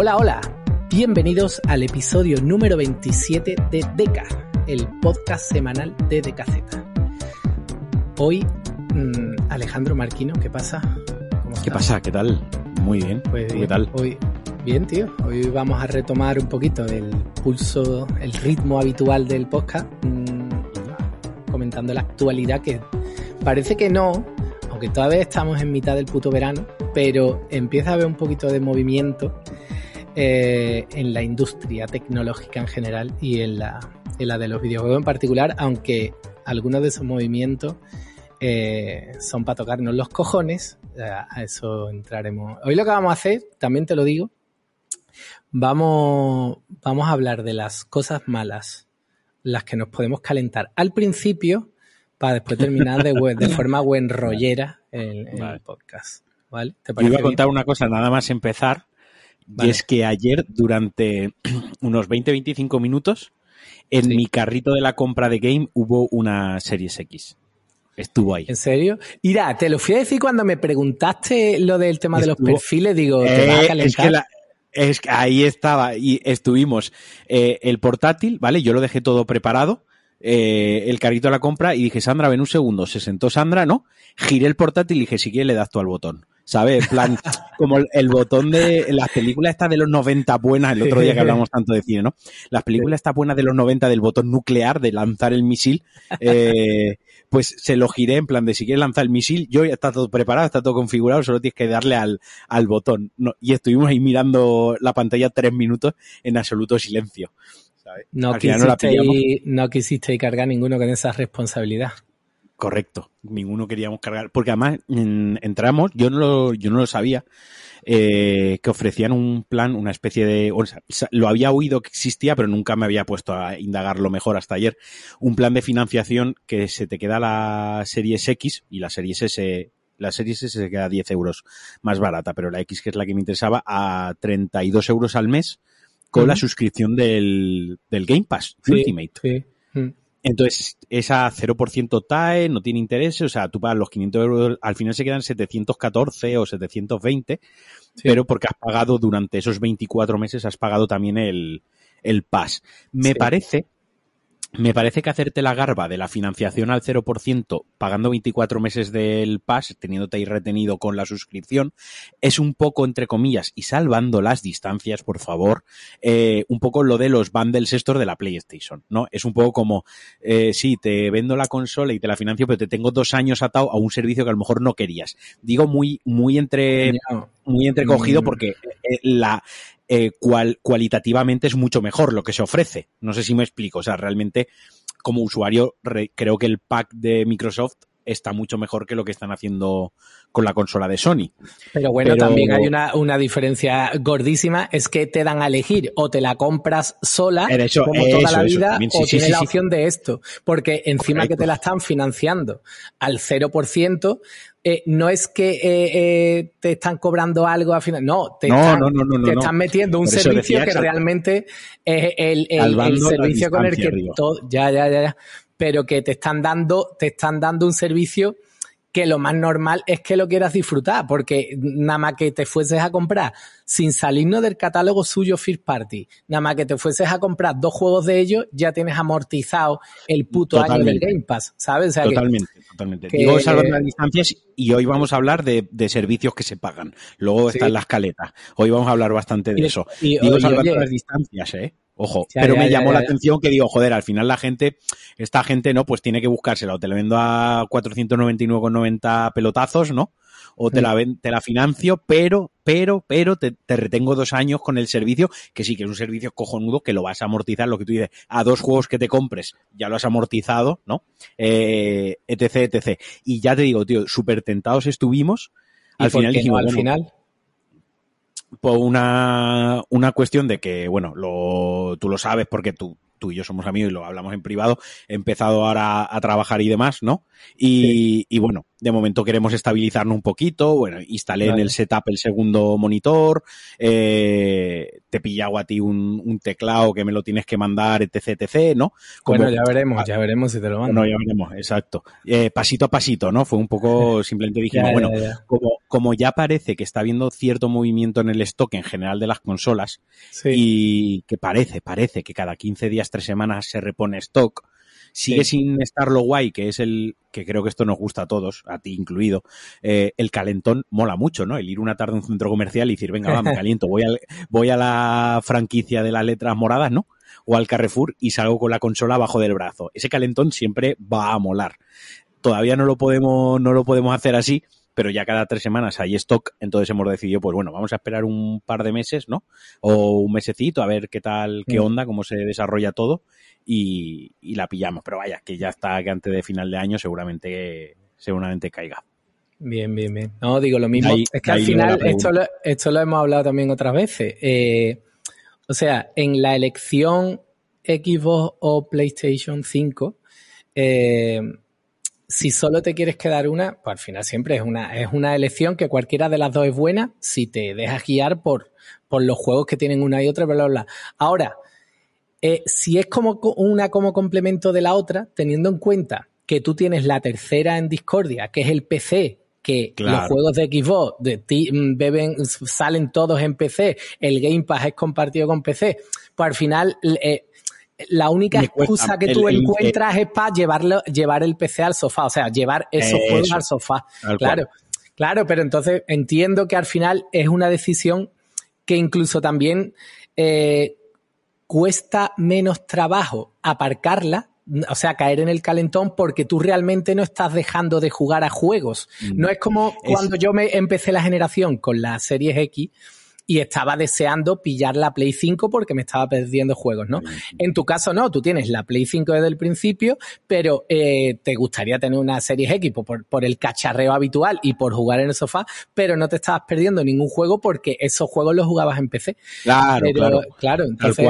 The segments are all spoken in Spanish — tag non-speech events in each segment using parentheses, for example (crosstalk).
Hola, hola. Bienvenidos al episodio número 27 de Deca, el podcast semanal de DKZ. Hoy, mmm, Alejandro Marquino, ¿qué pasa? ¿Qué pasa? ¿Qué tal? Muy bien. Pues ¿Qué tal? Hoy, bien, tío. Hoy vamos a retomar un poquito el pulso, el ritmo habitual del podcast, mmm, comentando la actualidad que parece que no, aunque todavía estamos en mitad del puto verano, pero empieza a haber un poquito de movimiento eh, en la industria tecnológica en general y en la, en la de los videojuegos en particular, aunque algunos de esos movimientos eh, son para tocarnos los cojones, a eso entraremos. Hoy lo que vamos a hacer, también te lo digo, vamos, vamos a hablar de las cosas malas, las que nos podemos calentar al principio, para después terminar de, de (laughs) forma buen rollera vale. el podcast. ¿Vale? ¿Te Yo iba a contar bien? una cosa nada más empezar, vale. y es que ayer durante (clears throat) unos 20-25 minutos en sí. mi carrito de la compra de game hubo una Series X. Estuvo ahí. ¿En serio? Mira, te lo fui a decir cuando me preguntaste lo del tema Estuvo, de los perfiles, digo, ¿te eh, va a calentar? Es que la, es que ahí estaba y estuvimos eh, el portátil, ¿vale? Yo lo dejé todo preparado, eh, el carrito de la compra y dije, Sandra, ven un segundo. Se sentó Sandra, ¿no? Giré el portátil y dije, si quieres le das tú al botón. ¿Sabes? En plan, (laughs) como el, botón de las películas estas de los 90 buenas, el otro día que hablamos tanto de cine, ¿no? Las películas estas buenas de los 90 del botón nuclear, de lanzar el misil, eh, (laughs) pues se lo giré en plan de si quieres lanzar el misil, yo ya está todo preparado, está todo configurado, solo tienes que darle al, al botón. No, y estuvimos ahí mirando la pantalla tres minutos en absoluto silencio. ¿sabes? No, quisiste, no, no quisiste cargar ninguno con esa responsabilidad. Correcto, ninguno queríamos cargar, porque además en, entramos, yo no lo, yo no lo sabía, eh, que ofrecían un plan, una especie de, o sea, lo había oído que existía, pero nunca me había puesto a indagarlo mejor hasta ayer, un plan de financiación que se te queda la Series X y la Series S, la Series S se queda a 10 euros más barata, pero la X, que es la que me interesaba, a 32 euros al mes con uh -huh. la suscripción del, del Game Pass sí, Ultimate. Sí. Mm. Entonces, esa 0% TAE, no tiene interés, o sea, tú pagas los 500 euros, al final se quedan 714 o 720, sí. pero porque has pagado durante esos 24 meses, has pagado también el, el pass. Me sí. parece, me parece que hacerte la garba de la financiación al 0%, pagando 24 meses del pass, teniéndote ahí retenido con la suscripción, es un poco, entre comillas, y salvando las distancias, por favor, eh, un poco lo de los bundles estos de la PlayStation, ¿no? Es un poco como, eh, sí, te vendo la consola y te la financio, pero te tengo dos años atado a un servicio que a lo mejor no querías. Digo muy, muy entre, muy entrecogido porque eh, la, eh, cual, cualitativamente es mucho mejor lo que se ofrece. No sé si me explico. O sea, realmente como usuario re, creo que el pack de Microsoft está mucho mejor que lo que están haciendo con la consola de Sony. Pero bueno, Pero... también hay una, una, diferencia gordísima, es que te dan a elegir o te la compras sola eso, como toda eso, la vida sí, o sí, tienes sí, la opción de esto, porque encima Correcto. que te la están financiando al 0%, eh, no es que eh, eh, te están cobrando algo al final, no, te, no, están, no, no, te están metiendo un servicio que realmente es el, el, el servicio con el que todo, ya, ya, ya, ya, pero que te están dando, te están dando un servicio que lo más normal es que lo quieras disfrutar, porque nada más que te fueses a comprar sin salirnos del catálogo suyo First Party, nada más que te fueses a comprar dos juegos de ellos, ya tienes amortizado el puto totalmente. año del Game Pass, ¿sabes? O sea totalmente, que, totalmente. Que, Digo salvando las distancias y hoy vamos a hablar de, de servicios que se pagan. Luego sí. está en la escaleta. Hoy vamos a hablar bastante de y, eso. Y, Digo oye, salvando oye, las distancias, ¿eh? Ojo, ya, pero ya, me llamó la atención que digo, joder, al final la gente, esta gente, ¿no? Pues tiene que buscársela, o te la vendo a 499,90 pelotazos, ¿no? O te la, ven, te la financio, pero, pero, pero te, te, retengo dos años con el servicio, que sí, que es un servicio cojonudo, que lo vas a amortizar, lo que tú dices, a dos juegos que te compres, ya lo has amortizado, ¿no? Eh, etc, etc. Y ya te digo, tío, súper tentados estuvimos. Al final dijimos, no, al final por una, una cuestión de que, bueno, lo, tú lo sabes porque tú, tú y yo somos amigos y lo hablamos en privado, he empezado ahora a trabajar y demás, ¿no? Y, sí. y bueno, de momento queremos estabilizarnos un poquito, bueno, instalé en el setup el segundo monitor, eh, te pillado a ti un, teclado que me lo tienes que mandar, etc, etc, ¿no? bueno, ya veremos, ya veremos si te lo mando. No, ya veremos, exacto. Eh, pasito a pasito, ¿no? Fue un poco, (laughs) simplemente dijimos, bueno, Como, como ya parece que está habiendo cierto movimiento en el stock en general de las consolas, y que parece, parece que cada 15 días, 3 semanas se repone stock, Sigue sin estar lo guay, que es el, que creo que esto nos gusta a todos, a ti incluido, eh, el calentón mola mucho, ¿no? El ir una tarde a un centro comercial y decir, venga, va, me (laughs) caliento, voy, voy a la franquicia de las letras moradas, ¿no? O al Carrefour y salgo con la consola abajo del brazo. Ese calentón siempre va a molar. Todavía no lo podemos, no lo podemos hacer así, pero ya cada tres semanas hay stock, entonces hemos decidido, pues bueno, vamos a esperar un par de meses, ¿no? O un mesecito a ver qué tal, qué mm. onda, cómo se desarrolla todo y, la pillamos. Pero vaya, que ya está, que antes de final de año seguramente, seguramente caiga. Bien, bien, bien. No, digo lo mismo. es que al final, esto lo, esto lo hemos hablado también otras veces. Eh, o sea, en la elección Xbox o PlayStation 5, eh, si solo te quieres quedar una, pues al final siempre es una, es una elección que cualquiera de las dos es buena si te dejas guiar por, por los juegos que tienen una y otra, bla, bla, bla. Ahora, eh, si es como una como complemento de la otra, teniendo en cuenta que tú tienes la tercera en Discordia, que es el PC, que los juegos de Xbox de ti, mm, beben, salen todos en PC, el Game Pass es compartido con PC, pues al final eh, la única excusa que tú encuentras es para llevarlo, llevar el PC al sofá, o sea, llevar esos juegos al sofá. Claro, claro, pero entonces entiendo que al final es una decisión que incluso también eh, cuesta menos trabajo aparcarla, o sea, caer en el calentón porque tú realmente no estás dejando de jugar a juegos. Mm. No es como cuando yo me empecé la generación con las series X y estaba deseando pillar la Play 5 porque me estaba perdiendo juegos, ¿no? En tu caso no, tú tienes la Play 5 desde el principio, pero eh, te gustaría tener una serie X por, por, el cacharreo habitual y por jugar en el sofá, pero no te estabas perdiendo ningún juego porque esos juegos los jugabas en PC. Claro, claro. Claro, entonces...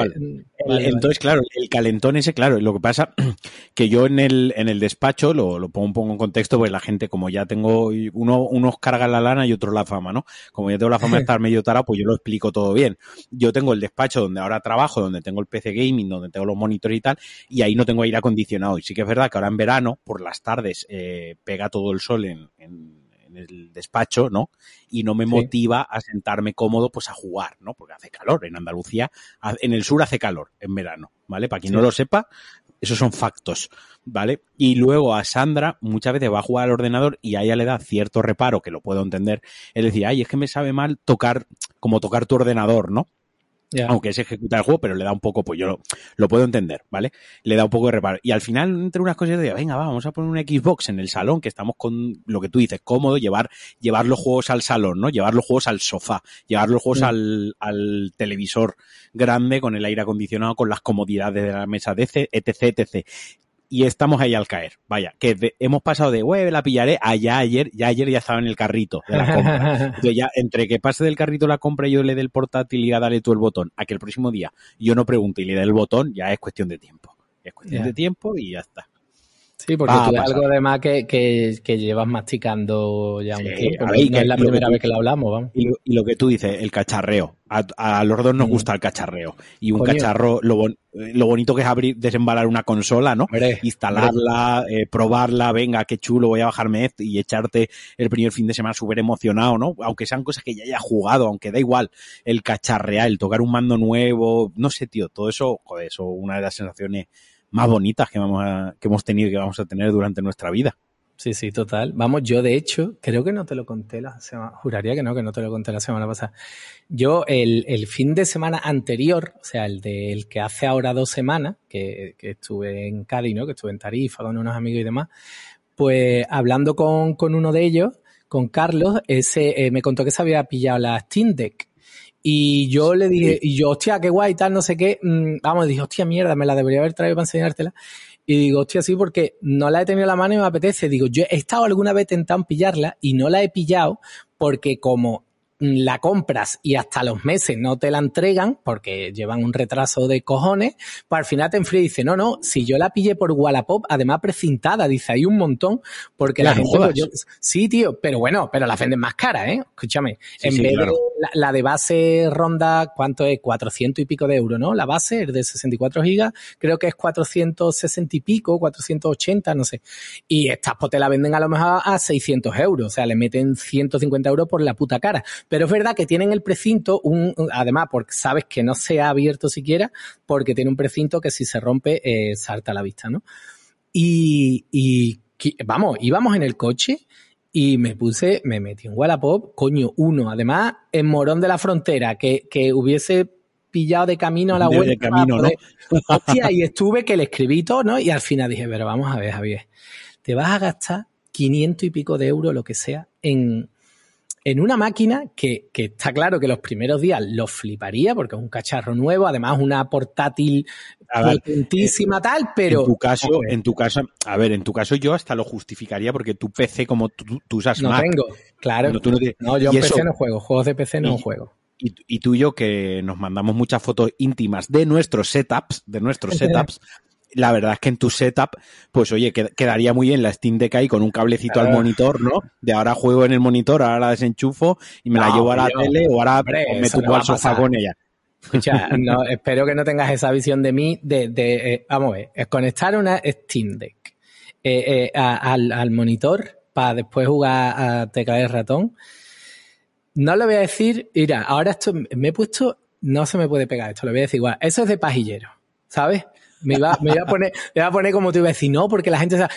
entonces, claro, el calentón ese, claro, lo que pasa (clears throat) que yo en el, en el despacho, lo, lo pongo un poco en contexto, pues la gente, como ya tengo, uno, unos cargan la lana y otros la fama, ¿no? Como ya tengo la fama de (laughs) estar medio tara, pues yo lo explico todo bien. Yo tengo el despacho donde ahora trabajo, donde tengo el PC gaming, donde tengo los monitores y tal, y ahí no tengo aire acondicionado. Y sí que es verdad que ahora en verano, por las tardes, eh, pega todo el sol en, el despacho, ¿no? Y no me motiva a sentarme cómodo, pues a jugar, ¿no? Porque hace calor en Andalucía, en el sur hace calor en verano, ¿vale? Para quien no lo sepa, esos son factos, ¿vale? Y luego a Sandra muchas veces va a jugar al ordenador y a ella le da cierto reparo, que lo puedo entender, es decir, ay, es que me sabe mal tocar, como tocar tu ordenador, ¿no? Aunque es ejecutar el juego, pero le da un poco, pues yo lo, puedo entender, ¿vale? Le da un poco de reparo. Y al final, entre unas cosas, de venga, vamos a poner un Xbox en el salón, que estamos con lo que tú dices, cómodo, llevar, llevar los juegos al salón, ¿no? Llevar los juegos al sofá, llevar los juegos al, al televisor grande, con el aire acondicionado, con las comodidades de la mesa, etc, etc y estamos ahí al caer. Vaya, que hemos pasado de, wey, la pillaré, a ya ayer, ya ayer ya estaba en el carrito de la compra. (laughs) Entonces ya, entre que pase del carrito la compra y yo le dé el portátil y ya dale tú el botón, a que el próximo día yo no pregunte y le dé el botón, ya es cuestión de tiempo. Es cuestión de tiempo y ya está. Sí, porque tú es algo además que, que, que, llevas masticando ya un tiempo. no es la primera vez que lo hablamos, vamos. Y lo, que tú dices, el cacharreo. A, los dos nos mm. gusta el cacharreo. Y un cacharro, lo, lo, bonito que es abrir, desembalar una consola, ¿no? Instalarla, eh, probarla, venga, qué chulo, voy a bajarme esto y echarte el primer fin de semana súper emocionado, ¿no? Aunque sean cosas que ya haya jugado, aunque da igual, el cacharrear, el tocar un mando nuevo, no sé, tío, todo eso, joder, eso, una de las sensaciones más bonitas que, vamos a, que hemos tenido y que vamos a tener durante nuestra vida. Sí, sí, total. Vamos, yo de hecho, creo que no te lo conté la semana, juraría que no, que no te lo conté la semana pasada. Yo el, el fin de semana anterior, o sea, el del que hace ahora dos semanas, que, que, estuve en Cádiz, ¿no? Que estuve en Tarifa con unos amigos y demás, pues hablando con, con uno de ellos, con Carlos, ese eh, me contó que se había pillado la Steam Deck y yo le dije, y yo, hostia, qué guay, tal, no sé qué. Mm, vamos, dije, hostia, mierda, me la debería haber traído para enseñártela. Y digo, hostia, sí, porque no la he tenido en la mano y me apetece. Digo, yo he estado alguna vez tentando pillarla y no la he pillado porque como la compras y hasta los meses no te la entregan porque llevan un retraso de cojones, pues al final te enfría y dice, no, no, si yo la pillé por Wallapop, además precintada, dice, hay un montón, porque la gente, pues, sí, tío, pero bueno, pero la venden más cara, ¿eh? Escúchame, en vez de la, de base ronda, ¿cuánto es? 400 y pico de euros, ¿no? La base es de 64 gigas, creo que es 460 y pico, 480, no sé. Y estas pues te la venden a lo mejor a 600 euros, o sea, le meten 150 euros por la puta cara. Pero es verdad que tienen el precinto, un, además, porque sabes que no se ha abierto siquiera, porque tiene un precinto que si se rompe, eh, salta a la vista, ¿no? Y, y vamos, íbamos en el coche y me puse, me metí en Wallapop, coño, uno, además, en Morón de la Frontera, que, que hubiese pillado de camino a la vuelta. De camino, ¿no? Hostia, y estuve que le escribí todo, ¿no? Y al final dije, pero vamos a ver, Javier, te vas a gastar 500 y pico de euros, lo que sea, en, en una máquina que, que, está claro que los primeros días lo fliparía porque es un cacharro nuevo, además una portátil potentísima tal, pero... En tu caso, en tu caso, a ver, en tu caso yo hasta lo justificaría porque tu PC como tú, tú usas No tengo, claro. No, yo en PC no juego, juegos de PC no juego. Y, y, tú y yo que nos mandamos muchas fotos íntimas de nuestros setups, de nuestros (laughs) setups, la verdad es que en tu setup, pues oye, quedaría muy bien la Steam Deck ahí con un cablecito al monitor, ¿no? De ahora juego en el monitor, ahora la desenchufo y me la llevo a la tele o ahora me tumbo al sofá con ella. Escucha, (laughs) no, espero que no tengas esa visión de mí de, de eh, vamos a ver, es conectar una Steam Deck eh, eh, al, al, monitor para después jugar a tecla de ratón. No le voy a decir, mira, ahora esto me he puesto, no se me puede pegar esto, le voy a decir igual, eso es de pajillero, ¿sabes? Me iba, me iba a poner, iba a poner como te iba a decir, no, porque la gente sabe,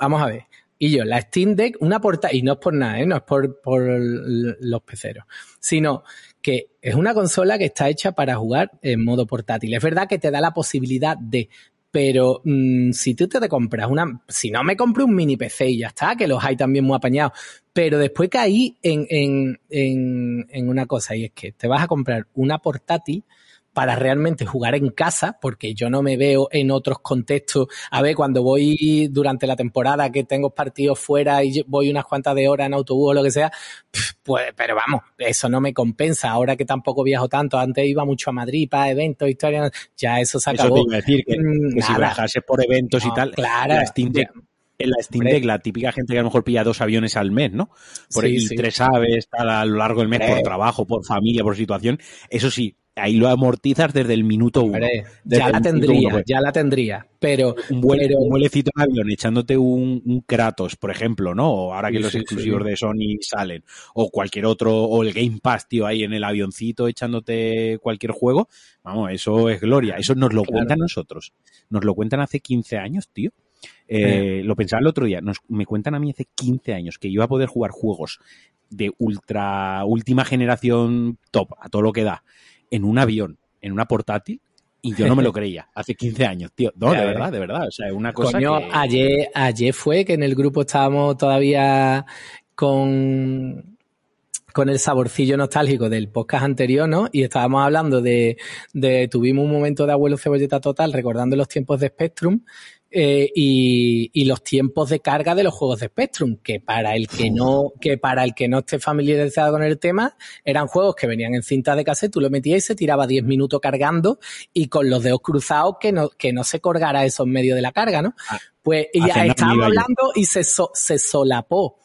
vamos a ver. Y yo, la Steam Deck, una portada, y no es por nada, ¿eh? no es por, por los peceros, sino que es una consola que está hecha para jugar en modo portátil. Es verdad que te da la posibilidad de, pero mmm, si tú te, compras una, si no me compro un mini PC y ya está, que los hay también muy apañados, pero después caí en, en, en, en una cosa y es que te vas a comprar una portátil para realmente jugar en casa, porque yo no me veo en otros contextos. A ver, cuando voy durante la temporada que tengo partidos fuera y voy unas cuantas de horas en autobús o lo que sea, pues, pero vamos, eso no me compensa. Ahora que tampoco viajo tanto, antes iba mucho a Madrid para eventos, historias, ya eso se acabó. Eso te iba a decir, que, mm, si viajase por eventos y tal, claro, la Steam Deck, en la Steam Deck, la típica gente que a lo mejor pilla dos aviones al mes, ¿no? Por sí, y tres aves, tal, a lo largo del mes, por trabajo, por familia, por situación. Eso sí, ahí lo amortizas desde el minuto uno. ya la tendría, pues. ya la tendría, pero... Un, vuelecito en avión echándote un, Kratos, por ejemplo, ¿no? O ahora que los exclusivos de Sony salen, o cualquier otro, o el Game Pass, tío, ahí en el avioncito echándote cualquier juego, vamos, eso es gloria, eso nos lo cuentan nosotros, nos lo cuentan hace 15 años, tío. Eh, lo pensaba el otro día, nos, me cuentan a mí hace 15 años que iba a poder jugar juegos de ultra última generación top, a todo lo que da, en un avión, en una portátil, y yo no me lo (laughs) creía, hace 15 años, tío. No, de verdad, de verdad. O sea, es una cosa Coño, ayer, ayer fue que en el grupo estábamos todavía con, con el saborcillo nostálgico del podcast anterior, ¿no? Y estábamos hablando de, de, tuvimos un momento de abuelo cebolleta total recordando los tiempos de Spectrum eh, y, y, los tiempos de carga de los juegos de Spectrum, que para el que no, que para el que no esté familiarizado con el tema, eran juegos que venían en cinta de cassette, tú lo metías y se tiraba 10 minutos cargando y con los dedos cruzados que no, que no se colgara eso en medio de la carga, ¿no? Ah, pues ya estábamos hablando y se, se solapó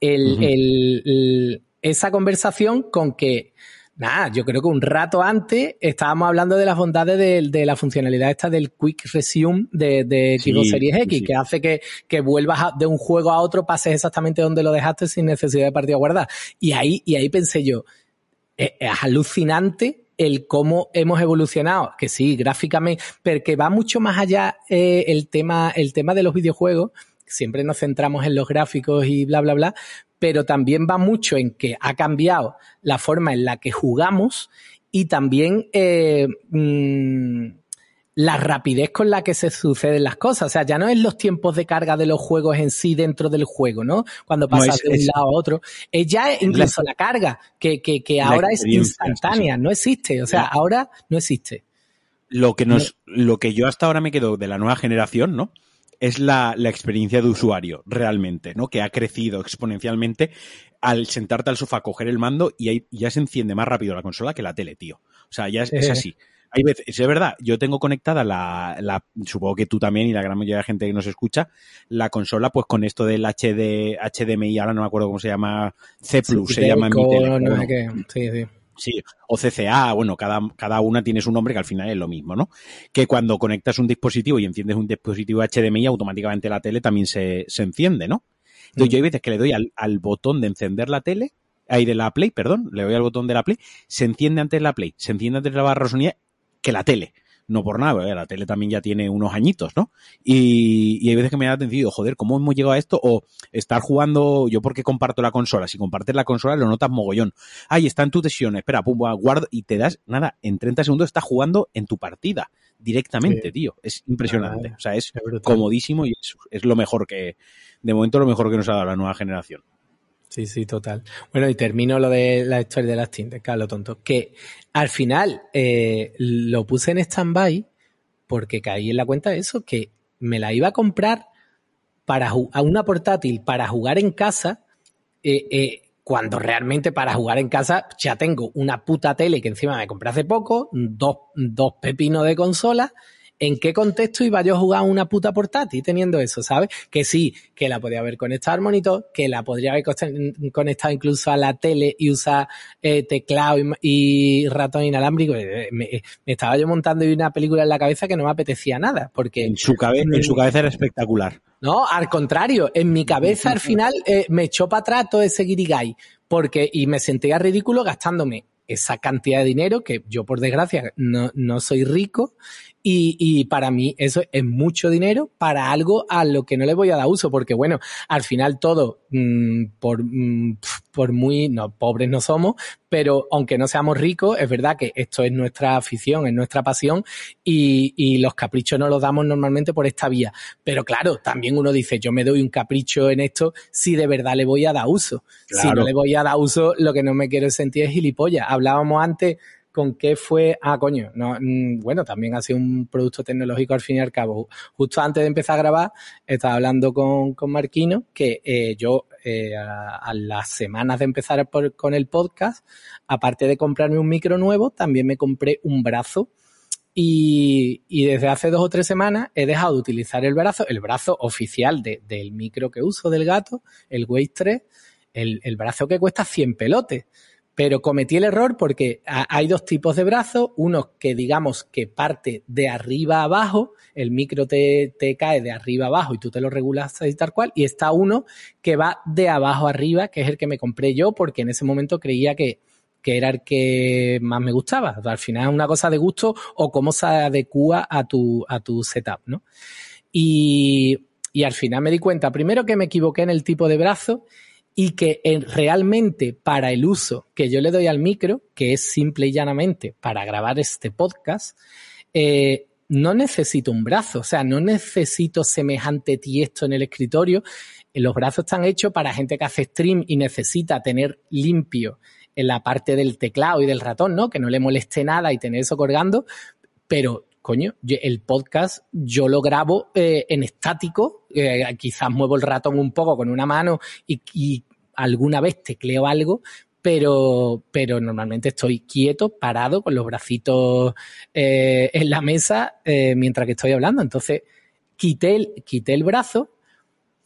el, el, el, esa conversación con que Nada, yo creo que un rato antes estábamos hablando de las bondades de, la funcionalidad esta del Quick Resume de, de Xbox Series X, que hace que, que vuelvas de un juego a otro, pases exactamente donde lo dejaste sin necesidad de partida guardada. Y ahí, y ahí pensé yo, es, alucinante el cómo hemos evolucionado, que sí, gráficamente, pero que va mucho más allá eh, el tema, el tema de los videojuegos, siempre nos centramos en los gráficos y bla, bla, bla, pero también va mucho en que ha cambiado la forma en la que jugamos y también eh, mmm, la rapidez con la que se suceden las cosas. O sea, ya no es los tiempos de carga de los juegos en sí dentro del juego, ¿no? Cuando pasas no es, de un es, lado a otro. Es ya incluso la, la carga, que, que, que ahora es instantánea, no existe. O sea, ahora no existe. Lo que nos, no. lo que yo hasta ahora me quedo de la nueva generación, ¿no? Es la, la, experiencia de usuario, realmente, ¿no? Que ha crecido exponencialmente al sentarte al sofá, coger el mando y ahí ya se enciende más rápido la consola que la tele, tío. O sea, ya es, es así. Hay veces, es verdad, yo tengo conectada la, la, supongo que tú también y la gran mayoría de la gente que nos escucha, la consola pues con esto del HD, HDMI, ahora no me acuerdo cómo se llama, C+, sí, se llama mi tele, no qué. Sí, sí. Sí, o CCA, bueno, cada, cada una tiene su nombre que al final es lo mismo, ¿no? Que cuando conectas un dispositivo y enciendes un dispositivo HDMI, automáticamente la tele también se, se enciende, ¿no? Entonces yo hay veces que le doy al, al, botón de encender la tele, ahí de la Play, perdón, le doy al botón de la Play, se enciende antes la Play, se enciende antes la barra de sonido que la tele. No por nada, ¿eh? la tele también ya tiene unos añitos, ¿no? Y, y hay veces que me da atención, joder, ¿cómo hemos llegado a esto? O estar jugando, yo porque comparto la consola, si compartes la consola lo notas mogollón. Ahí está en tu sesión, espera, pum, guardo y te das, nada, en 30 segundos estás jugando en tu partida directamente, sí. tío. Es impresionante. Ah, o sea, es, es comodísimo y es, es, lo mejor que, de momento, lo mejor que nos ha dado la nueva generación. Sí, sí, total. Bueno, y termino lo de la historia de las tintes, Carlos Tonto. Que al final eh, lo puse en stand-by porque caí en la cuenta de eso, que me la iba a comprar para a una portátil para jugar en casa. Eh, eh, cuando realmente para jugar en casa ya tengo una puta tele que encima me compré hace poco, dos, dos pepinos de consola. ¿En qué contexto iba yo a jugar una puta portátil teniendo eso, sabes? Que sí, que la podía haber conectado al monitor, que la podría haber conectado incluso a la tele y usar eh, teclado y, y, ratón inalámbrico. Me, me, estaba yo montando una película en la cabeza que no me apetecía nada, porque... En su, cabe en su cabeza era espectacular. No, al contrario, en mi cabeza al final eh, me echó para atrás todo ese guirigay, porque, y me sentía ridículo gastándome esa cantidad de dinero, que yo por desgracia no, no soy rico, y, y, para mí eso es mucho dinero para algo a lo que no le voy a dar uso, porque bueno, al final todo, mmm, por, mmm, por muy, no, pobres no somos, pero aunque no seamos ricos, es verdad que esto es nuestra afición, es nuestra pasión y, y los caprichos no los damos normalmente por esta vía. Pero claro, también uno dice, yo me doy un capricho en esto si de verdad le voy a dar uso. Claro. Si no le voy a dar uso, lo que no me quiero sentir es gilipollas. Hablábamos antes con qué fue, ah, coño, no, bueno, también ha sido un producto tecnológico al fin y al cabo. Justo antes de empezar a grabar, estaba hablando con, con Marquino que eh, yo eh, a, las semanas de empezar por, con el podcast, aparte de comprarme un micro nuevo, también me compré un brazo. Y, desde hace dos o tres semanas he dejado de utilizar el brazo, el brazo oficial de, del micro que uso del gato, el Waze 3, el, el brazo que cuesta 100 pelotes. Pero cometí el error porque hay dos tipos de brazos, uno que digamos que parte de arriba abajo, el micro te, te, cae de arriba abajo y tú te lo regulas y tal cual, y está uno que va de abajo arriba, que es el que me compré yo porque en ese momento creía que, que era el que más me gustaba. Al final es una cosa de gusto o cómo se adecua a tu, a tu setup, ¿no? Y, y al final me di cuenta, primero que me equivoqué en el tipo de brazo y que realmente para el uso que yo le doy al micro, que es simple y llanamente para grabar este podcast, eh, no necesito un brazo, o sea, no necesito semejante tiesto en el escritorio. Los brazos están hechos para gente que hace stream y necesita tener limpio en la parte del teclado y del ratón, ¿no? Que no le moleste nada y tener eso colgando, pero coño, el podcast yo lo grabo eh, en estático, eh, quizás muevo el ratón un poco con una mano y, alguna vez tecleo algo, pero, pero normalmente estoy quieto, parado, con los bracitos eh, en la mesa mientras que estoy hablando. Entonces, quité el, quité el brazo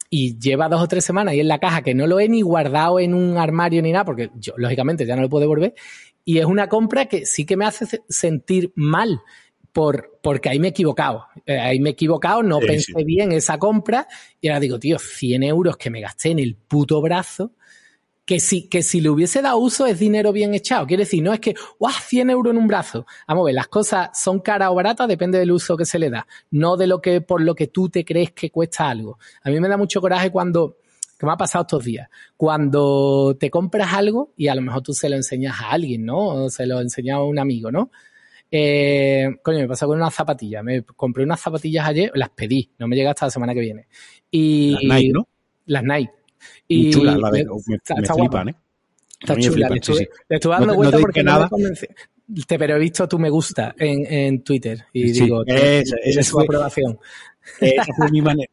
y lleva dos o tres semanas y en la caja que no lo he ni guardado en un armario ni nada, porque yo, lógicamente, ya no lo puedo devolver. Y es una compra que sí que me hace sentir mal por, porque ahí me he equivocado. Eh, ahí me he equivocado, no sí, pensé sí. bien esa compra y ahora digo, tío, 100 euros que me gasté en el puto brazo, que si, que si le hubiese dado uso es dinero bien echado. Quiere decir, no es que, ¡guau! 100 euros en un brazo. Vamos a ver, las cosas son caras o baratas, depende del uso que se le da, no de lo que, por lo que tú te crees que cuesta algo. A mí me da mucho coraje cuando, que me ha pasado estos días, cuando te compras algo y a lo mejor tú se lo enseñas a alguien, ¿no? O se lo enseñas a un amigo, ¿no? Eh, coño, me pasó con unas zapatillas. Me compré unas zapatillas ayer, las pedí, no me llega hasta la semana que viene. Y, las Nike, ¿no? Las Nike. Y, chula, la de, me, está, me está flipan, ¿eh? Está chula, flipan, le, estuve, sí, sí. le estuve dando no, vuelta no porque nada. no me te, pero he visto tu me gusta en, en Twitter y sí, digo, esa, esa es su aprobación. Esa fue mi manera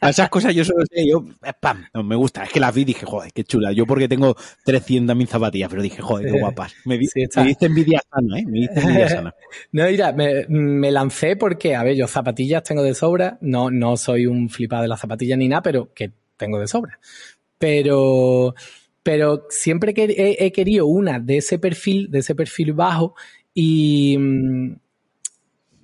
A esas cosas yo solo sé, yo, pam, no me gusta. Es que las vi y dije, joder, qué chula. Yo porque tengo 300.000 zapatillas, pero dije, joder, qué (laughs) guapas. Me, me diste envidia sana, ¿eh? Me diste envidia sana. (laughs) no, mira, me, me, lancé porque, a ver, yo zapatillas tengo de sobra. No, no soy un flipado de las zapatillas ni nada, pero que tengo de sobra. Pero, pero siempre que he, he querido una de ese perfil, de ese perfil bajo y,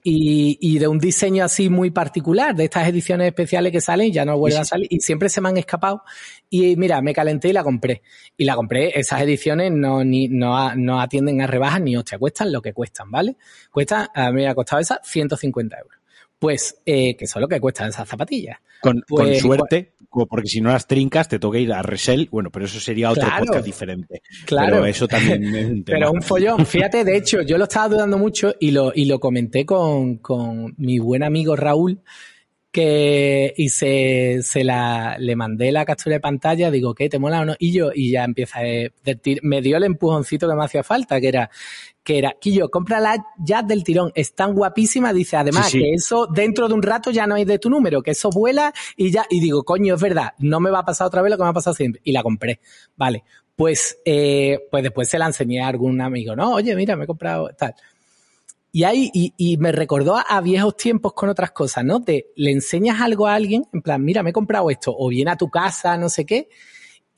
mm, y, de un diseño así muy particular, de estas ediciones especiales que salen, ya no vuelven a salir y siempre se me han escapado. Y mira, me calenté y la compré. Y la compré, esas ediciones no, ni, no, no atienden a rebajas ni hostia, cuestan lo que cuestan, ¿vale? Cuesta, a mí me ha costado esa 150 euros. Pues, eh, que eso es lo que cuestan esas zapatillas. Con, pues, suerte, porque si no las trincas, te toca ir a resell. Bueno, pero eso sería otro podcast diferente. Claro. Pero eso también es un (laughs) tema. Pero un follón. Fíjate, de hecho, yo lo estaba dudando mucho y lo, y lo comenté con, con mi buen amigo Raúl, que, y se, se la, le mandé la captura de pantalla, digo, ¿qué? ¿Te mola o no? Y yo, y ya empieza a decir, me dio el empujoncito que me hacía falta, que era, que era, Quillo, cómprala ya del tirón, es tan guapísima, dice, además, que eso dentro de un rato ya no hay de tu número, que eso vuela y ya, y digo, coño, es verdad, no me va a pasar otra vez lo que me ha pasado siempre. Y la compré. Vale. Pues, eh, pues después se la enseñé a algún amigo, no, oye, mira, me he comprado tal. Y ahí, y, y me recordó a, viejos tiempos con otras cosas, ¿no? De, le enseñas algo a alguien, en plan, mira, me he comprado esto, o viene a tu casa, no sé qué,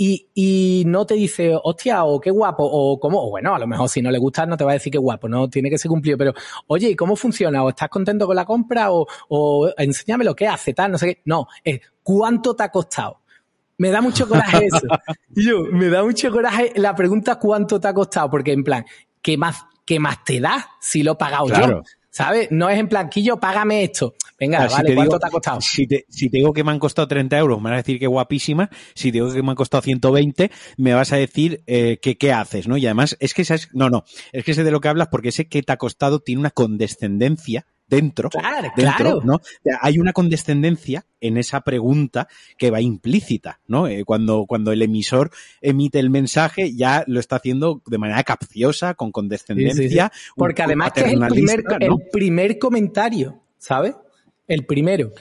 y, y no te dice, hostia, o qué guapo, o cómo, o bueno, a lo mejor si no le gusta no te va a decir qué guapo, no tiene que ser cumplido, pero oye, ¿y cómo funciona? ¿O estás contento con la compra? ¿O, o enséñame lo que hace, tal, no sé qué? No, es ¿cuánto te ha costado? Me da mucho coraje eso. (laughs) Yo, me da mucho coraje la pregunta ¿cuánto te ha costado? Porque en plan, ¿qué más, qué más te da si lo he pagado yo? ¿Sabes? No es en planquillo, págame esto. Venga, vale, ¿cuánto te ha costado? Si te, si te digo que me han costado 30 euros, me vas a decir que guapísima. Si te digo que me han costado 120, me vas a decir eh, que qué haces, ¿no? Y además, es que sabes, no, no, es que sé de lo que hablas porque ese que te ha costado tiene una condescendencia dentro, claro, dentro claro. ¿no? Hay una condescendencia en esa pregunta que va implícita, ¿no? Eh, cuando, cuando el emisor emite el mensaje, ya lo está haciendo de manera capciosa, con condescendencia. Sí, sí, Porque además que es el primer, ¿no? el primer comentario, ¿sabes? El primero.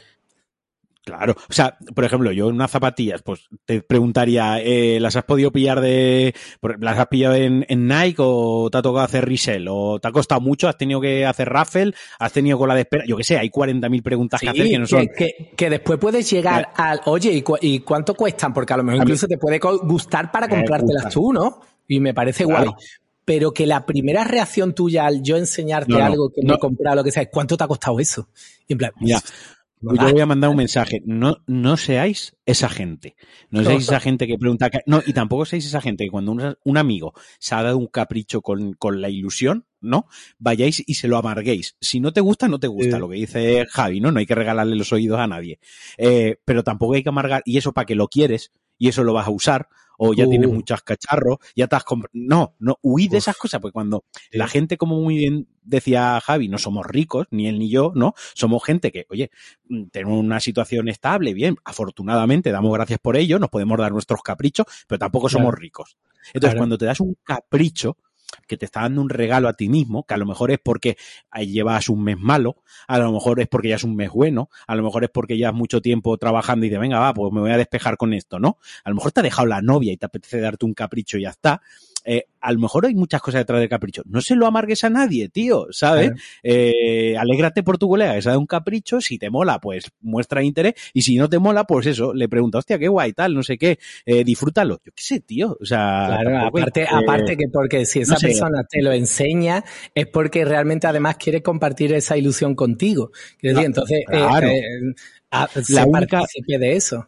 Claro, o sea, por ejemplo, yo en unas zapatillas, pues te preguntaría, eh, ¿las has podido pillar de, las has pillado en, en, Nike o te ha tocado hacer resell o te ha costado mucho, has tenido que hacer raffle, has tenido cola de espera, yo qué sé, hay 40.000 preguntas sí, que hacer que no son. Que, que después puedes llegar eh. al, oye, ¿y, cu ¿y, cuánto cuestan? Porque a lo mejor incluso te puede gustar para comprártelas tú, ¿no? Y me parece claro. guay pero que la primera reacción tuya al yo enseñarte no, algo que no, he comprado, lo que sea, ¿cuánto te ha costado eso? Y en plan, ya. Yo voy a mandar un mensaje. No, no seáis esa gente. No seáis esa gente que pregunta. No, y tampoco seáis esa gente que cuando un, un amigo se ha dado un capricho con, con, la ilusión, ¿no? Vayáis y se lo amarguéis. Si no te gusta, no te gusta. Sí. Lo que dice Javi, ¿no? No hay que regalarle los oídos a nadie. Eh, pero tampoco hay que amargar. Y eso para que lo quieres y eso lo vas a usar o ya uh. tienes muchos cacharros, ya te has comprado. No, no, huid de esas cosas, porque cuando la gente, como muy bien decía Javi, no somos ricos, ni él ni yo, ¿no? Somos gente que, oye, mm, tenemos una situación estable, bien, afortunadamente, damos gracias por ello, nos podemos dar nuestros caprichos, pero tampoco somos claro. ricos. Entonces, claro. cuando te das un capricho, que te está dando un regalo a ti mismo, que a lo mejor es porque llevas un mes malo, a lo mejor es porque ya es un mes bueno, a lo mejor es porque llevas mucho tiempo trabajando y dices, venga, va, pues me voy a despejar con esto, ¿no? A lo mejor te ha dejado la novia y te apetece darte un capricho y ya está. Eh, a lo mejor hay muchas cosas detrás del capricho. No se lo amargues a nadie, tío, ¿sabes? Eh, alégrate por tu colega que se ha dado un capricho. Si te mola, pues muestra interés. Y si no te mola, pues eso, le pregunta, hostia, qué guay, tal, no sé qué, eh, disfrútalo. Yo qué sé, tío. O sea, claro, aparte, aparte que porque si esa no sé. persona te lo enseña, es porque realmente además quiere compartir esa ilusión contigo. Decir, no, entonces, claro. a, la única de eso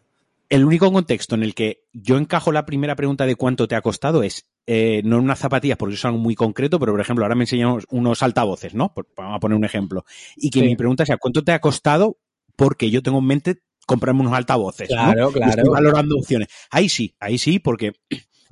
el único contexto en el que yo encajo la primera pregunta de cuánto te ha costado es eh, no en unas zapatillas, porque eso es algo muy concreto, pero por ejemplo, ahora me enseñan unos altavoces, ¿no? Vamos a poner un ejemplo. Y que sí. mi pregunta sea, ¿cuánto te ha costado? Porque yo tengo en mente comprarme unos altavoces. Claro, ¿no? claro. Estoy valorando opciones. Ahí sí, ahí sí, porque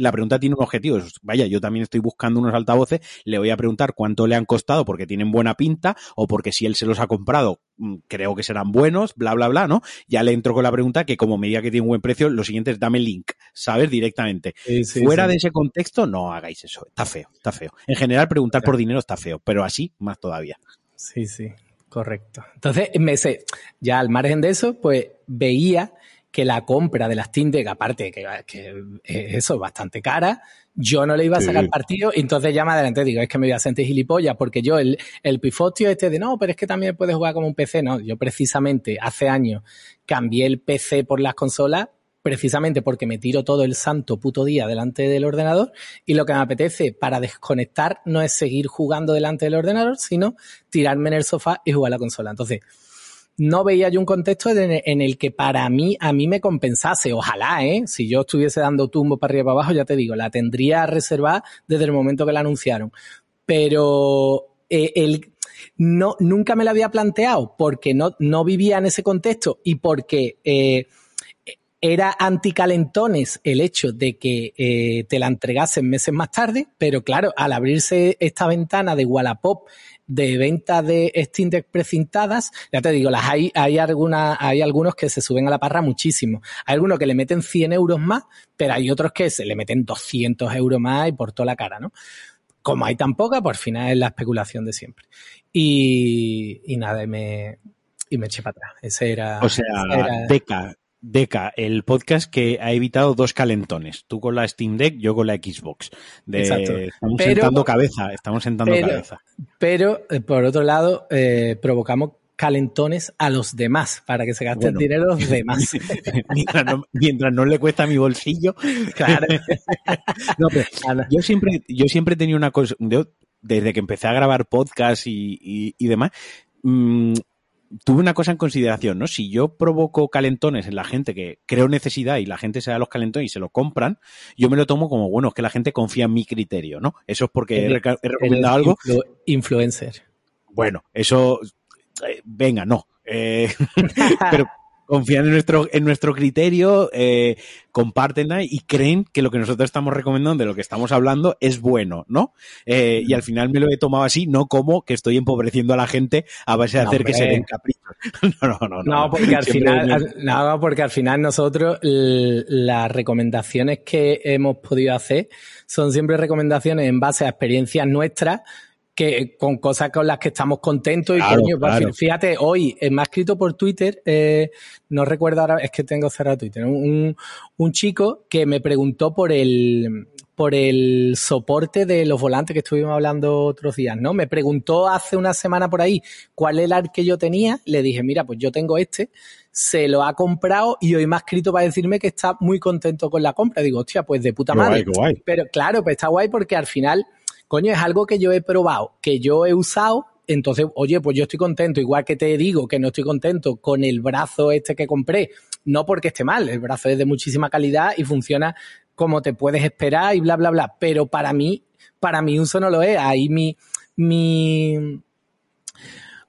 la pregunta tiene un objetivo. Vaya, yo también estoy buscando unos altavoces, le voy a preguntar cuánto le han costado porque tienen buena pinta o porque si él se los ha comprado, mm, creo que serán buenos, bla, bla, bla, ¿no? Ya le entro con la pregunta que como me diga que tiene un buen precio, lo siguiente es dame el link, ¿sabes? Directamente. Sí, sí, Fuera sí. de ese contexto, no hagáis eso. Está feo, está feo. En general, preguntar por dinero está feo, pero así, más todavía. Sí, sí. Correcto. Entonces, me sé, ya al margen de eso, pues veía que la compra de las Steam Deck, aparte que, que eso es bastante cara, yo no le iba a sacar partido y entonces ya me adelanté, digo, es que me voy a sentir gilipollas porque yo el, el pifotio este de no, pero es que también puedes jugar como un PC, no, yo precisamente hace años cambié el PC por las consolas precisamente porque me tiro todo el santo puto día delante del ordenador y lo que me apetece para desconectar no es seguir jugando delante del ordenador, sino tirarme en el sofá y jugar la consola. Entonces, no veía yo un contexto en el que para mí, a mí me compensase. Ojalá, ¿eh? Si yo estuviese dando tumbo para arriba y para abajo, ya te digo, la tendría reservada desde el momento que la anunciaron. Pero eh, el, no, nunca me la había planteado porque no, no vivía en ese contexto y porque eh, era anticalentones el hecho de que eh, te la entregasen meses más tarde, pero claro, al abrirse esta ventana de Wallapop de venta de Steam Deck precintadas, ya te digo, las hay, hay algunas, hay algunos que se suben a la parra muchísimo. Hay algunos que le meten 100 euros más, pero hay otros que se le meten 200 euros más y por toda la cara, ¿no? Como hay tan poca, por final es la especulación de siempre. Y, y nada, y me, y me eché para atrás. Ese era. O sea, era... Deca, Deca, el podcast que ha evitado dos calentones. Tú con la Steam Deck, yo con la Xbox. Estamos sentando cabeza, estamos sentando cabeza. Pero, eh, por otro lado, eh, provocamos calentones a los demás para que se gasten dinero los demás. (laughs) mientras, no, le cuesta mi bolsillo. Claro. (laughs) yo siempre, yo siempre he tenido una cosa, desde que empecé a grabar podcast y, demás, mmm, tuve una cosa en consideración, ¿no? Si yo provoco calentones en la gente que creo necesidad y la gente se da los calentones y se lo compran, yo me lo tomo como, bueno, es que la gente confía en mi criterio, ¿no? Eso es porque he, recomendado algo. influencer. Bueno, eso, eh, venga, no. Eh, (laughs) pero confían en nuestro, en nuestro criterio, eh, compártenla y creen que lo que nosotros estamos recomendando, de lo que estamos hablando, es bueno, ¿no? Eh, y al final me lo he tomado así, no como que estoy empobreciendo a la gente a base de hacer que se den caprichos. (laughs) no, no, no, no. porque al final, no, porque al final nosotros las recomendaciones que hemos podido hacer son siempre recomendaciones en base a experiencias nuestras que con cosas con las que estamos contentos y coño, fíjate, hoy me ha escrito por Twitter, eh, no recuerdo ahora, es que tengo cerrado Twitter, un, un chico que me preguntó por el por el soporte de los volantes que estuvimos hablando otros días, ¿no? Me preguntó hace una semana por ahí cuál era el que yo tenía, le dije, mira, pues yo tengo este, se lo ha comprado y hoy me ha escrito para decirme que está muy contento con la compra. Digo, hostia, pues de puta madre. Pero claro, pues está guay porque al final coño, es algo que yo he probado, que yo he usado, entonces, oye, pues yo estoy contento, igual que te digo que no estoy contento con el brazo este que compré, no porque esté mal, el brazo es de muchísima calidad y funciona como te puedes esperar y bla, bla, bla, pero para mí, para mi uso no lo es, ahí mi, mi,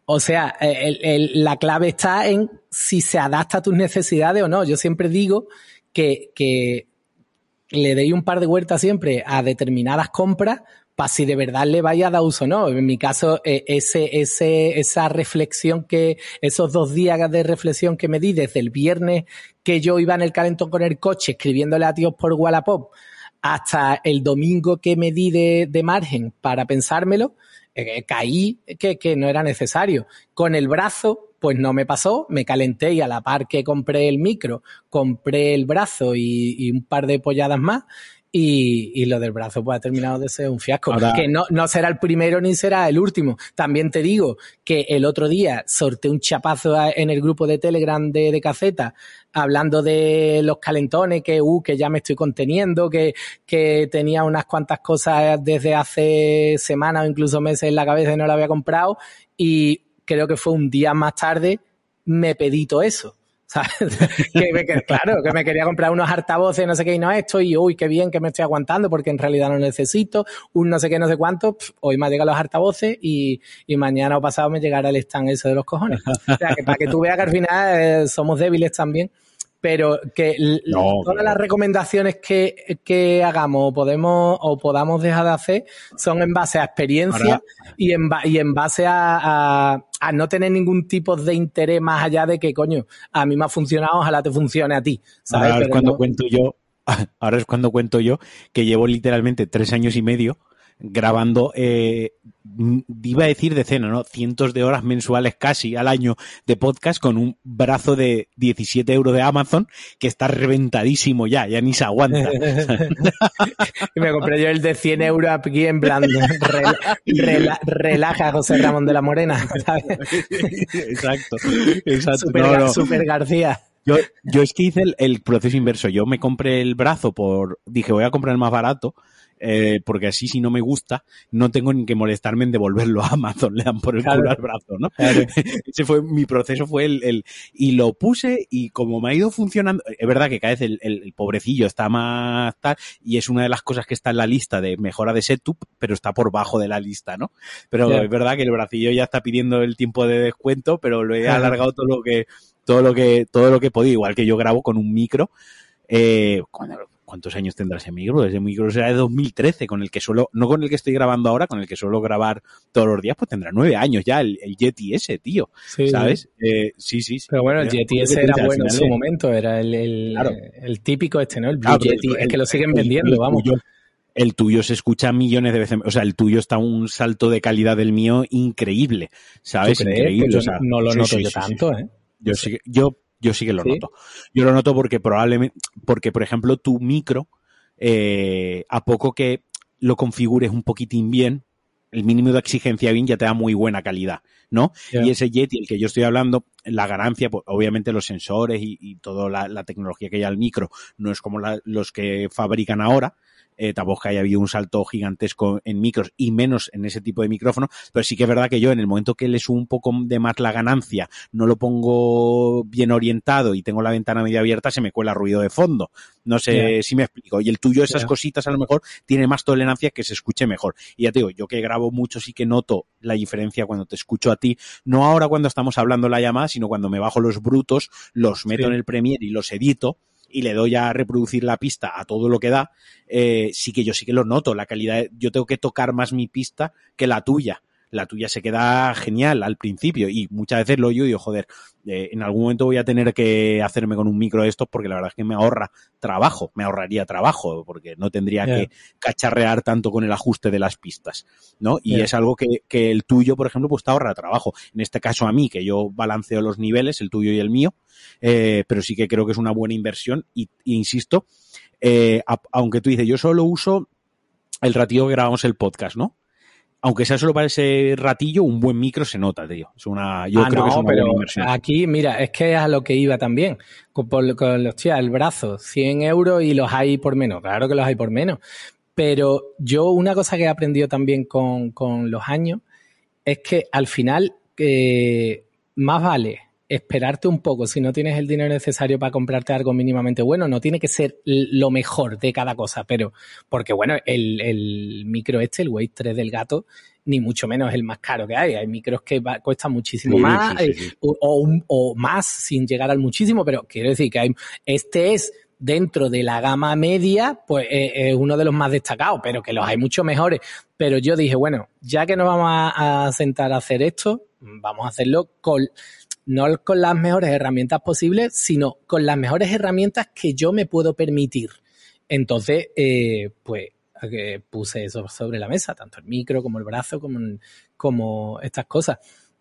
o sea, la clave está en si se adapta a tus necesidades o no. Yo siempre digo que, que le deis un par de vueltas siempre a determinadas compras para si de verdad le vaya a dar uso no. En mi caso, eh, ese, ese, esa reflexión que, esos dos días de reflexión que me di desde el viernes que yo iba en el calentón con el coche escribiéndole a tíos por Wallapop hasta el domingo que me di de, de margen para pensármelo, eh, caí que, que no era necesario. Con el brazo, pues no me pasó, me calenté y a la par que compré el micro, compré el brazo y, y un par de polladas más y, y, lo del brazo pues ha terminado de ser un fiasco. Que no, no será el primero ni será el último. También te digo que el otro día sorteé un chapazo en el grupo de Telegram de, de Caceta hablando de los calentones, que, uh, que ya me estoy conteniendo, que, que tenía unas cuantas cosas desde hace semanas o incluso meses en la cabeza y no lo había comprado. Y creo que fue un día más tarde, me pedí todo eso. (laughs) que, claro, que me quería comprar unos altavoces, no sé qué, y no esto, y uy, qué bien que me estoy aguantando porque en realidad no necesito, un no sé qué, no sé cuánto, hoy me llegan los altavoces y, y, mañana o pasado me llegará el stand ese de los cojones. O sea, que para que tú veas que al final eh, somos débiles también pero que todas las recomendaciones que, que, hagamos o podemos o podamos dejar de hacer son en base a experiencia y, en, y en base a, a, no tener ningún tipo de interés más allá de que, coño, a mí me ha funcionado, ojalá te funcione a ti. ¿sabes? Ahora es cuando cuento yo, (laughs) ahora es cuando cuento yo que llevo literalmente tres años y medio grabando, eh, iba a decir decenas, ¿no? Cientos de horas mensuales casi al año de podcast con un brazo de 17 euros de Amazon que está reventadísimo ya, ya ni se aguanta. (laughs) y me compré yo el de 100 euros aquí en plan, relaja José Ramón de la Morena. (laughs) exacto, exacto. Super, García. Yo, yo es que hice el, el, proceso inverso. Yo me compré el brazo por, dije voy a comprar el más barato eh, porque así si no me gusta, no tengo ni que molestarme en devolverlo a Amazon, le dan por el culo al brazo, ¿no? (laughs) Ese fue, mi proceso fue el, el, y lo puse y como me ha ido funcionando, es verdad que cada vez el, el, pobrecillo está más tal, y es una de las cosas que está en la lista de mejora de setup, pero está por bajo de la lista, ¿no? Pero es verdad que el bracillo ya está pidiendo el tiempo de descuento, pero lo he alargado todo lo que, todo lo que, todo lo que podido, igual que yo grabo con un micro, eh, cuando ¿cuántos años tendrá ese micro? Ese micro será de 2013, con el que suelo, no con el que estoy grabando ahora, con el que suelo grabar todos los días, pues tendrá nueve años ya el, Yeti ese, tío. ¿Sabes? Eh, sí, sí, sí. Pero bueno, el Yeti ese era bueno en su momento, era el, el, típico este, ¿no? El Blue Yeti, es que lo siguen vendiendo, vamos. el tuyo se escucha millones de veces, o sea, el tuyo está un salto de calidad del mío increíble, ¿sabes? Increíble. no lo noto yo tanto, ¿eh? Yo, sí, yo yo sí que lo noto. Yo lo noto porque probablemente, porque por ejemplo tu micro, eh, a poco que lo configures un poquitín bien, el mínimo de exigencia bien ya te da muy buena calidad, ¿no? Y ese Yeti, el que yo estoy hablando, la ganancia, pues, obviamente los sensores y, y toda la, tecnología que hay al micro no es como los que fabrican ahora, eh, tampoco que haya habido un salto gigantesco en micros y menos en ese tipo de micrófono, pero sí que es verdad que yo en el momento que le subo un poco de más la ganancia, no lo pongo bien orientado y tengo la ventana medio abierta, se me cuela ruido de fondo. No sé si me explico. Y el tuyo, esas cositas a lo mejor tiene más tolerancia que se escuche mejor. Y ya te digo, yo que grabo mucho sí que noto la diferencia cuando te escucho a ti, no ahora cuando estamos hablando la llamada, sino cuando me bajo los brutos, los meto en el Premiere y los edito y le doy a reproducir la pista a todo lo que da, eh, sí que yo sí que lo noto. La calidad, yo tengo que tocar más mi pista que la tuya la tuya se queda genial al principio y muchas veces lo oyo y digo, joder, eh, en algún momento voy a tener que hacerme con un micro de estos porque la verdad es que me ahorra trabajo, me ahorraría trabajo porque no tendría que cacharrear tanto con el ajuste de las pistas, ¿no? Y es algo que, que, el tuyo, por ejemplo, pues te ahorra trabajo. En este caso a mí, que yo balanceo los niveles, el tuyo y el mío, eh, pero sí que creo que es una buena inversión y, insisto, eh, aunque tú dices, yo solo uso el ratito que grabamos el podcast, ¿no? Aunque sea solo para ese ratillo, un buen micro se nota, tío. Es una, yo ah, creo que es una buena inversión. Aquí, mira, es que es a lo que iba también. Con, con los el brazo, 100 euros y los hay por menos. Claro que los hay por menos. Pero yo, una cosa que he aprendido también con, con los años es que al final, eh, más vale esperarte un poco si no tienes el dinero necesario para comprarte algo mínimamente bueno. No tiene que ser lo mejor de cada cosa, pero porque bueno, el, el micro este, el Wave 3 del gato, ni mucho menos el más caro que hay. Hay micros que cuestan muchísimo más O, o, más sin llegar al muchísimo, pero quiero decir que hay, este es dentro de la gama media, pues eh, es uno de los más destacados, pero que los hay mucho mejores. Pero yo dije, bueno, ya que nos vamos a, a sentar a hacer esto, vamos a hacerlo con no con las mejores herramientas posibles, sino con las mejores herramientas que yo me puedo permitir. Entonces, eh, pues puse eso sobre la mesa, tanto el micro como el brazo, como, como estas cosas.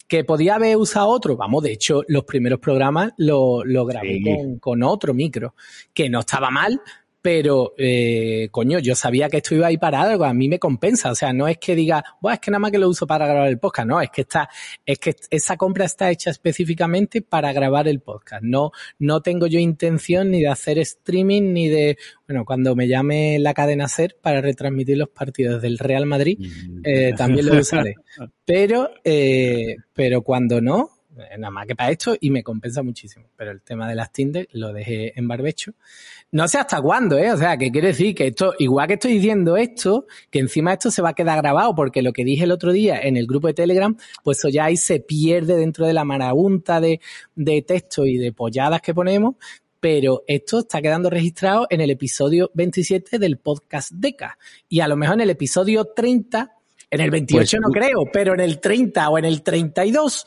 ¿Que podía haber usado otro? Vamos, de hecho, los primeros programas lo, lo grabé con, con, otro micro, que no estaba mal, pero eh, coño, yo sabía que esto iba a ir para algo, a mí me compensa, o sea, no es que diga, bueno, es que nada más que lo uso para grabar el podcast, no, es que está, es que esa compra está hecha específicamente para grabar el podcast, no, no tengo yo intención ni de hacer streaming ni de, bueno, cuando me llame la cadena SER para retransmitir los partidos del Real Madrid, mm. eh, también lo usaré, (laughs) pero, eh, pero cuando no, nada más que para esto y me compensa muchísimo. Pero el tema de las Tinder lo dejé en barbecho. No sé hasta cuándo, ¿eh? O sea, que quiere decir que esto, igual que estoy diciendo esto, que encima esto se va a quedar grabado, porque lo que dije el otro día en el grupo de Telegram, pues eso ya ahí se pierde dentro de la marabunta de, de texto y de polladas que ponemos, pero esto está quedando registrado en el episodio 27 del podcast DECA. Y a lo mejor en el episodio 30 En el 28 pues no creo, pero en el 30 o en el 32,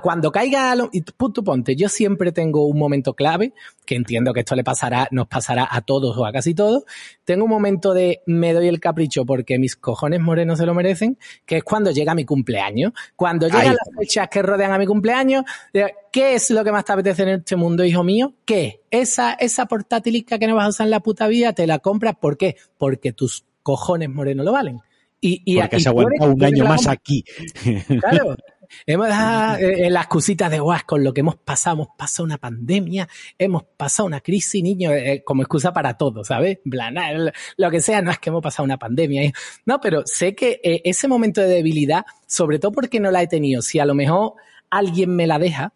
cuando caiga, punto ponte, yo siempre tengo un momento clave, que entiendo que esto le pasará, nos pasará a todos o a casi todos. Tengo un momento de me doy el capricho porque mis cojones morenos se lo merecen, que es cuando llega mi cumpleaños. Cuando llegan las fechas que rodean a mi cumpleaños, ¿qué es lo que más te apetece en este mundo, hijo mío? ¿Qué? Esa, esa portátilisca que no vas a usar en la puta vida, te la compras, ¿por qué? Porque tus cojones morenos lo valen. Y, y, Porque se aguanta un año más aquí. (laughs) Claro. Hemos dado eh, eh, las cositas de guas con lo que hemos pasado. Hemos pasado una pandemia, hemos pasado una crisis, niño, eh, como excusa para todo, ¿sabes? lo que sea, no es que hemos pasado una pandemia. No, pero sé que ese momento de debilidad, sobre todo porque no la he tenido, si a lo mejor alguien me la deja,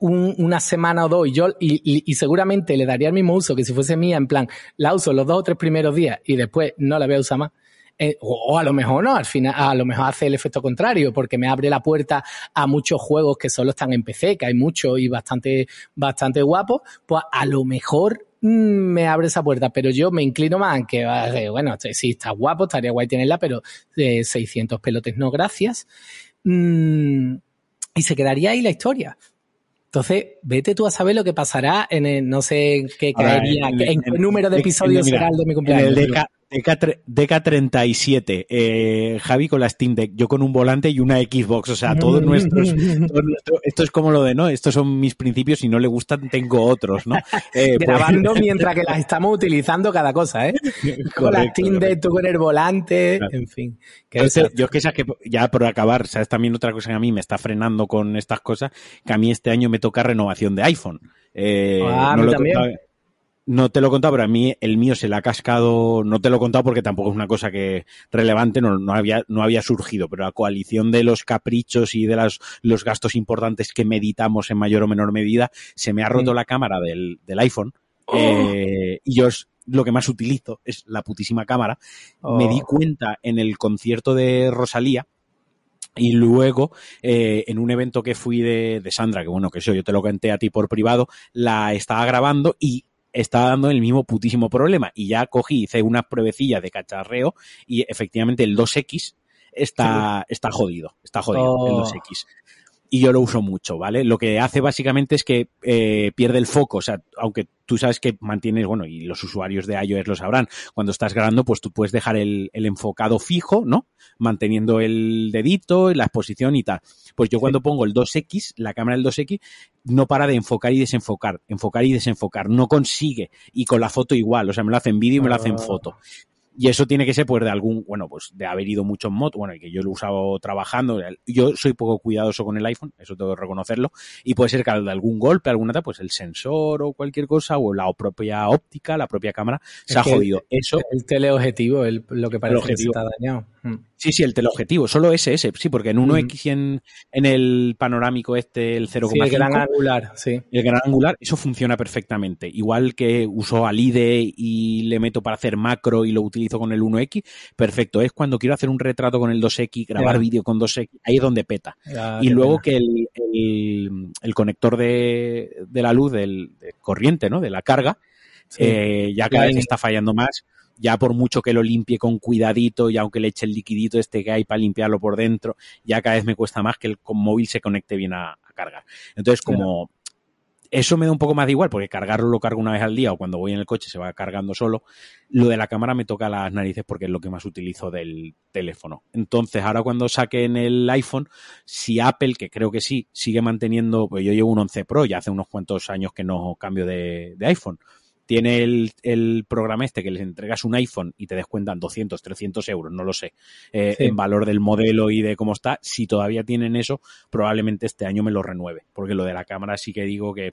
una semana o dos y yo y, y, seguramente le daría el mismo uso que si fuese mía, en plan, la uso los dos o tres primeros días y después no la voy a usar más. Eh, o, a lo mejor no, al final, a lo mejor hace el efecto contrario, porque me abre la puerta a muchos juegos que solo están en PC, que hay muchos y bastante, bastante guapos, pues a lo mejor mm, me abre esa puerta, pero yo me inclino más que, eh, bueno, si está guapo, estaría guay tenerla, pero de 600 pelotes no, gracias. Mm, y se quedaría ahí la historia. Entonces, vete tú a saber lo que pasará en el, no sé qué caería, en, qué número de episodios será el de mi cumpleaños. En el DK37, eh, Javi con la Steam Deck, yo con un volante y una Xbox, o sea, todos nuestros, (laughs) esto es como lo de, ¿no? Estos son mis principios y no le gustan, tengo otros, ¿no? Eh, pues Grabando mientras que las estamos utilizando cada cosa, ¿eh? (laughs) con la Steam Deck, tú con el volante, en fin. yo es que, que ya por acabar, ¿sabes? También otra cosa que a mí me está frenando con estas cosas, que a mí este año me toca renovación de iPhone. Eh, ah, no lo también. No te lo he contado, pero a mí el mío se le ha cascado, no te lo he contado porque tampoco es una cosa que relevante, no, no había, no había surgido, pero la coalición de los caprichos y de las, los gastos importantes que meditamos en mayor o menor medida, se me ha roto la cámara del, del iPhone, oh. eh, y yo lo que más utilizo es la putísima cámara. Me di oh. cuenta en el concierto de Rosalía, y luego, eh, en un evento que fui de, de, Sandra, que bueno, que eso yo te lo conté a ti por privado, la estaba grabando y estaba dando el mismo putísimo problema. Y ya cogí, hice unas pruebecillas de cacharreo y efectivamente el 2X está, está jodido. Está jodido el 2X y yo lo uso mucho, ¿vale? Lo que hace básicamente es que eh, pierde el foco, o sea, aunque tú sabes que mantienes, bueno, y los usuarios de iOS lo sabrán, cuando estás grabando, pues tú puedes dejar el, el enfocado fijo, ¿no? Manteniendo el dedito, la exposición y tal. Pues yo cuando pongo el 2X, la cámara del 2X, no para de enfocar y desenfocar, enfocar y desenfocar, no consigue. Y con la foto igual, o sea, me lo hace en vídeo y me lo hace en ah. foto. Y eso tiene que ser pues de algún, bueno, pues de haber ido mucho en moto, bueno, y que yo lo he usado trabajando. Yo soy poco cuidadoso con el iPhone, eso tengo que reconocerlo. Y puede ser que de algún golpe, alguna tal, pues el sensor o cualquier cosa, o la propia óptica, la propia cámara, se ha jodido. eso. El teleobjetivo, el, lo que parece que está dañado. Mm. Sí, sí, el teleobjetivo, solo ese, ese, sí, porque en 1X y en, en el panorámico este, el 0,5. Sí, el gran angular, sí. El gran angular, eso funciona perfectamente. Igual que uso Alide y le meto para hacer macro y lo utilizo con el 1X, perfecto. Es cuando quiero hacer un retrato con el 2X, grabar vídeo con 2X, ahí es donde peta. y luego que el, el, conector de, de, la luz, del corriente, ¿no? De la carga, eh, ya cada vez está fallando más ya por mucho que lo limpie con cuidadito y aunque le eche el liquidito este que hay para limpiarlo por dentro, ya cada vez me cuesta más que el móvil se conecte bien a, cargar. Entonces, como eso me da un poco más de igual, porque cargarlo lo cargo una vez al día o cuando voy en el coche se va cargando solo. Lo de la cámara me toca las narices porque es lo que más utilizo del teléfono. Entonces, ahora cuando saquen el iPhone, si Apple, que creo que sí, sigue manteniendo, pues yo llevo un 11 Pro, ya hace unos cuantos años que no cambio de, de iPhone tiene el, programa este que les entregas un iPhone y te descuentan 200, 300 euros, no lo sé, eh, en valor del modelo y de cómo está. Si todavía tienen eso, probablemente este año me lo renueve, porque lo de la cámara sí que digo que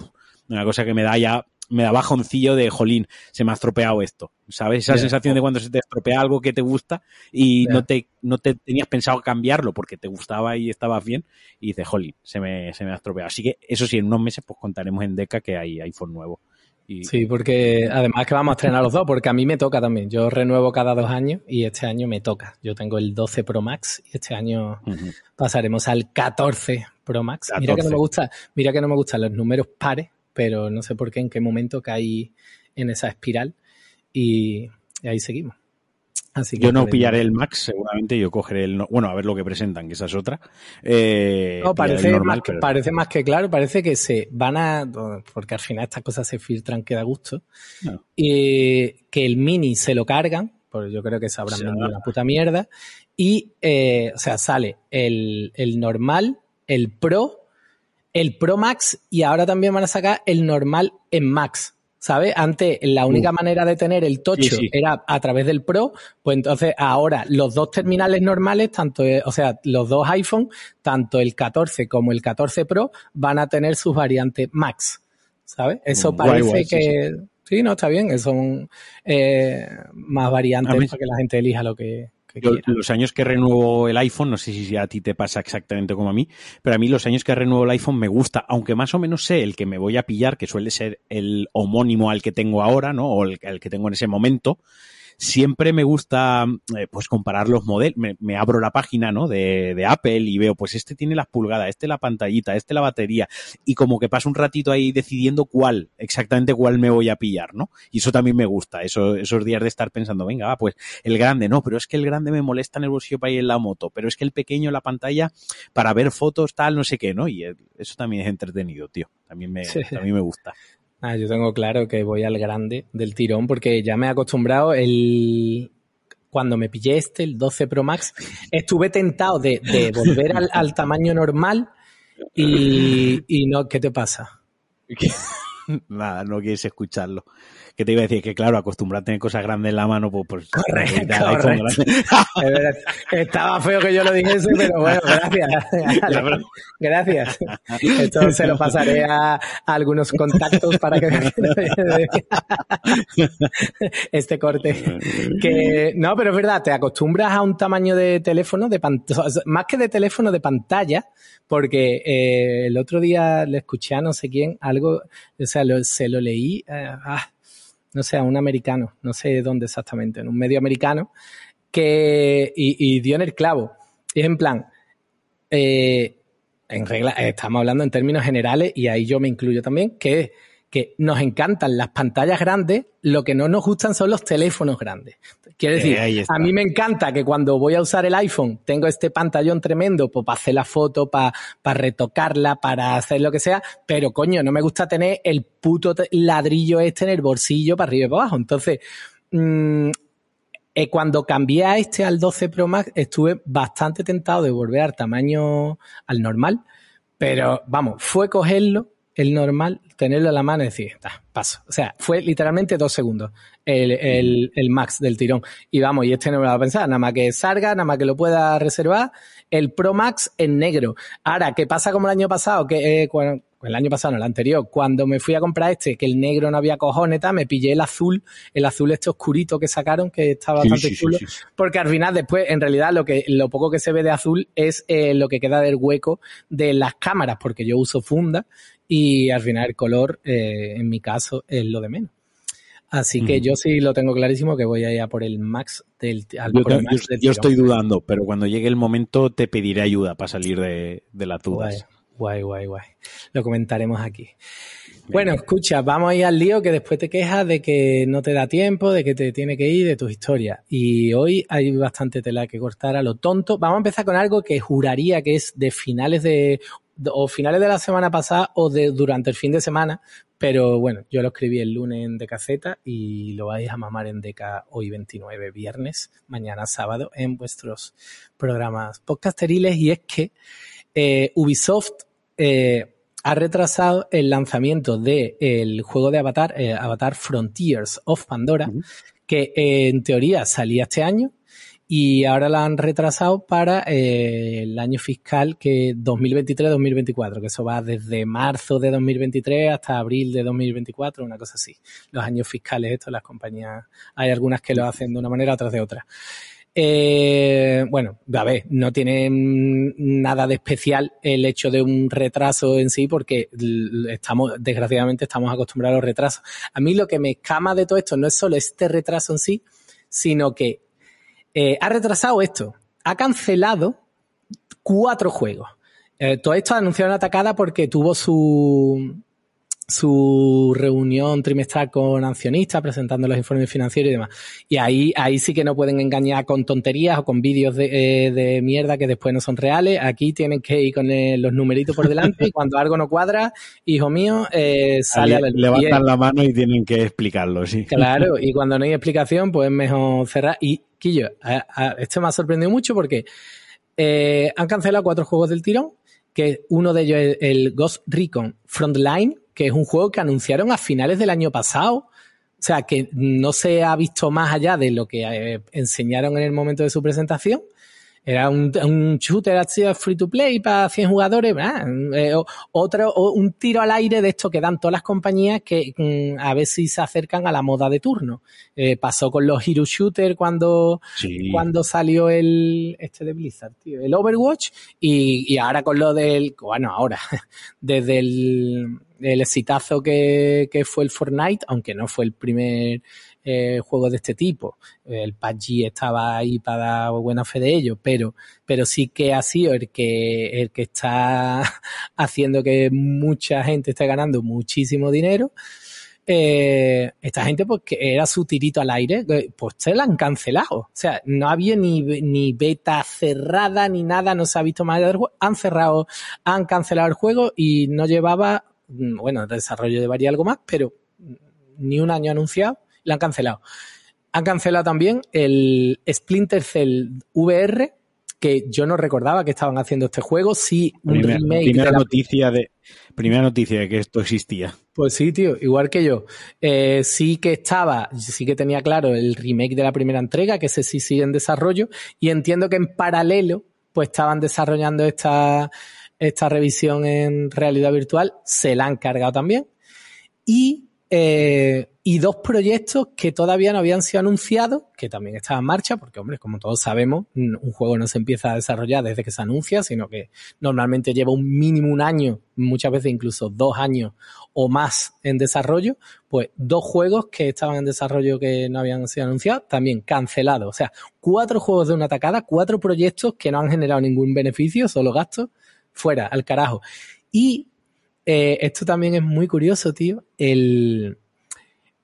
una cosa que me da ya, me da bajoncillo de, jolín, se me ha estropeado esto, ¿sabes? Esa sensación de cuando se te estropea algo que te gusta y no te no te tenías pensado cambiarlo porque te gustaba y estabas bien y dices, jolín, se me, se me ha estropeado. Así que eso sí, en unos meses pues contaremos en Deca que hay iPhone nuevo. Sí, porque además que vamos a estrenar los dos, porque a mí me toca también. Yo renuevo cada dos años y este año me toca. Yo tengo el 12 Pro Max y este año pasaremos al 14 Pro Max. Mira que no me gusta, mira que no me gustan los números pares, pero no sé por qué, en qué momento caí en esa espiral y, ahí seguimos. Así que yo no pillaré el Max, seguramente yo cogeré el... Bueno, a ver lo que presentan, que esa es otra. Eh, no, parece, más que, parece más que claro, parece que se van a... Porque al final estas cosas se filtran que da gusto. Y que el Mini se lo cargan, porque yo creo que se habrán vendido una puta mierda. Y, eh, o sea, sale el, el normal, el Pro, el Pro Max y ahora también van a sacar el normal en Max. ¿Sabes? Antes la única manera de tener el tocho era a través del Pro, pues entonces ahora los dos terminales normales, tanto, eh, o sea, los dos iPhone, tanto el 14 como el 14 Pro, van a tener sus variantes Max, ¿sabes? Eso mm, parece que... Sí. no, está bien, son eh, más variantes para que la gente elija lo que, los años que renuevo el iPhone, no sé si a ti te pasa exactamente como a mí, pero a mí los años que renuevo el iPhone me gusta, aunque más o menos sé el que me voy a pillar, que suele ser el homónimo al que tengo ahora, ¿no? O el que tengo en ese momento siempre me gusta eh, pues comparar los modelos, me, abro la página ¿no? de, de, Apple y veo pues este tiene las pulgadas, este la pantallita, este la batería y como que paso un ratito ahí decidiendo cuál, exactamente cuál me voy a pillar, ¿no? Y eso también me gusta, eso, esos días de estar pensando, venga, va, pues el grande, no, pero es que el grande me molesta en el bolsillo para ir en la moto, pero es que el pequeño la pantalla para ver fotos tal, no sé qué, ¿no? Y eso también es entretenido, tío, también me, también me gusta. Ah, yo tengo claro que voy al grande del tirón porque ya me he acostumbrado el cuando me pillé este, el 12 Pro Max, estuve tentado de, (laughs) volver al, tamaño normal y, y no, ¿qué te pasa? (laughs) Nada, no quieres escucharlo que te iba a decir que, claro, acostumbrarte a tener cosas grandes en la mano, pues, pues correcto, (laughs) Estaba feo que yo lo dijese, pero bueno, gracias. (laughs) gracias. Esto se lo pasaré a, algunos contactos para que este corte. Que, no, pero es verdad, te acostumbras a un tamaño de teléfono, de más que de teléfono, de pantalla, porque eh, el otro día le escuché a no sé quién algo, o sea, se lo leí, eh, ah, no sé, a un americano, no sé dónde exactamente, en un medio americano, que, y, dio en el clavo. Y es en plan, eh, en regla, estamos hablando en términos generales, y ahí yo me incluyo también, que que nos encantan las pantallas grandes, lo que no nos gustan son los teléfonos grandes. Quiero decir, a mí me encanta que cuando voy a usar el iPhone tengo este pantallón tremendo pues, para hacer la foto, para, para retocarla, para hacer lo que sea, pero coño, no me gusta tener el puto ladrillo este en el bolsillo para arriba y para abajo. Entonces, mm, eh, cuando cambié a este al 12 Pro Max estuve bastante tentado de volver al tamaño, al normal, pero vamos, fue cogerlo el normal, tenerlo en la mano y decir, paso. O sea, fue literalmente dos segundos el, el, el, max del tirón. Y vamos, y este no me lo va a pensar, nada más que salga, nada más que lo pueda reservar, el Pro Max en negro. Ahora, ¿qué pasa como el año pasado? Que eh, el año pasado, no, el anterior, cuando me fui a comprar este, que el negro no había cojones, me pillé el azul, el azul este oscurito que sacaron, que estaba bastante chulo, porque al final después, en realidad, lo que, lo poco que se ve de azul es eh, lo que queda del hueco de las cámaras, porque yo uso funda, y al final el color, eh, en mi caso, es lo de menos. Así que yo sí lo tengo clarísimo que voy a ir a por el max del, al yo, yo, estoy dudando, pero cuando llegue el momento te pediré ayuda para salir de, de las dudas. Guay, guay, guay. Lo comentaremos aquí. Bueno, escucha, vamos a ir al lío que después te quejas de que no te da tiempo, de que te tiene que ir, de tus historias. Y hoy hay bastante tela que cortar a lo tonto. Vamos a empezar con algo que juraría que es de finales de, o finales de la semana pasada o de durante el fin de semana. Pero bueno, yo lo escribí el lunes en Decaceta y lo vais a mamar en Deca hoy 29, viernes, mañana sábado, en vuestros programas podcasteriles. Y es que eh, Ubisoft eh, ha retrasado el lanzamiento del juego de Avatar, eh, Avatar Frontiers of Pandora, que en teoría salía este año y ahora la han retrasado para el año fiscal que 2023-2024, que eso va desde marzo de 2023 hasta abril de 2024, una cosa así. Los años fiscales estos, las compañías, hay algunas que lo hacen de una manera, otras de otra. Eh, bueno, a ver, no tiene nada de especial el hecho de un retraso en sí, porque estamos, desgraciadamente, estamos acostumbrados a los retrasos. A mí lo que me escama de todo esto no es solo este retraso en sí, sino que eh, ha retrasado esto, ha cancelado cuatro juegos. Eh, todo esto anunciaron atacada porque tuvo su su reunión trimestral con accionistas presentando los informes financieros y demás. Y ahí, ahí sí que no pueden engañar con tonterías o con vídeos de, eh, de mierda que después no son reales. Aquí tienen que ir con eh, los numeritos por delante y cuando algo no cuadra, hijo mío, eh, sale a la Levantan la mano y tienen que explicarlo, sí. Claro, y (laughs) cuando no hay explicación, pues es mejor cerrar. Y, Quillo, esto me ha sorprendido mucho porque eh, han cancelado cuatro juegos del tirón, que uno de ellos es el Ghost Recon Frontline, que es un juego que anunciaron a finales del año pasado. O sea, que no se ha visto más allá de lo que eh, enseñaron en el momento de su presentación. Era un, un shooter así free to play para 100 jugadores, eh, otro, un tiro al aire de esto que dan todas las compañías que mm, a ver si se acercan a la moda de turno. Eh, pasó con los Hero Shooter cuando, cuando salió el, este de Blizzard, tío, el Overwatch, y, y ahora con lo del, bueno, ahora, (laughs) desde el, el exitazo que, que fue el Fortnite, aunque no fue el primer eh, juegos de este tipo. El PUBG estaba ahí para dar buena fe de ello, pero, pero sí que ha sido el que, el que está (laughs) haciendo que mucha gente esté ganando muchísimo dinero. Eh, esta gente, pues que era su tirito al aire, eh, pues se la han cancelado. O sea, no había ni, ni beta cerrada ni nada, no se ha visto más del juego. Han cerrado, han cancelado el juego y no llevaba, mm, bueno, desarrollo de algo más, pero ni un año anunciado la han cancelado. Han cancelado también el Splinter Cell VR, que yo no recordaba que estaban haciendo este juego. Sí, un remake. Primera, noticia de, primera noticia de que esto existía. Pues sí, tío, igual que yo. Eh, sí que estaba, sí que tenía claro el remake de la primera entrega, que ese sí sigue en desarrollo. Y entiendo que en paralelo, pues estaban desarrollando esta, esta revisión en realidad virtual. Se la han cargado también. Y eh, y dos proyectos que todavía no habían sido anunciados, que también estaban en marcha, porque, hombre, como todos sabemos, un juego no se empieza a desarrollar desde que se anuncia, sino que normalmente lleva un mínimo un año, muchas veces incluso dos años o más en desarrollo, pues dos juegos que estaban en desarrollo que no habían sido anunciados, también cancelados. O sea, cuatro juegos de una tacada, cuatro proyectos que no han generado ningún beneficio, solo gastos, fuera, al carajo. Y eh, esto también es muy curioso, tío. El,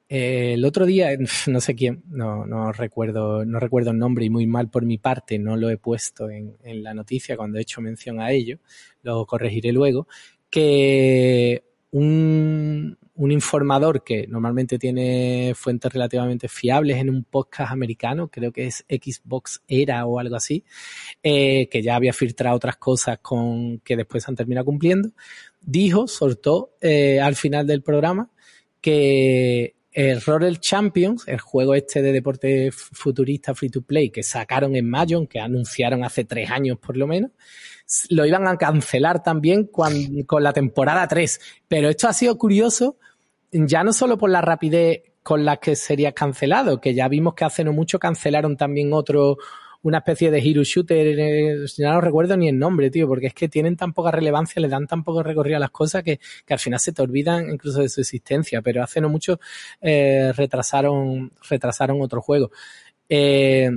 el otro día, (laughs) no sé quién, no, no recuerdo, no recuerdo el nombre y muy mal por mi parte, no lo he puesto en, en la noticia cuando he hecho mención a ello, lo corregiré luego, que un, un informador que normalmente tiene fuentes relativamente fiables en un podcast americano, creo que es Xbox Era o algo así, eh, que ya había filtrado otras cosas con que después han terminado cumpliendo, dijo, soltó eh, al final del programa que el Roller Champions, el juego este de deporte futurista free to play que sacaron en mayo, que anunciaron hace tres años por lo menos, lo iban a cancelar también con la temporada 3. Pero esto ha sido curioso, ya no solo por la rapidez con la que sería cancelado, que ya vimos que hace no mucho cancelaron también otro, una especie de hero shooter, eh, ya no recuerdo ni el nombre, tío, porque es que tienen tan poca relevancia, le dan tan poco recorrido a las cosas que, al final se te olvidan incluso de su existencia, pero hace no mucho eh, retrasaron, retrasaron otro juego. Eh,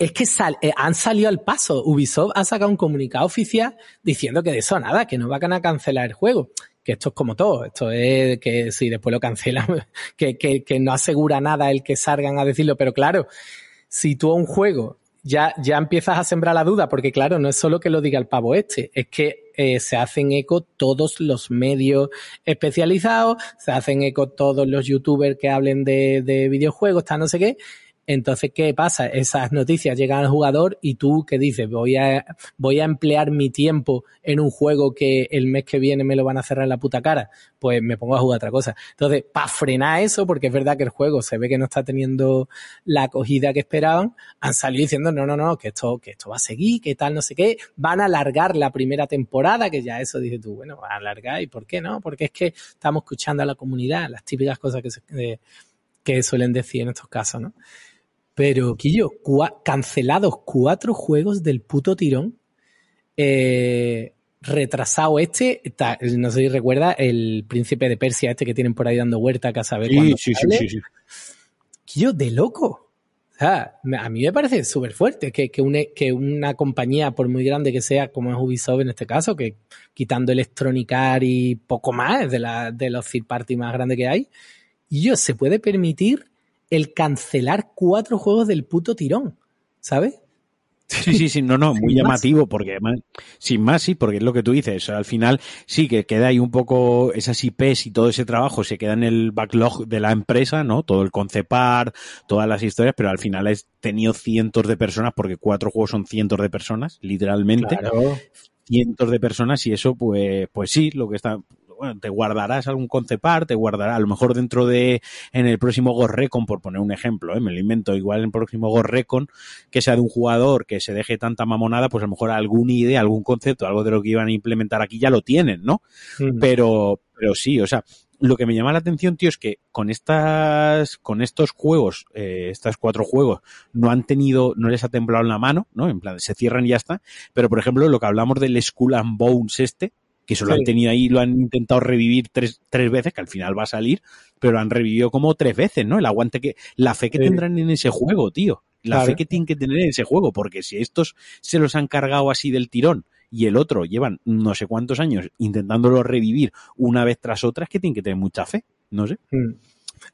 es que eh, han salido al paso. Ubisoft ha sacado un comunicado oficial diciendo que de eso nada, que no van a cancelar el juego. Que esto es como todo. Esto es que si después lo cancelan, (laughs) que, que, que no asegura nada el que salgan a decirlo. Pero claro, si tú a un juego ya, ya empiezas a sembrar la duda, porque claro, no es solo que lo diga el pavo este, es que eh, se hacen eco todos los medios especializados, se hacen eco todos los youtubers que hablen de, de videojuegos, tal no sé qué, entonces, ¿qué pasa? Esas noticias llegan al jugador y tú, ¿qué dices? Voy a, voy a emplear mi tiempo en un juego que el mes que viene me lo van a cerrar en la puta cara. Pues me pongo a jugar otra cosa. Entonces, para frenar eso, porque es verdad que el juego se ve que no está teniendo la acogida que esperaban, han salido diciendo, no, no, no, que esto, que esto va a seguir, que tal, no sé qué. Van a alargar la primera temporada, que ya eso dices tú, bueno, a alargar, ¿y por qué no? Porque es que estamos escuchando a la comunidad, las típicas cosas que, que suelen decir en estos casos, ¿no? Pero, Quillo, cancelados cuatro juegos del puto tirón. Eh, retrasado este, no sé si recuerda, el príncipe de Persia este que tienen por ahí dando huerta a saber sí, sí, Sí, sí, sí. Quillo, de loco. a mí me parece súper fuerte que, que, una compañía, por muy grande que sea, como es Ubisoft en este caso, que quitando Electronic Arts y poco más de, la, de los third party más grandes que hay, yo se puede permitir el cancelar cuatro juegos del puto tirón, ¿sabes? Sí, sí, sí, no, no, muy llamativo, porque sin más, sí, porque es lo que tú dices, al final sí que queda ahí un poco esas IPs y todo ese trabajo se queda en el backlog de la empresa, ¿no? Todo el concepar, todas las historias, pero al final he tenido cientos de personas, porque cuatro juegos son cientos de personas, literalmente. Cientos de personas y eso, pues, pues sí, lo que está, bueno, te guardarás algún concepar, te guardará, a lo mejor dentro de, en el próximo Gorrecon, por poner un ejemplo, ¿eh? me lo invento, igual en el próximo Gorrecon, que sea de un jugador que se deje tanta mamonada, pues a lo mejor alguna idea, algún concepto, algo de lo que iban a implementar aquí ya lo tienen, ¿no? Pero, pero sí, o sea, lo que me llama la atención, tío, es que con estas, con estos juegos, eh, estos cuatro juegos, no han tenido, no les ha temblado la mano, ¿no? En plan, se cierran y ya está. Pero, por ejemplo, lo que hablamos del Skull and Bones este, que solo han tenido ahí, lo han intentado revivir tres, tres veces, que al final va a salir, pero lo han revivido como tres veces, ¿no? El aguante que, la fe que tendrán en ese juego, tío. La fe que tienen que tener en ese juego, porque si estos se los han cargado así del tirón y el otro llevan no sé cuántos años intentándolo revivir una vez tras otra, es que tienen que tener mucha fe, no sé. Hmm.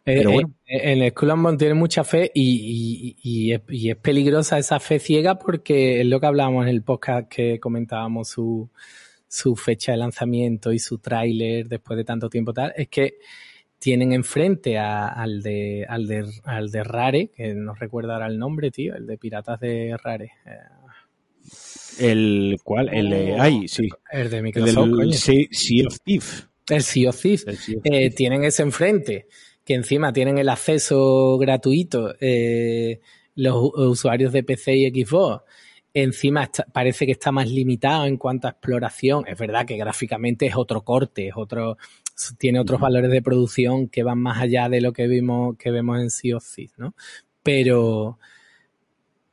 Eh, Pero bueno. En, el Skull tiene mucha fe y, y, es, y, es, peligrosa esa fe ciega porque es lo que hablábamos en el podcast que comentábamos su, su fecha de lanzamiento y su tráiler después de tanto tiempo tal, es que tienen enfrente al, de, al, de, al de Rare, que no recuerdo ahora el nombre, tío, el de Piratas de Rare. El cual, el de, ay, sí. El de Microsoft, el Sea of Thief. El Sea of Thief. Eh, tienen ese enfrente, que encima tienen el acceso gratuito eh, los usuarios de PC y Xbox Encima parece que está más limitado en cuanto a exploración. Es verdad que gráficamente es otro corte, es otro, tiene otros valores de producción que van más allá de lo que vimos, que vemos en Sea of Thieves, ¿no? Pero,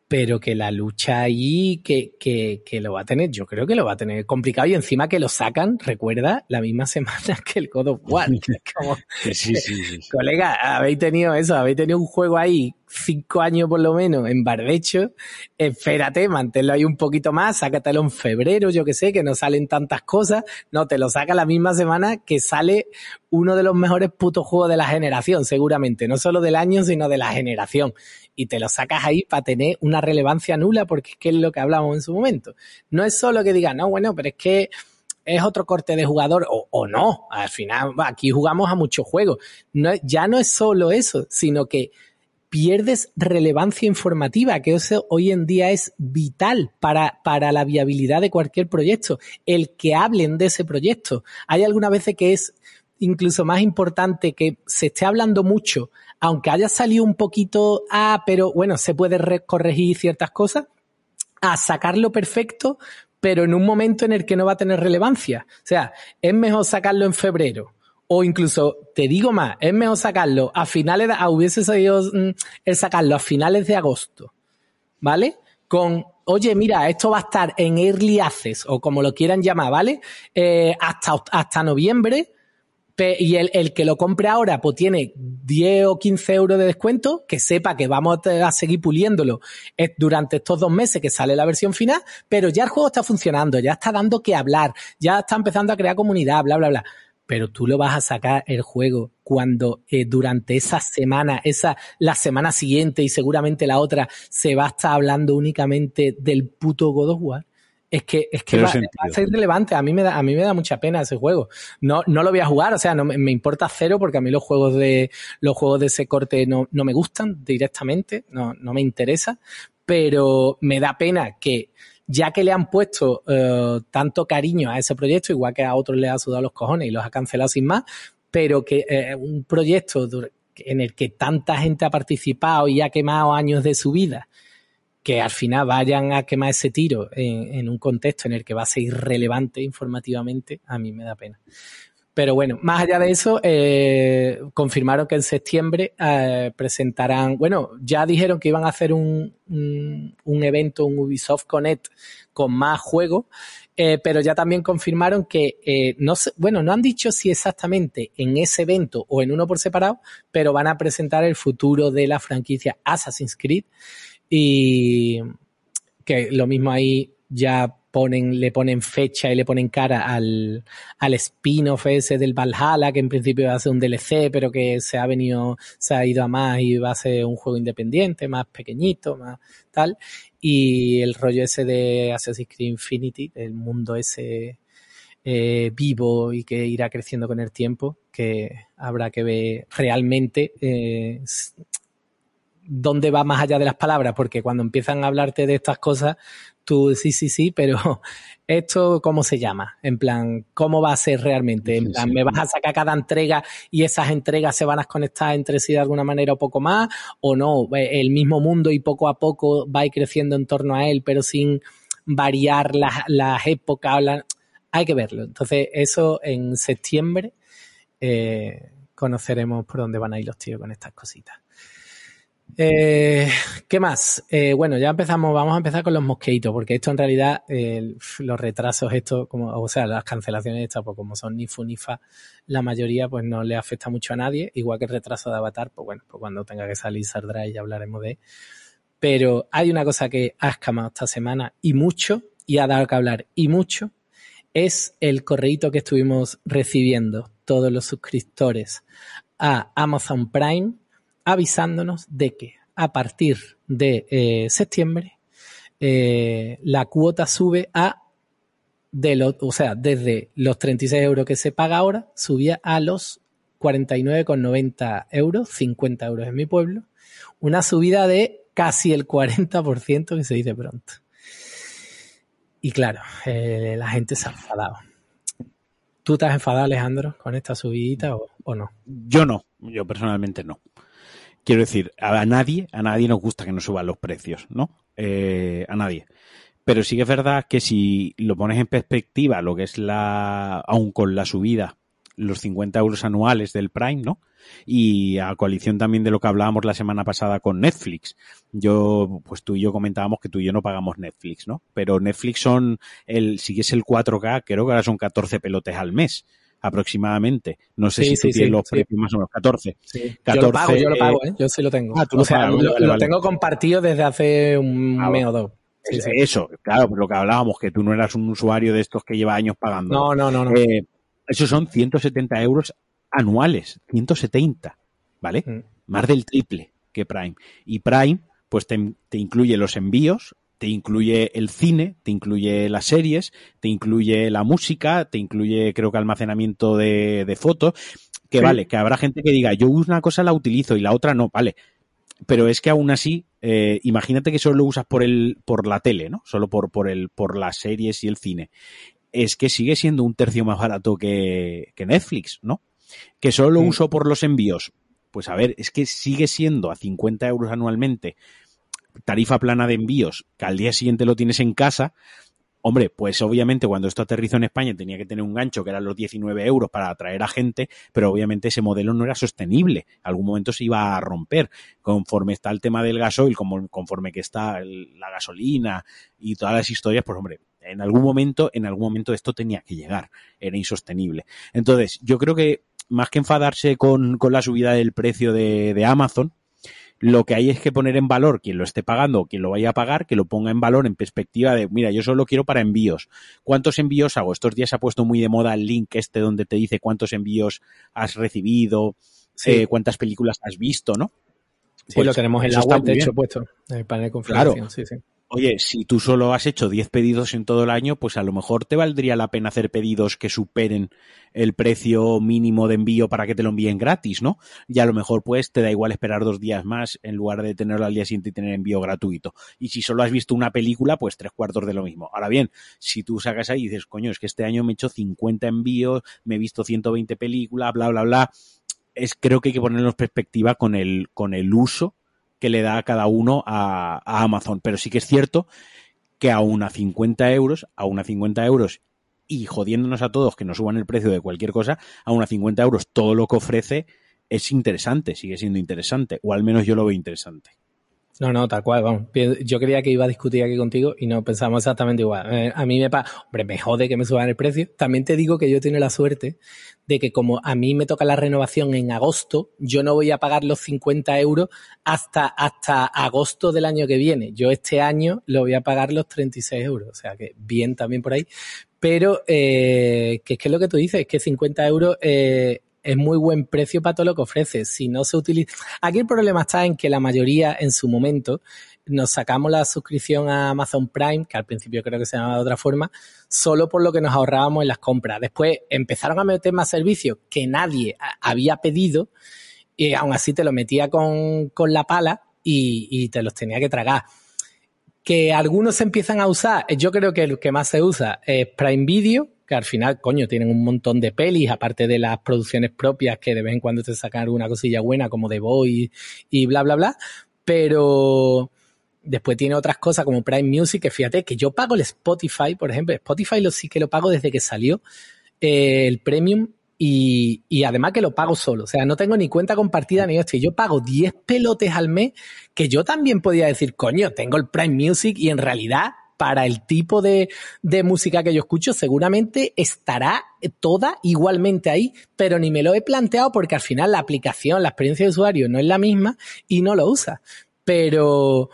pero que la lucha ahí, que, que, que, lo va a tener, yo creo que lo va a tener complicado y encima que lo sacan, recuerda, la misma (laughs) semana que el God of War. (laughs) Como, sí, sí, sí, (laughs) colega, habéis tenido eso, habéis tenido un juego ahí cinco años por lo menos en barbecho, espérate, manténlo ahí un poquito más, sácatelo en febrero, yo que sé, que no salen tantas cosas, no, te lo saca la misma semana que sale uno de los mejores putos juegos de la generación, seguramente, no solo del año, sino de la generación. Y te lo sacas ahí para tener una relevancia nula, porque es que es lo que hablamos en su momento. No es solo que digas, no, bueno, pero es que es otro corte de jugador o, no. Al final, aquí jugamos a muchos juegos. Ya no es solo eso, sino que pierdes relevancia informativa, que eso hoy en día es vital para, para la viabilidad de cualquier proyecto, el que hablen de ese proyecto. Hay algunas veces que es incluso más importante que se esté hablando mucho, aunque haya salido un poquito, ah, pero bueno, se puede corregir ciertas cosas, a sacarlo perfecto, pero en un momento en el que no va a tener relevancia. O sea, es mejor sacarlo en febrero o incluso, te digo más, es mejor sacarlo a finales de, ah, hubiese sido mm, el sacarlo a finales de agosto, ¿vale? Con, oye, mira, esto va a estar en Early Access, o como lo quieran llamar, ¿vale? Eh, hasta, hasta noviembre, y el, el, que lo compre ahora, pues tiene 10 o 15 euros de descuento, que sepa que vamos a seguir puliéndolo durante estos dos meses que sale la versión final, pero ya el juego está funcionando, ya está dando que hablar, ya está empezando a crear comunidad, bla, bla, bla pero tú lo vas a sacar el juego cuando eh, durante esa semana, esa, la semana siguiente y seguramente la otra, se va a estar hablando únicamente del puto God of War. Es que, es que va, a ser relevante. A mí me da, a mí me da mucha pena ese juego. No, no lo voy a jugar, o sea, no me, importa cero porque a mí los juegos de, los juegos de ese corte no, no me gustan directamente, no, no me interesa, pero me da pena que ya que le han puesto eh, tanto cariño a ese proyecto, igual que a otros le ha sudado los cojones y los ha cancelado sin más, pero que eh, un proyecto en el que tanta gente ha participado y ha quemado años de su vida, que al final vayan a quemar ese tiro en, un contexto en el que va a ser irrelevante informativamente, a mí me da pena. Pero bueno, más allá de eso, eh, confirmaron que en septiembre eh, presentarán, bueno, ya dijeron que iban a hacer un, un, evento, un Ubisoft Connect con más juegos, eh, pero ya también confirmaron que, no bueno, no han dicho si exactamente en ese evento o en uno por separado, pero van a presentar el futuro de la franquicia Assassin's Creed y que lo mismo ahí ya ponen, le ponen fecha y le ponen cara al, al spin-off ese del Valhalla, que en principio va a ser un DLC, pero que se ha venido, se ha ido a más y va a ser un juego independiente, más pequeñito, más tal. Y el rollo ese de Assassin's Creed Infinity, el mundo ese eh, vivo y que irá creciendo con el tiempo, que habrá que ver realmente eh, dónde va más allá de las palabras, porque cuando empiezan a hablarte de estas cosas, tú sí, sí, sí, pero (laughs) esto cómo se llama, en plan, cómo va a ser realmente, en plan, me vas a sacar cada entrega y esas entregas se van a conectar entre sí de alguna manera o poco más, o no, eh, el mismo mundo y poco a poco va a ir creciendo en torno a él, pero sin variar las, las épocas, hay que verlo. Entonces, eso en septiembre eh, conoceremos por dónde van a ir los tíos con estas cositas. Eh, ¿Qué más? Eh, bueno, ya empezamos, vamos a empezar con los mosquitos, porque esto en realidad, los retrasos, esto, como, o sea, las cancelaciones estas, pues como son ni fu ni fa, la mayoría pues no le afecta mucho a nadie, igual que el retraso de Avatar, pues bueno, pues cuando tenga que salir saldrá y ya hablaremos de Pero hay una cosa que ha escamado esta semana y mucho, y ha dado que hablar y mucho, es el correíto que estuvimos recibiendo todos los suscriptores a Amazon Prime avisándonos de que a partir de eh, septiembre eh, la cuota sube a de los, o sea, desde los 36 euros que se paga ahora, subía a los 49,90 euros, 50 euros en mi pueblo, una subida de casi el 40% que se dice pronto. Y claro, eh, la gente se ha enfadado. ¿Tú has enfadado, Alejandro, con esta subida o no? Yo no, yo personalmente no. Quiero decir, a nadie, a nadie nos gusta que nos suban los precios, ¿no? Eh, a nadie. Pero sí que es verdad que si lo pones en perspectiva, lo que es la, aún con la subida, los 50 euros anuales del Prime, ¿no? Y a coalición también de lo que hablábamos la semana pasada con Netflix. Yo, pues tú y yo comentábamos que tú y yo no pagamos Netflix, ¿no? Pero Netflix son el, si es el 4K, creo que ahora son 14 pelotes al mes aproximadamente. No sé si tú tienes los precios más o menos, 14. 14 yo lo pago, yo lo pago, ¿eh? yo sí lo tengo. Ah, o sea, lo, tengo compartido desde hace un ah, mes o dos. Eso, claro, pues lo que hablábamos, que tú no eras un usuario de estos que lleva años pagando. No, no, no. no. Eh, esos son 170 euros anuales, 170, ¿vale? Mm. Más del triple que Prime. Y Prime, pues te, te incluye los envíos, te incluye el cine, te incluye las series, te incluye la música, te incluye creo que almacenamiento de, fotos, que vale, que habrá gente que diga, yo una cosa la utilizo y la otra no, vale. Pero es que aún así, eh, imagínate que solo lo usas por el, por la tele, ¿no? Solo por, por el, por las series y el cine. Es que sigue siendo un tercio más barato que, que Netflix, ¿no? Que solo lo uso por los envíos. Pues a ver, es que sigue siendo a 50 euros anualmente tarifa plana de envíos, que al día siguiente lo tienes en casa, Hombre, pues obviamente cuando esto aterrizó en España tenía que tener un gancho que eran los 19 euros para atraer a gente, pero obviamente ese modelo no era sostenible. En algún momento se iba a romper. Conforme está el tema del gasoil, conforme que está la gasolina y todas las historias, pues hombre, en algún momento, en algún momento esto tenía que llegar. Era insostenible. Entonces, yo creo que más que enfadarse con, la subida del precio de Amazon, lo que hay es que poner en valor quien lo esté pagando o quien lo vaya a pagar, que lo ponga en valor en perspectiva de, mira, yo solo quiero para envíos. ¿Cuántos envíos hago? Estos días se ha puesto muy de moda el link este donde te dice cuántos envíos has recibido, eh, cuántas películas has visto, ¿no? Sí, lo pues tenemos en la web, de hecho, puesto, en el panel de configuración. Claro. Sí, sí. Oye, si tú solo has hecho 10 pedidos en todo el año, pues a lo mejor te valdría la pena hacer pedidos que superen el precio mínimo de envío para que te lo envíen gratis, ¿no? Y a lo mejor pues te da igual esperar dos días más en lugar de tenerlo al día siguiente y tener envío gratuito. Y si solo has visto una película, pues tres cuartos de lo mismo. Ahora bien, si tú sacas ahí y dices, coño, es que este año me he hecho 50 envíos, me he visto 120 películas, bla, bla, bla, es creo que hay que ponerlo en perspectiva con el, con el uso que le da a cada uno a, Amazon. Pero sí que es cierto que a una 50 euros, a una 50 euros y jodiéndonos a todos que nos suban el precio de cualquier cosa, a unos 50 euros todo lo que ofrece es interesante, sigue siendo interesante, o al menos yo lo veo interesante. No, no, tal cual, vamos. Yo creía que iba a discutir aquí contigo y no pensamos exactamente igual. Eh, a mí me pasa, hombre, me jode que me suban el precio. También te digo que yo tengo la suerte de que como a mí me toca la renovación en agosto, yo no voy a pagar los 50 euros hasta, hasta agosto del año que viene. Yo este año lo voy a pagar los 36 euros. O sea que bien también por ahí. Pero, eh, que es que lo que tú dices, es que 50 euros, eh, es muy buen precio para todo lo que ofrece. Si no se utiliza. Aquí el problema está en que la mayoría en su momento nos sacamos la suscripción a Amazon Prime, que al principio creo que se llamaba de otra forma, solo por lo que nos ahorrábamos en las compras. Después empezaron a meter más servicios que nadie había pedido y aún así te lo metía con, con la pala y, te los tenía que tragar. Que algunos se empiezan a usar, yo creo que el que más se usa es Prime Video, que al final, coño, tienen un montón de pelis, aparte de las producciones propias que de vez en cuando te sacan una cosilla buena como The Boy y bla, bla, bla. Pero después tiene otras cosas como Prime Music, que fíjate que yo pago el Spotify, por ejemplo, Spotify lo sí que lo pago desde que salió eh, el Premium y, y, además que lo pago solo. O sea, no tengo ni cuenta compartida ni esto. Yo pago 10 pelotes al mes que yo también podía decir, coño, tengo el Prime Music y en realidad para el tipo de, de, música que yo escucho, seguramente estará toda igualmente ahí, pero ni me lo he planteado porque al final la aplicación, la experiencia de usuario no es la misma y no lo usa. Pero,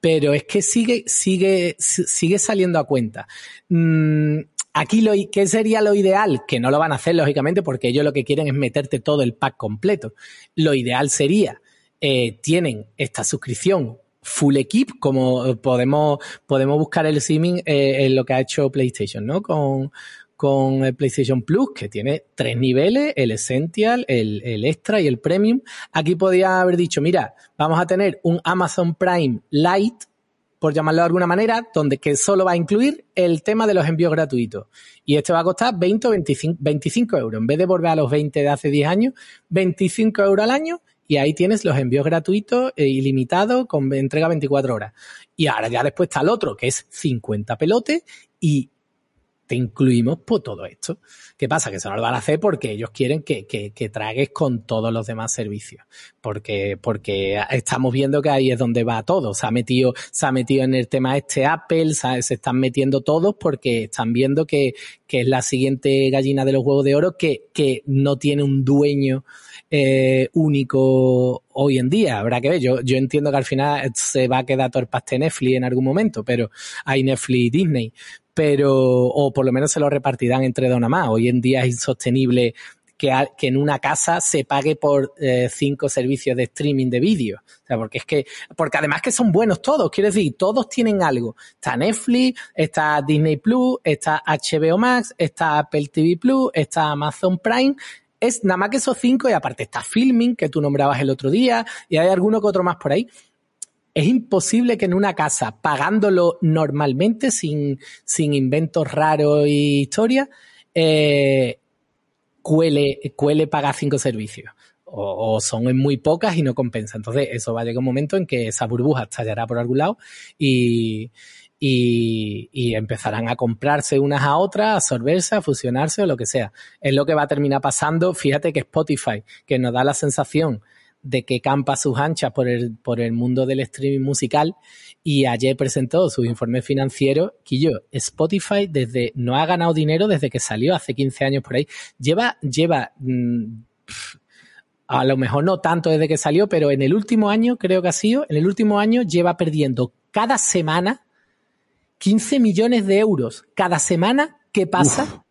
pero es que sigue, sigue, sigue saliendo a cuenta. Mm, aquí lo, ¿qué sería lo ideal? Que no lo van a hacer, lógicamente, porque ellos lo que quieren es meterte todo el pack completo. Lo ideal sería, eh, tienen esta suscripción full equip, como podemos, podemos buscar el simming eh, en lo que ha hecho PlayStation, ¿no? Con, con el PlayStation Plus, que tiene tres niveles, el Essential, el, el, Extra y el Premium. Aquí podía haber dicho, mira, vamos a tener un Amazon Prime Lite, por llamarlo de alguna manera, donde que solo va a incluir el tema de los envíos gratuitos. Y este va a costar 20 o 25, 25 euros. En vez de volver a los 20 de hace 10 años, 25 euros al año y ahí tienes los envíos gratuitos e ilimitados con entrega 24 horas. Y ahora ya después está el otro, que es 50 pelotes y te incluimos por todo esto. ¿Qué pasa? Que se nos lo van a hacer porque ellos quieren que, que, que, tragues con todos los demás servicios. Porque, porque estamos viendo que ahí es donde va todo. Se ha metido, se ha metido en el tema este Apple, se, se están metiendo todos porque están viendo que, que es la siguiente gallina de los huevos de oro que, que no tiene un dueño eh, único hoy en día. Habrá que ver. Yo, yo entiendo que al final se va a quedar todo Netflix en algún momento, pero hay Netflix y Disney. Pero, o por lo menos se lo repartirán entre dos más. Hoy en día es insostenible que, que, en una casa se pague por eh, cinco servicios de streaming de vídeo. O sea, porque es que, porque además que son buenos todos, quiero decir, todos tienen algo. Está Netflix, está Disney Plus, está HBO Max, está Apple TV Plus, está Amazon Prime, es nada más que esos cinco y aparte está Filming, que tú nombrabas el otro día, y hay alguno que otro más por ahí. Es imposible que en una casa, pagándolo normalmente, sin, sin inventos raros y historias, eh, cuele, cuele pagar cinco servicios. O, son muy pocas y no compensa. Entonces, eso va a llegar un momento en que esa burbuja estallará por algún lado y, y, y, empezarán a comprarse unas a otras, a absorberse, a fusionarse o lo que sea. Es lo que va a terminar pasando. Fíjate que Spotify, que nos da la sensación de que campa sus anchas por el, por el mundo del streaming musical y ayer presentó sus informes financieros que yo, Spotify desde, no ha ganado dinero desde que salió hace 15 años por ahí. Lleva, lleva, mmm, a lo mejor no tanto desde que salió, pero en el último año, creo que ha sido, en el último año lleva perdiendo cada semana 15 millones de euros cada semana ¿qué pasa,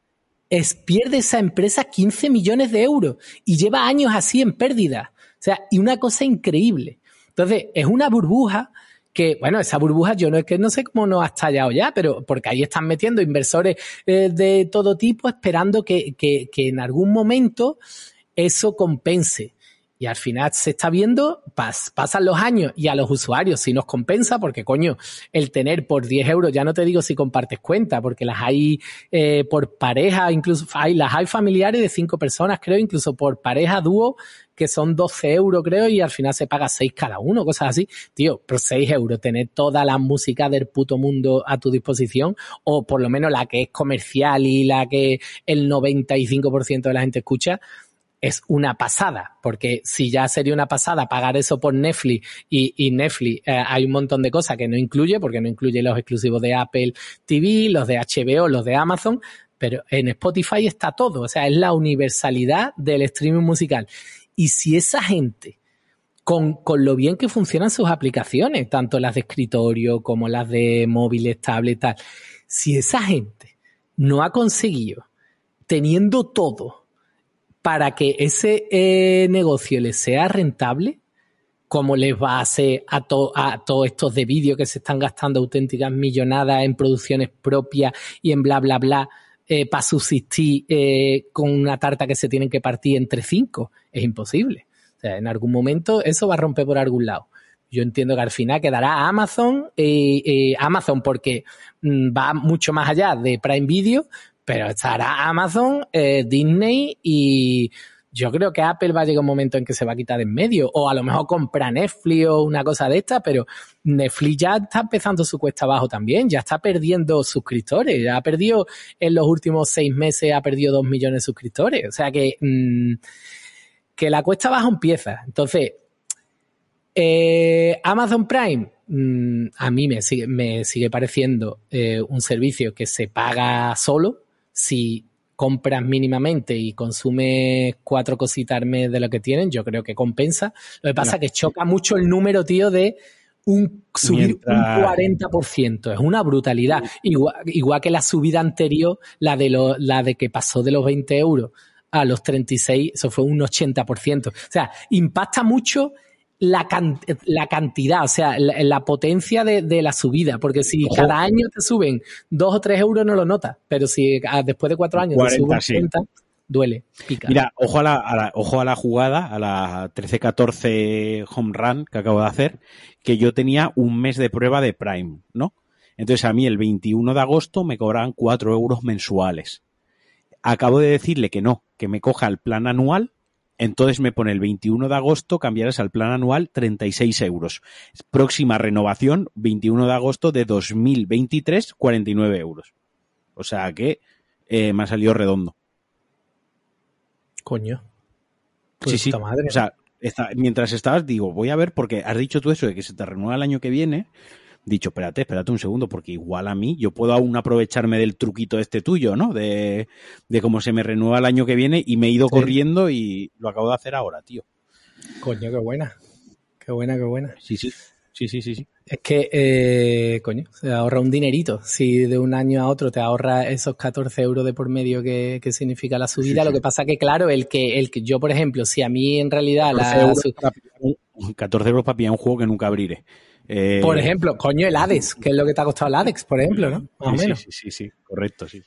es pierde esa empresa 15 millones de euros y lleva años así en pérdida. O sea, y una cosa increíble. Entonces, es una burbuja que, bueno, esa burbuja yo no es que no sé cómo no ha estallado ya, pero porque ahí están metiendo inversores eh, de todo tipo esperando que, que, que en algún momento eso compense. Y al final se está viendo, pasan los años y a los usuarios si nos compensa, porque coño, el tener por 10 euros, ya no te digo si compartes cuenta, porque las hay eh, por pareja, incluso hay, las hay familiares de 5 personas, creo, incluso por pareja dúo, que son 12 euros, creo, y al final se paga 6 cada uno, cosas así. Tío, por 6 euros, tener toda la música del puto mundo a tu disposición, o por lo menos la que es comercial y la que el 95% de la gente escucha, es una pasada, porque si ya sería una pasada pagar eso por Netflix y, Netflix eh, hay un montón de cosas que no incluye, porque no incluye los exclusivos de Apple TV, los de HBO, los de Amazon, pero en Spotify está todo, o sea, es la universalidad del streaming musical. Y si esa gente, con, con lo bien que funcionan sus aplicaciones, tanto las de escritorio como las de móviles, tablets, tal, si esa gente no ha conseguido, teniendo todo, para que ese eh, negocio les sea rentable, como les va a hacer a, a todos estos de vídeo que se están gastando auténticas millonadas en producciones propias y en bla, bla, bla, eh, para subsistir eh, con una tarta que se tienen que partir entre cinco. Es imposible. O sea, en algún momento eso va a romper por algún lado. Yo entiendo que al final quedará Amazon, Amazon porque mm, va mucho más allá de Prime Video, pero estará Amazon, eh, Disney y yo creo que Apple va a llegar un momento en que se va a quitar de en medio. O a lo mejor compra Netflix o una cosa de esta, pero Netflix ya está empezando su cuesta abajo también, ya está perdiendo suscriptores, ya ha perdido en los últimos seis meses, ha perdido dos millones de suscriptores. O sea que, mm, que la cuesta abajo empieza. Entonces, eh, Amazon Prime, mm, a mí me sigue, me sigue pareciendo eh, un servicio que se paga solo, si compras mínimamente y consumes cuatro cositas al mes de lo que tienen, yo creo que compensa. Lo que pasa es que choca mucho el número, tío, de un subir un 40%. Es una brutalidad. Igual, igual, que la subida anterior, la de, lo, la de que pasó de los 20 euros a los 36, eso fue un 80%. O sea, impacta mucho la, la cantidad, o sea, la, potencia de, la subida, porque si cada año te suben dos o tres euros no lo notas, pero si ah, después de cuatro años te suben 40, duele, pica. Mira, ojo a la, ojo a la jugada, a la 13-14 home run que acabo de hacer, que yo tenía un mes de prueba de Prime, ¿no? Entonces a mí el 21 de agosto me cobraban cuatro euros mensuales. Acabo de decirle que no, que me coja el plan anual entonces me pone el 21 de agosto, cambiarás al plan anual 36 euros. Próxima renovación, 21 de agosto de 2023, 49 euros. O sea que eh, me ha salido redondo. Coño. Pues sí, sí. O sea, mientras estabas, digo, voy a ver, porque has dicho tú eso de que se te renueva el año que viene dicho, espérate, espérate un segundo, porque igual a mí yo puedo aún aprovecharme del truquito este tuyo, ¿no? De, de cómo se me renueva el año que viene y me he ido corriendo y lo acabo de hacer ahora, tío. Coño, qué buena. Qué buena, qué buena. Sí, sí. Sí, sí, sí, sí. Es que, eh, coño, se ahorra un dinerito. Si de un año a otro te ahorra esos 14 euros de por medio que, significa la subida, lo que pasa que, claro, el que, el que yo, por ejemplo, si a mí en realidad 14 Euros para 14 euros para pillar un juego que nunca abriré. Eh, por ejemplo, coño, el Hades, que es lo que te ha costado el Hades, por ejemplo, ¿no? Más o menos. Sí, sí, sí, correcto, sí.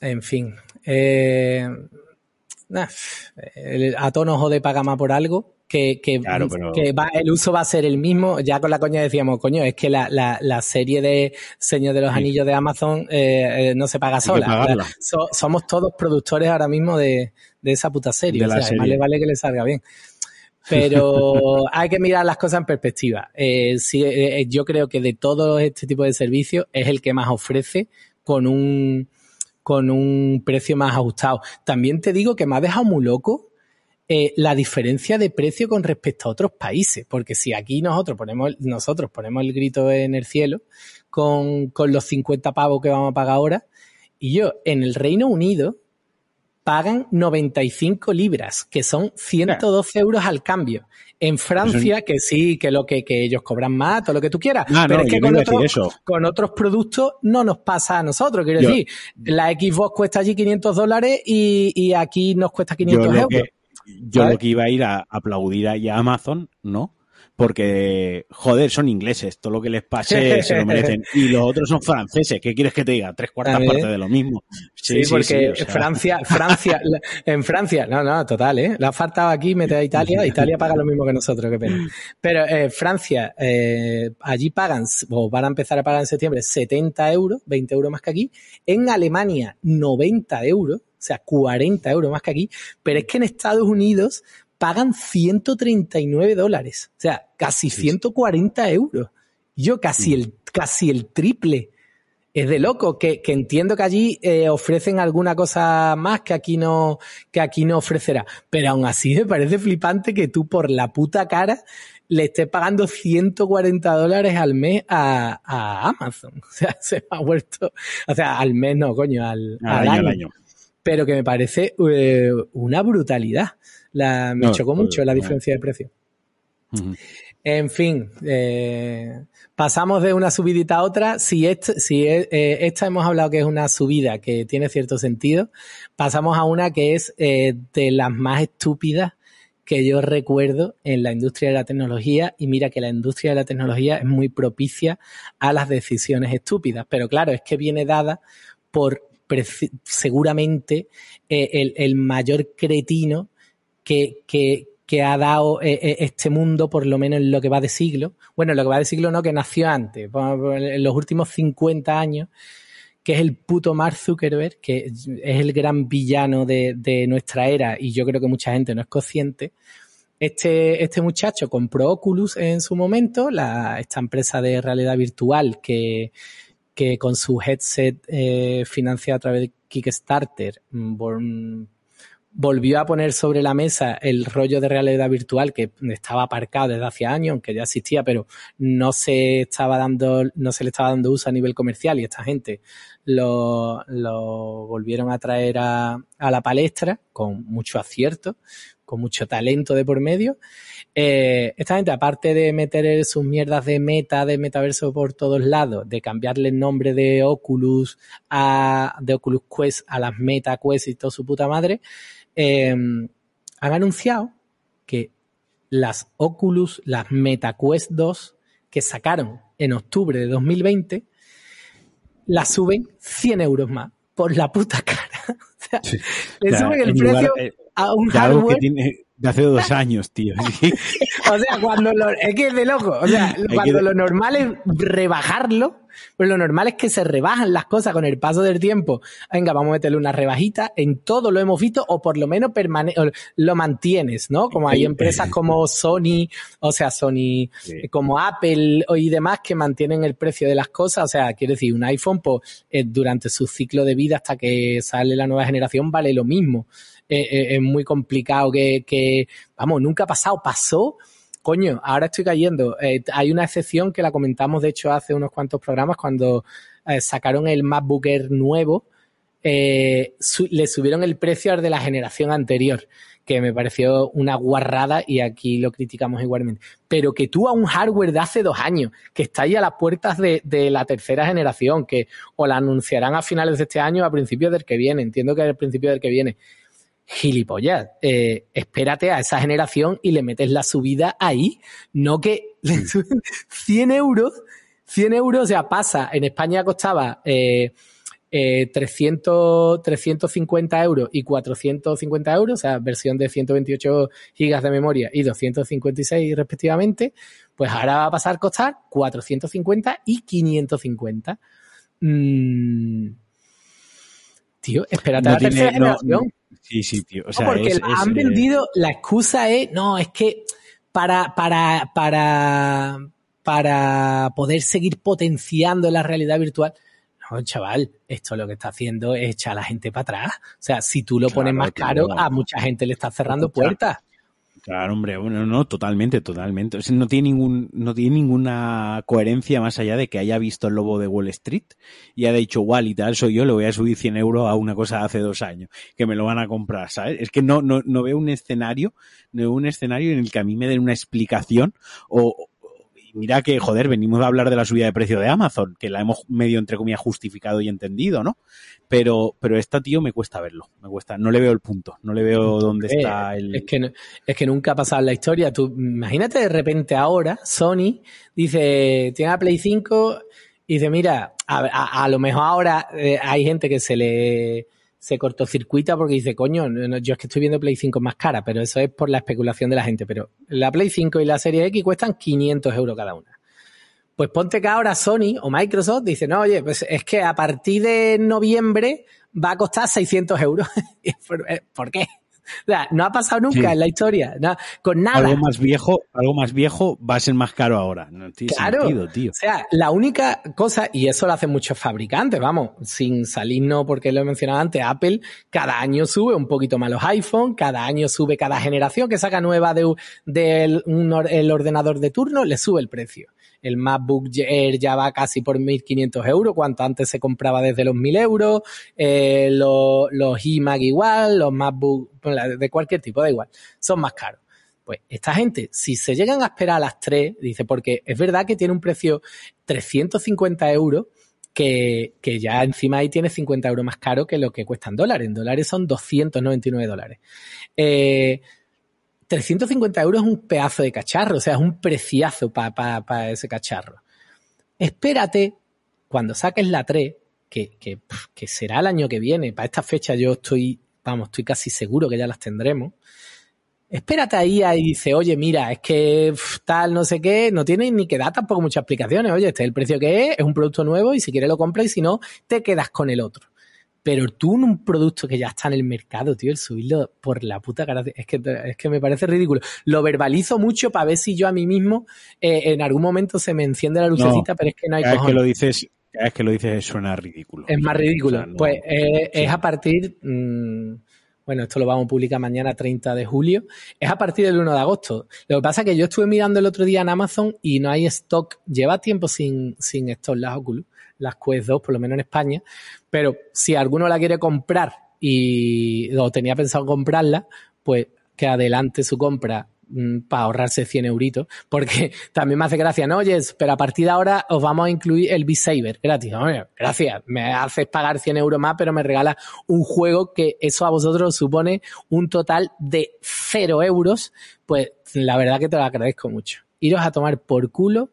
En fin. Eh, a tono jode paga más por algo, que, que, va, el uso va a ser el mismo. Ya con la coña decíamos, coño, es que la, la, la serie de Señor de los Anillos de Amazon eh, no se paga sola. somos todos productores ahora mismo de, de esa puta serie. o sea, vale, vale que le salga bien. Pero (laughs) hay que mirar las cosas en perspectiva. Eh, eh, yo creo que de todo este tipo de servicios es el que más ofrece con un, con un precio más ajustado. También te digo que me ha dejado muy loco eh, la diferencia de precio con respecto a otros países, porque si aquí nosotros ponemos, nosotros ponemos el grito en el cielo con, con los 50 pavos que vamos a pagar ahora, y yo en el Reino Unido, pagan 95 libras, que son 112 euros al cambio. En Francia, que sí, que lo que, ellos cobran más, todo lo que tú quieras. Ah, pero es que con, otros, productos no nos pasa a nosotros. Quiero decir, la Xbox cuesta allí 500 dólares y, aquí nos cuesta 500 euros. yo lo que iba a ir a aplaudir ahí a Amazon, ¿no? Porque, joder, son ingleses, todo lo que les pase (laughs) se lo merecen. Y los otros son franceses, ¿qué quieres que te diga? Tres cuartas partes de lo mismo. Sí, porque Francia, Francia, (laughs) en Francia, no, no, total, ¿eh? La ha faltado aquí, mete a Italia, Italia paga lo mismo que nosotros, qué pena. Pero eh, Francia, eh, allí pagan, o van a empezar a pagar en septiembre, 70 euros, 20 euros más que aquí. En Alemania, 90 euros, o sea, 40 euros más que aquí. Pero es que en Estados Unidos pagan 139 dólares, o sea, casi 140 euros. Yo casi el, casi el triple. Es de loco, que, que entiendo que allí eh, ofrecen alguna cosa más que aquí no, que aquí no ofrecerá. Pero aún así me parece flipante que tú por la puta cara le estés pagando 140 dólares al mes a, a Amazon. (laughs) O sea, se me ha vuelto, o sea, al mes no, coño, al, año, Pero que me parece eh, una brutalidad. La, me chocó mucho la diferencia de precio. En fin, eh, pasamos de una subidita a otra. Si, si eh, esta hemos hablado que es una subida que tiene cierto sentido, pasamos a una que es eh, de las más estúpidas que yo recuerdo en la industria de la tecnología y mira que la industria de la tecnología es muy propicia a las decisiones estúpidas, pero claro, es que viene dada por seguramente el, el mayor cretino que, ha dado eh, eh, este mundo, por lo menos en lo que va de siglo. Bueno, en lo que va de siglo no, que nació antes, en los últimos 50 años, que es el puto Mark Zuckerberg, que es el gran villano de, nuestra era y yo creo que mucha gente no es consciente. Este, este muchacho compró Oculus en su momento, la, esta empresa de realidad virtual que, que con su headset eh, a través de Kickstarter, mm, volvió a poner sobre la mesa el rollo de realidad virtual que estaba aparcado desde hace años, aunque ya existía, pero no se estaba dando, no se le estaba dando uso a nivel comercial y esta gente lo, lo volvieron a traer a, a, la palestra con mucho acierto, con mucho talento de por medio. Eh, esta gente, aparte de meter sus mierdas de meta, de metaverso por todos lados, de cambiarle el nombre de Oculus a, de Oculus Quest a las Meta Quest y toda su puta madre, Em, han anunciado que las Oculus, las MetaQuest 2 que sacaron en octubre de 2020, las suben 100 euros más por la puta cara. (laughs) o sea, le suben el precio eh, a un hardware de hace dos años, tío. (laughs) o sea, cuando lo, es que es de loco. O sea, cuando lo normal es rebajarlo, pues lo normal es que se rebajan las cosas con el paso del tiempo. Venga, vamos a meterle una rebajita. En todo lo hemos visto, o por lo menos permane lo mantienes, ¿no? Como hay empresas como Sony, o sea, Sony, como Apple y demás que mantienen el precio de las cosas. O sea, quiero decir, un iPhone, pues, eh, durante su ciclo de vida hasta que sale la nueva generación, vale lo mismo. Eh, eh, es muy complicado que, vamos, nunca ha pasado, pasó. Coño, ahora estoy cayendo. Eh, hay una excepción que la comentamos, de hecho, hace unos cuantos programas cuando sacaron el MacBook Air nuevo. le subieron el precio al de la generación anterior, que me pareció una guarrada y aquí lo criticamos igualmente. Pero que tú a un hardware de hace dos años, que está ahí a las puertas de, la tercera generación, que o la anunciarán a finales de este año o a principios del que viene, entiendo que el principio del que viene, gilipollas, eh, espérate a esa generación y le metes la subida ahí, no que 100 (laughs) euros, 100 euros, o sea, pasa, en España costaba eh, eh, 300, 350 euros y 450 euros, o sea, versión de 128 gigas de memoria y 256 respectivamente, pues ahora va a pasar a costar 450 y 550. Mm, tío, espérate a la tercera generación. Sí, sí, tío. O sea, porque han eh, vendido, la excusa es, no, es que para, para, para, para poder seguir potenciando la realidad virtual. No, chaval, esto lo que está haciendo es echar a la gente para atrás. O sea, si tú lo pones más caro, a mucha gente le está cerrando puertas. Claro, hombre, bueno, no, totalmente, totalmente. no tiene ningún, no tiene ninguna coherencia más allá de que haya visto el lobo de Wall Street y haya dicho, igual y tal, soy yo, le voy a subir 100 euros a una cosa de hace dos años, que me lo van a comprar, ¿sabes? Es que no, no, no veo un escenario, no veo un escenario en el que a mí me den una explicación o, mira que, joder, venimos a hablar de la subida de precio de Amazon, que la hemos medio, entre comillas, justificado y entendido, ¿no? Pero, pero esta, tío, me cuesta verlo. Me cuesta, no le veo el punto, no le veo dónde Eh, está el. Es que, no- es que nunca ha pasado en la historia. Tú, imagínate de repente ahora, Sony dice, tiene la Play 5 y dice, mira, a, a- a lo mejor ahora eh, hay gente que se le se cortocircuita porque dice, coño, yo es que estoy viendo Play 5 más cara, pero eso es por la especulación de la gente. Pero la Play 5 y la Serie X cuestan 500 euros cada una. Pues ponte que ahora Sony o Microsoft dice, no, oye, pues es que a partir de noviembre va a costar 600 euros. (laughs) Y ¿Por, eh, ¿por qué? (laughs) O sea, no ha pasado nunca Sí. en la historia, no, con nada. Algo más viejo, algo más viejo va a ser más caro ahora. No tiene Claro. sentido, tío. O sea, la única cosa, y eso lo hacen muchos fabricantes, vamos, sin salirnos porque lo he mencionado antes, Apple cada año sube un poquito más los iPhone, cada año sube cada generación que saca nueva de, del un el ordenador de turno, le sube el precio. El MacBook Air ya va casi por 1.500 euros, cuanto antes se compraba desde los 1.000 euros, eh, los, los iMac igual, los MacBook, de cualquier tipo, da igual, son más caros. Pues esta gente, si se llegan a esperar a las 3, dice, porque es verdad que tiene un precio 350 euros, que, que ya encima ahí tiene 50 euros más caro que lo que cuesta en dólares. En dólares son 299 dólares. Eh, 350 euros es un pedazo de cacharro, o sea, es un preciazo para ese cacharro. Espérate cuando saques la 3, que, que, que será el año que viene, para esta fecha yo estoy, vamos, estoy casi seguro que ya las tendremos. Espérate ahí y dice, oye, mira, es que tal, no sé qué, no tiene ni que dar tampoco muchas explicaciones. Oye, este es el precio que es, es un producto nuevo y si quieres lo compras y si no, te quedas con el otro. Pero tú en un producto que ya está en el mercado, tío, el subirlo por la puta cara, es que, es que me parece ridículo. Lo verbalizo mucho para ver si yo a mí mismo eh, en algún momento se me enciende la lucecita, No, pero es que no hay vez que cojones. lo dices, cada vez que lo dices suena ridículo. Es más ridículo. O sea, no- pues eh, sí. es a partir, mm, bueno, esto lo vamos a publicar mañana 30 de julio, es a partir del 1 de agosto. Lo que pasa es que yo estuve mirando el otro día en Amazon y no hay stock, lleva tiempo sin, sin stock las Oculus, las Quest 2, por lo menos en España, pero si alguno la quiere comprar y o tenía pensado comprarla, pues que adelante su compra mm, para ahorrarse 100 euritos, porque (laughs) también me hace gracia, no, oye, pero a partir de ahora os vamos a incluir el B-Saber gratis. Gracias, me haces pagar 100 euros más, pero me regalas un juego que eso a vosotros os supone un total de 0 euros, pues la verdad que te lo agradezco mucho. Iros a tomar por culo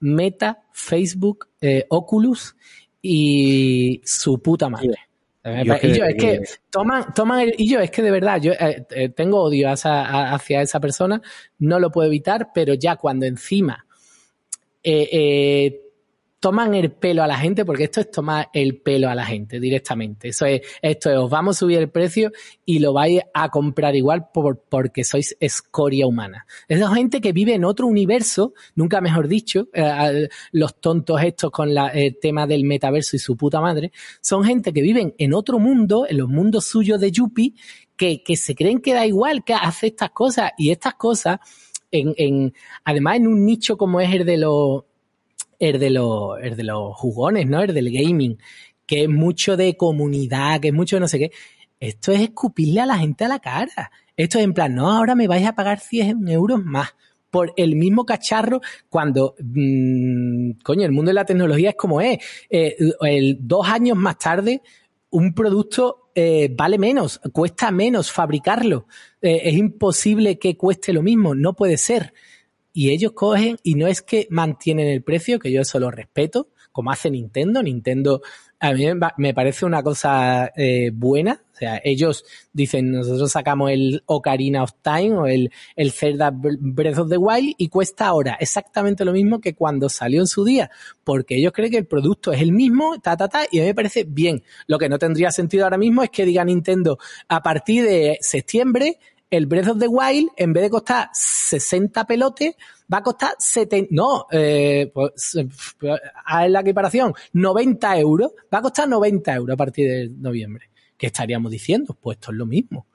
Meta, Facebook, eh, Oculus y su puta madre. Yo y yo, es que toman, toman el, y yo es que de verdad, yo eh, eh, tengo odio a- hacia esa persona, no lo puedo evitar, pero ya cuando encima eh, toman el pelo a la gente, porque esto es tomar el pelo a la gente directamente. Eso es, esto es, os vamos a subir el precio y lo vais a comprar igual por, porque sois escoria humana. Es la gente que vive en otro universo, nunca mejor dicho, eh, los tontos estos con el tema del metaverso y su puta madre, son gente que viven en otro mundo, en los mundos suyos de Yuppie, que, que se creen que da igual que hace estas cosas y estas cosas en, en, además en un nicho como es el de los el de los, de los jugones, ¿no? El del gaming, que es mucho de comunidad, que es mucho de no sé qué. Esto es escupirle a la gente a la cara. Esto es en plan, no, ahora me vais a pagar 100 euros más por el mismo cacharro cuando, mmm, coño, el mundo de la tecnología es como es. Eh, el, dos años más tarde, un producto eh, vale menos, cuesta menos fabricarlo. Eh, es imposible que cueste lo mismo, no puede ser y ellos cogen y no es que mantienen el precio, que yo eso lo respeto, como hace Nintendo. Nintendo a mí me parece una cosa eh, buena. O sea, ellos dicen, nosotros sacamos el Ocarina of Time o el, el Zelda Breath of the Wild y cuesta ahora exactamente lo mismo que cuando salió en su día, porque ellos creen que el producto es el mismo, ta, ta, ta, y a mí me parece bien. Lo que no tendría sentido ahora mismo es que diga Nintendo, a partir de septiembre, el Breath of the Wild, en vez de costar 60 pelotes, va a costar 70, no, eh, pues, a la equiparación, 90 euros, va a costar 90 euros a partir de noviembre. ¿Qué estaríamos diciendo? Pues esto es lo mismo.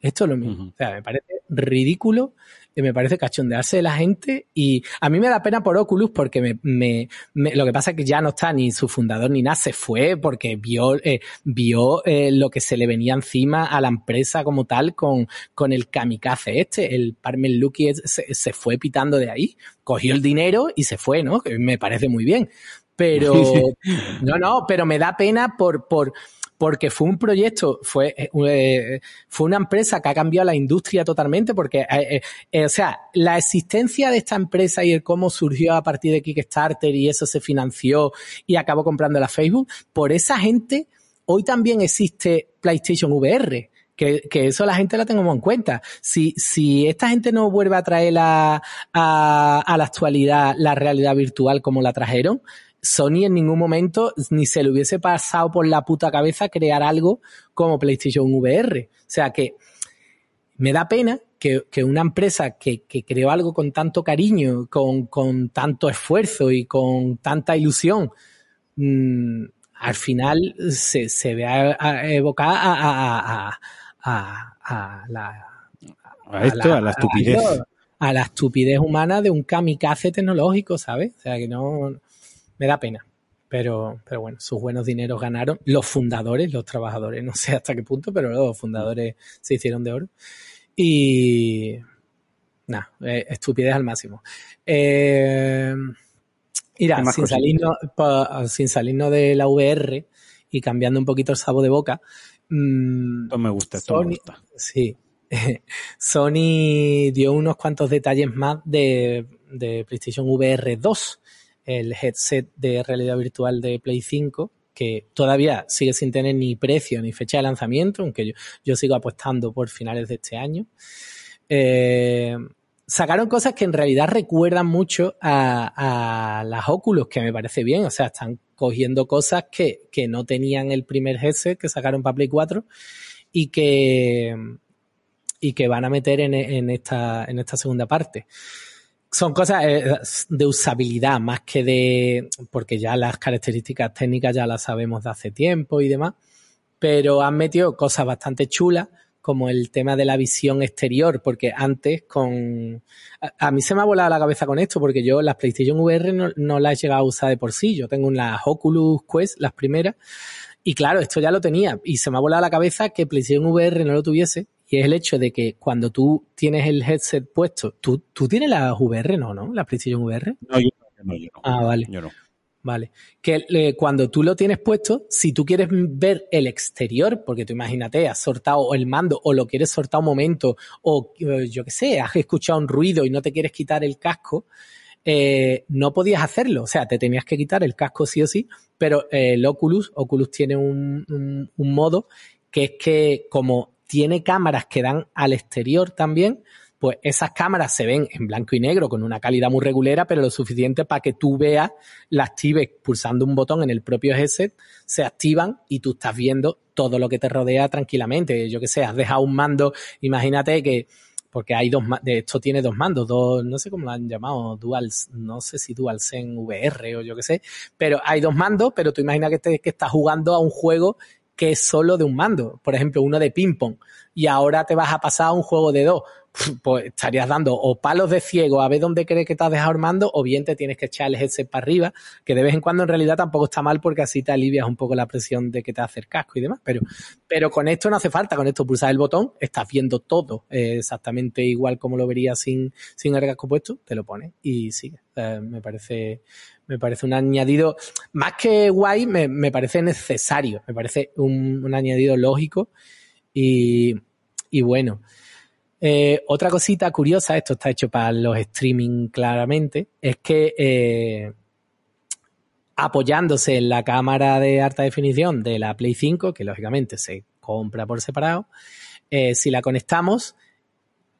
Esto es lo mismo. O sea, me parece ridículo me parece cachondearse de la gente y a mí me da pena por Oculus porque me, me, lo que pasa es que ya no está ni su fundador ni nada, se fue porque vio, eh, vio eh, lo que se le venía encima a la empresa como tal con, con el kamikaze este, el Parmen Lucky se, se fue pitando de ahí, cogió el dinero y se fue, ¿no? Que me parece muy bien. Pero, (laughs) no, no, pero me da pena por, por, porque fue un proyecto, fue, eh, eh, fue una empresa que ha cambiado la industria totalmente, porque, eh, o sea, la existencia de esta empresa y el cómo surgió a partir de Kickstarter y eso se financió y acabó comprando la Facebook, por esa gente, hoy también existe PlayStation VR. Que, que, eso la gente la tengamos en cuenta. Si, si esta gente no vuelve a traer a, a la actualidad la realidad virtual como la trajeron, Sony en ningún momento ni se le hubiese pasado por la puta cabeza crear algo como PlayStation VR. O sea que me da pena que, una empresa que, creó algo con tanto cariño, con, tanto esfuerzo y con tanta ilusión, mm, al final se, se vea evocada a, a, la a esto, a la, estupidez. A, la estupidez humana de un kamikaze tecnológico, ¿sabes? O sea, que no, me da pena. Pero, pero bueno, sus buenos dineros ganaron los fundadores, los trabajadores, no sé hasta qué punto, pero los fundadores se hicieron de oro. Y nada, eh, estupidez al máximo. Eh, mira, sin salirnos, sin salirnos de la VR y cambiando un poquito el sabor de boca. Mm, esto me gusta, esto me gusta. Sí. (laughs) Sony dio unos cuantos detalles más de, de PlayStation VR 2 el headset de realidad virtual de Play 5, que todavía sigue sin tener ni precio ni fecha de lanzamiento, aunque yo, sigo apostando por finales de este año. Eh, sacaron cosas que en realidad recuerdan mucho a, las Oculus, que me parece bien, o sea, están cogiendo cosas que, no tenían el primer headset que sacaron para Play 4 y que, y que van a meter en, esta, en esta segunda parte son cosas eh, de usabilidad más que de, porque ya las características técnicas ya las sabemos de hace tiempo y demás, pero han metido cosas bastante chulas como el tema de la visión exterior, porque antes con... A, mí se me ha volado la cabeza con esto, porque yo las PlayStation VR no, no las he llegado a usar de por sí, yo tengo unas Oculus Quest, las primeras, y claro, esto ya lo tenía, y se me ha volado la cabeza que PlayStation VR no lo tuviese, y es el hecho de que cuando tú tienes el headset puesto, ¿tú, tú tienes la VR, no, no? ¿La PlayStation VR? No, yo no, yo no. Ah, vale. Yo no. Vale. Que eh, cuando tú lo tienes puesto, si tú quieres ver el exterior, porque tú imagínate, has sortado el mando o lo quieres sortar un momento, o eh, yo qué sé, has escuchado un ruido y no te quieres quitar el casco, eh, no podías hacerlo. O sea, te tenías que quitar el casco sí o sí, pero el Oculus, Oculus tiene un, un modo que es que como tiene cámaras que dan al exterior también, pues esas cámaras se ven en blanco y negro con una calidad muy regulera, pero lo suficiente para que tú veas, la actives pulsando un botón en el propio headset, se activan y tú estás viendo todo lo que te rodea tranquilamente. Yo que sé, has dejado un mando, imagínate que, porque hay dos, de esto tiene dos mandos, dos, no sé cómo lo han llamado, dual, no sé si DualSense VR o yo que sé, pero hay dos mandos, pero tú imaginas que, que estás jugando a un juego que es solo de un mando, por ejemplo, uno de ping pong, y ahora te vas a pasar a un juego de dos, pues estarías dando o palos de ciego a ver dónde crees que te has dejado armando, o bien te tienes que echar el headset para arriba, que de vez en cuando en realidad tampoco está mal porque así te alivias un poco la presión de que te hace el casco y demás, pero, pero con esto no hace falta, con esto pulsar el botón, estás viendo todo eh, exactamente igual como lo verías sin, sin el casco puesto, te lo pones y sigue. me parece, me parece un añadido, más que guay, me, parece necesario, me parece un, añadido lógico y, bueno. Eh, otra cosita curiosa, esto está hecho para los streaming claramente, es que eh, apoyándose en la cámara de alta definición de la Play 5, que lógicamente se compra por separado, eh, si la conectamos,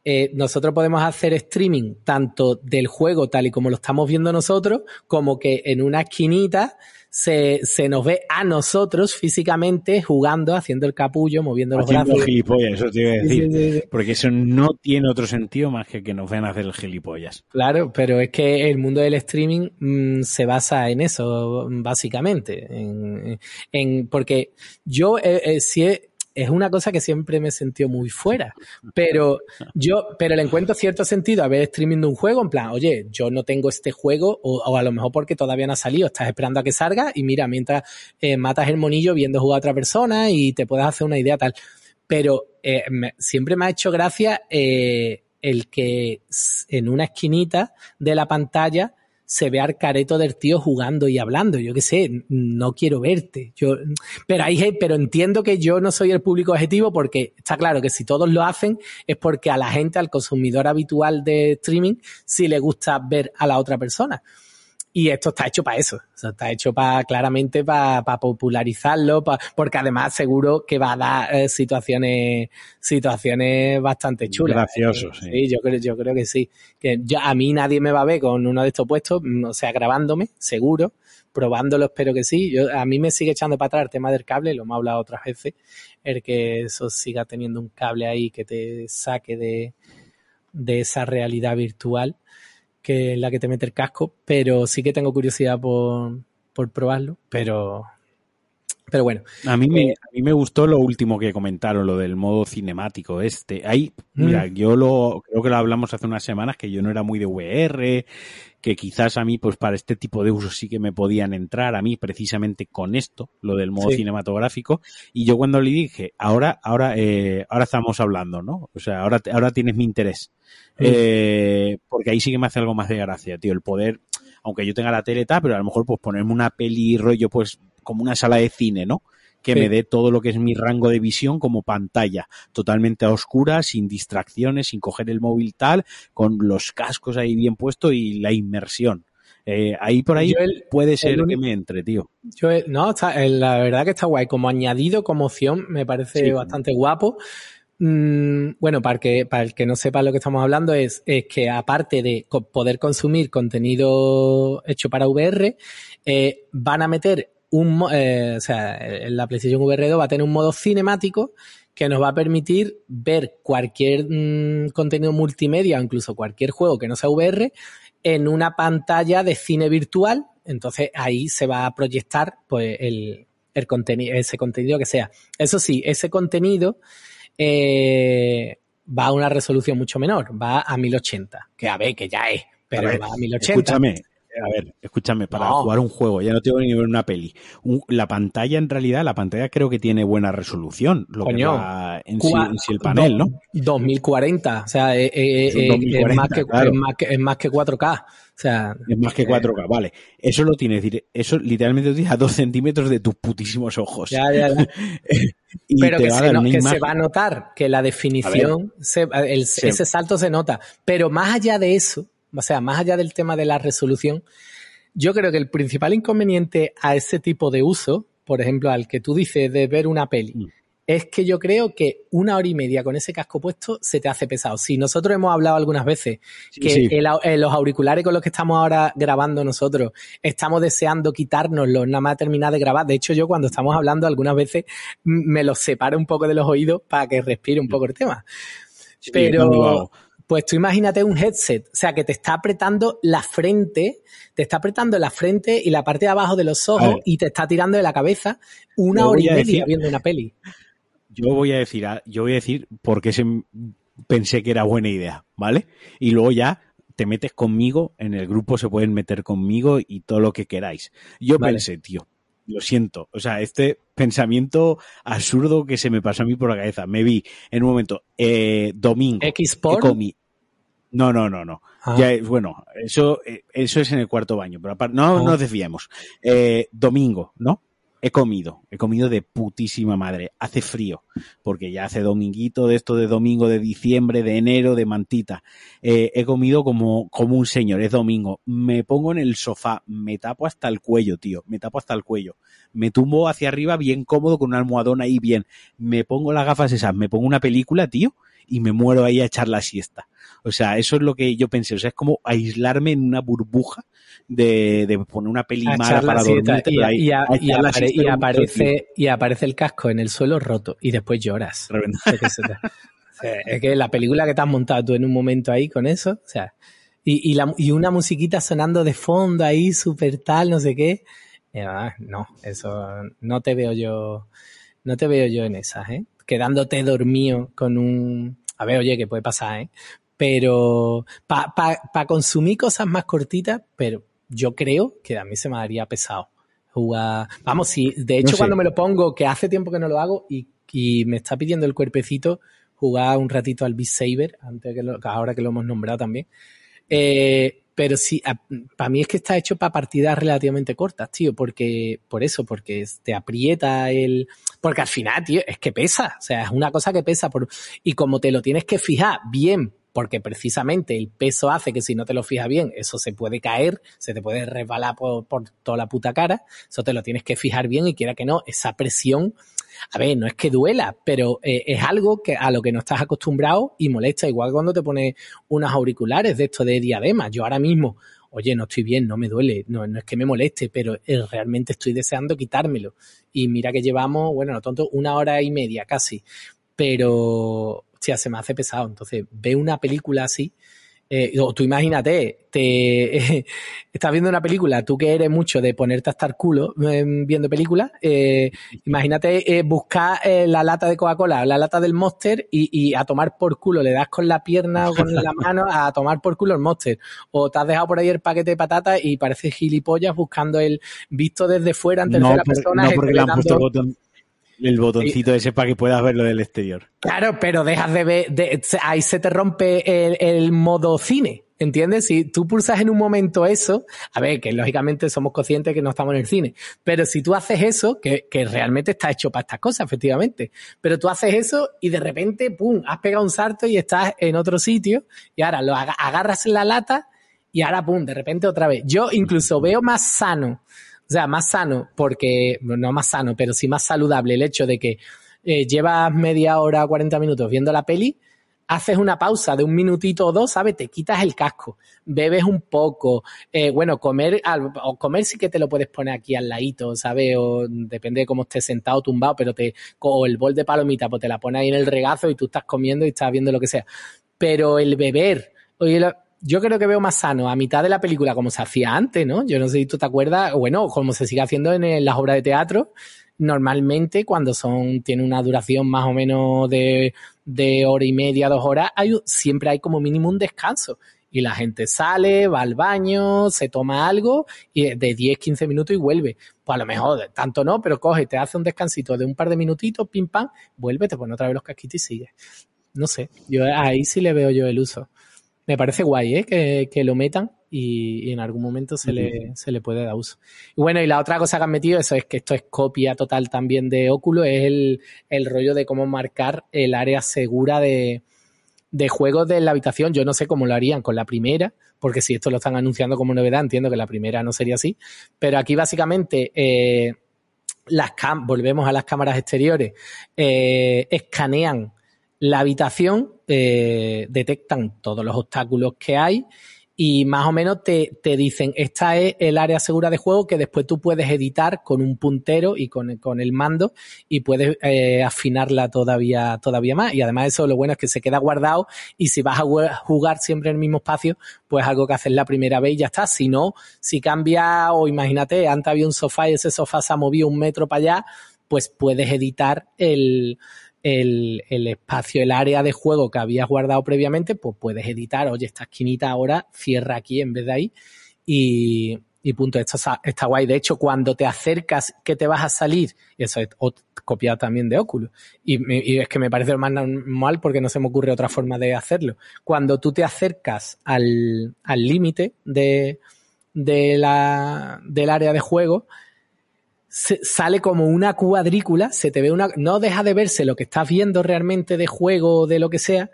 eh, nosotros podemos hacer streaming tanto del juego tal y como lo estamos viendo nosotros, como que en una esquinita se, se nos ve a nosotros físicamente jugando, haciendo el capullo, moviendo los haciendo brazos. gilipollas, eso te iba a decir. Porque eso no tiene otro sentido más que que nos vean hacer el gilipollas. Claro, pero es que el mundo del streaming mm, se basa en eso, básicamente. En, en porque yo eh, eh, si he, es una cosa que siempre me he sentido muy fuera. Pero yo, pero le encuentro cierto sentido a ver streaming de un juego, en plan, oye, yo no tengo este juego, o, a lo mejor porque todavía no ha salido, estás esperando a que salga, y mira, mientras eh, matas el monillo viendo jugar a otra persona y te puedes hacer una idea tal. Pero eh, siempre me ha hecho gracia eh, el que en una esquinita de la pantalla se ve al careto del tío jugando y hablando. Yo qué sé, no quiero verte. Yo, pero hay, pero entiendo que yo no soy el público objetivo porque está claro que si todos lo hacen es porque a la gente, al consumidor habitual de streaming, sí le gusta ver a la otra persona. Y esto está hecho para eso. O sea, está hecho para, claramente para, popularizarlo, porque además seguro que va a dar eh, situaciones, situaciones bastante chulas. Gracioso, sí. sí. yo creo, yo creo que sí. Que yo, a mí nadie me va a ver con uno de estos puestos, mm, o sea, grabándome, seguro. Probándolo, espero que sí. Yo, a mí me sigue echando para atrás el tema del cable, lo hemos hablado otras veces. El que eso siga teniendo un cable ahí que te saque de, de esa realidad virtual que la que te mete el casco, pero sí que tengo curiosidad por, por probarlo, pero, pero bueno. A mí, me, eh, a mí me gustó lo último que comentaron, lo del modo cinemático este. Ahí, mira, mm. yo lo, creo que lo hablamos hace unas semanas, que yo no era muy de VR, que quizás a mí, pues para este tipo de usos sí que me podían entrar a mí precisamente con esto, lo del modo cinematográfico. Y yo cuando le dije, ahora, ahora, eh, ahora estamos hablando, ¿no? O sea, ahora, ahora tienes mi interés. Mm. Eh, porque ahí sí que me hace algo más de gracia, tío, el poder, aunque yo tenga la tele tal, pero a lo mejor pues ponerme una peli rollo, pues como una sala de cine, ¿no? Que me dé todo lo que es mi rango de visión como pantalla, totalmente a oscura, sin distracciones, sin coger el móvil tal, con los cascos ahí bien puestos y la inmersión. Eh, ahí por ahí puede ser que me entre, tío. Yo, no, está, la verdad que está guay. Como añadido, como opción, me parece bastante guapo. Mm, bueno, para, que, para el que no sepa lo que estamos hablando, es, es que aparte de poder consumir contenido hecho para VR, eh, van a meter un, eh, o sea, la PlayStation VR 2 va a tener un modo cinemático que nos va a permitir ver cualquier mm, contenido multimedia o incluso cualquier juego que no sea VR en una pantalla de cine virtual. Entonces ahí se va a proyectar pues el, el contenido, ese contenido que sea. Eso sí, ese contenido eh, va a una resolución mucho menor, va a 1080, que a ver, que ya es, pero va a 1080. Escúchame, a ver, escúchame, para jugar un juego, ya no tengo ni ver una peli. la pantalla, en realidad, la pantalla creo que tiene buena resolución. Lo que va en, sí, el panel, ¿no? 2040, o sea, eh, eh, eh, es, más que, es, más que, es más que 4K. O sea, es más que 4K, vale. Eso lo tiene, decir, eso literalmente lo tienes a dos centímetros de tus putísimos ojos. Ya, ya, ya. (laughs) Pero que, se, va a notar que la definición, ese salto se nota. Pero más allá de eso, o sea, más allá del tema de la resolución, yo creo que el principal inconveniente a ese tipo de uso, por ejemplo, al que tú dices de ver una peli, mm. es que yo creo que una hora y media con ese casco puesto se te hace pesado. Si nosotros hemos hablado algunas veces que eh, los auriculares con los que estamos ahora grabando nosotros, estamos deseando quitárnoslos nada más terminar de grabar. De hecho, yo cuando estamos hablando algunas veces me los separo un poco de los oídos para que respire un poco el tema. Pero, pues tú imagínate un headset, o sea, que te está apretando la frente, te está apretando la frente y la parte de abajo de los ojos y te está tirando de la cabeza una hora y media viendo una peli. Yo voy a decir, yo voy a decir porque pensé que era buena idea, ¿vale? Y luego ya te metes conmigo, en el grupo se pueden meter conmigo y todo lo que queráis. Yo pensé, tío, lo siento. O sea, este pensamiento absurdo que se me pasó a mí por la cabeza. Me vi en un momento, eh, domingo. X no, no, no, no. Ah. Ya, bueno, eso, eh, eso es en el cuarto baño, pero no ah. nos desviemos. Eh, domingo, ¿no? He comido, he comido de putísima madre. Hace frío, porque ya hace dominguito de esto de domingo de diciembre, de enero, de mantita. Eh, he comido como, como un señor, es domingo. Me pongo en el sofá, me tapo hasta el cuello, tío, me tapo hasta el cuello. Me tumbo hacia arriba bien cómodo con una almohadón ahí bien. Me pongo las gafas esas, me pongo una película, tío, y me muero ahí a echar la siesta. O sea, eso es lo que yo pensé. O sea, es como aislarme en una burbuja de, de poner una peli mala para dormir. Y, y, aparece, y aparece el casco en el suelo roto y después lloras. es que la película que te has montado tú en un momento ahí con eso, o sea, y, y, la, y una musiquita sonando de fondo ahí, súper tal, no sé qué. Ah, no, eso no te veo yo no te veo yo en esas, ¿eh? Quedándote dormido con un... A ver, oye, que puede pasar, ¿eh? Pero para pa, consumir cosas más cortitas, pero yo creo que a mí se me daría pesado jugar. Vamos, si de hecho cuando me lo pongo, que hace tiempo que no lo hago y, y, me está pidiendo el cuerpecito jugar un ratito al Beat Saber, antes que, ahora que lo hemos nombrado también. Eh, pero sí, para mí es que está hecho para partidas relativamente cortas, tío, porque, por eso, porque te aprieta el, porque al final, tío, es que pesa, o sea, es una cosa que pesa por, y como te lo tienes que fijar bien, porque precisamente el peso hace que si no te lo fijas bien, eso se puede caer, se te puede resbalar por, toda la puta cara, eso te lo tienes que fijar bien y quiera que no, esa presión a ver, no es que duela, pero eh, es algo que a lo que no estás acostumbrado y molesta, igual cuando te pones unos auriculares de esto de diadema. Yo ahora mismo, oye, no estoy bien, no me duele, no, no es que me moleste, pero eh, realmente estoy deseando quitármelo. Y mira que llevamos, bueno, no tonto, una hora y media casi, pero, hostia, se me hace pesado. Entonces, ve una película así eh, tú imagínate, te (laughs) estás viendo una película, tú que eres mucho de ponerte a estar culo em, viendo películas, eh, imagínate eh, buscar eh, la lata de Coca-Cola, la lata del Monster y, a tomar por culo, le das con la pierna o con (laughs) la mano a tomar por culo el Monster. O te has dejado por ahí el paquete de patatas y pareces gilipollas buscando el visto desde fuera en tercera persona. No, porque le han puesto botón el botoncito ese para que puedas verlo del exterior. Claro, pero dejas de ver, ahí se te rompe el, modo cine, ¿entiendes? Si tú pulsas en un momento eso, a ver, que lógicamente somos conscientes que no estamos en el cine, pero si tú haces eso, que, que realmente está hecho para estas cosas, efectivamente, pero tú haces eso y de repente, ¡pum!, has pegado un salto y estás en otro sitio y ahora lo agarras en la lata y ahora, ¡pum!, de repente otra vez. Yo incluso veo más sano o sea, más sano, porque, no más sano, pero sí más saludable el hecho de que eh, llevas media hora, 40 minutos viendo la peli, haces una pausa de un minutito o dos, ¿sabes? Te quitas el casco, bebes un poco, eh, bueno, comer, o comer sí que te lo puedes poner aquí al ladito, ¿sabes? O depende de cómo estés sentado, tumbado, pero te, o el bol de palomita, pues te la pones ahí en el regazo y tú estás comiendo y estás viendo lo que sea. Pero el beber, oye, yo creo que veo más sano a mitad de la película como se hacía antes, ¿no? Yo no sé si tú te acuerdas, bueno, como se sigue haciendo en, las obras de teatro, normalmente cuando son, tiene una duración más o menos de, de hora y media, dos horas, hay, siempre hay como mínimo un descanso. Y la gente sale, va al baño, se toma algo y de 10, 15 minutos y vuelve. Pues a lo mejor, tanto no, pero coge, te hace un descansito de un par de minutitos, pim pam, vuelve, te pone otra vez los casquitos y sigue. No sé, yo ahí sí le veo yo el uso me parece guay ¿eh? que, lo metan y, en algún momento se, le, se le puede dar uso. Y bueno, y la otra cosa que han metido, eso es que esto es copia total también de Oculus, es el, el rollo de cómo marcar el área segura de, de juegos de la habitación. Yo no sé cómo lo harían con la primera, porque si esto lo están anunciando como novedad, entiendo que la primera no sería así. Pero aquí básicamente eh, las cam volvemos a las cámaras exteriores, eh, escanean la habitación, eh, detectan todos los obstáculos que hay y más o menos te, te, dicen, esta es el área segura de juego que después tú puedes editar con un puntero y con, con el mando y puedes eh, afinarla todavía, todavía más. Y además eso lo bueno es que se queda guardado y si vas a jugar siempre en el mismo espacio, pues algo que haces la primera vez y ya está. Si no, si cambia o imagínate, antes había un sofá y ese sofá se ha movido un metro para allá, pues puedes editar el, el, el, espacio, el área de juego que habías guardado previamente, pues puedes editar, oye, esta esquinita ahora cierra aquí en vez de ahí y, y punto, esto está, guay. De hecho, cuando te acercas que te vas a salir, eso es copiado también de Oculus, y, es que me parece lo más normal porque no se me ocurre otra forma de hacerlo. Cuando tú te acercas al límite de, de la, del área de juego, sale como una cuadrícula, se te ve una, no deja de verse lo que estás viendo realmente de juego o de lo que sea,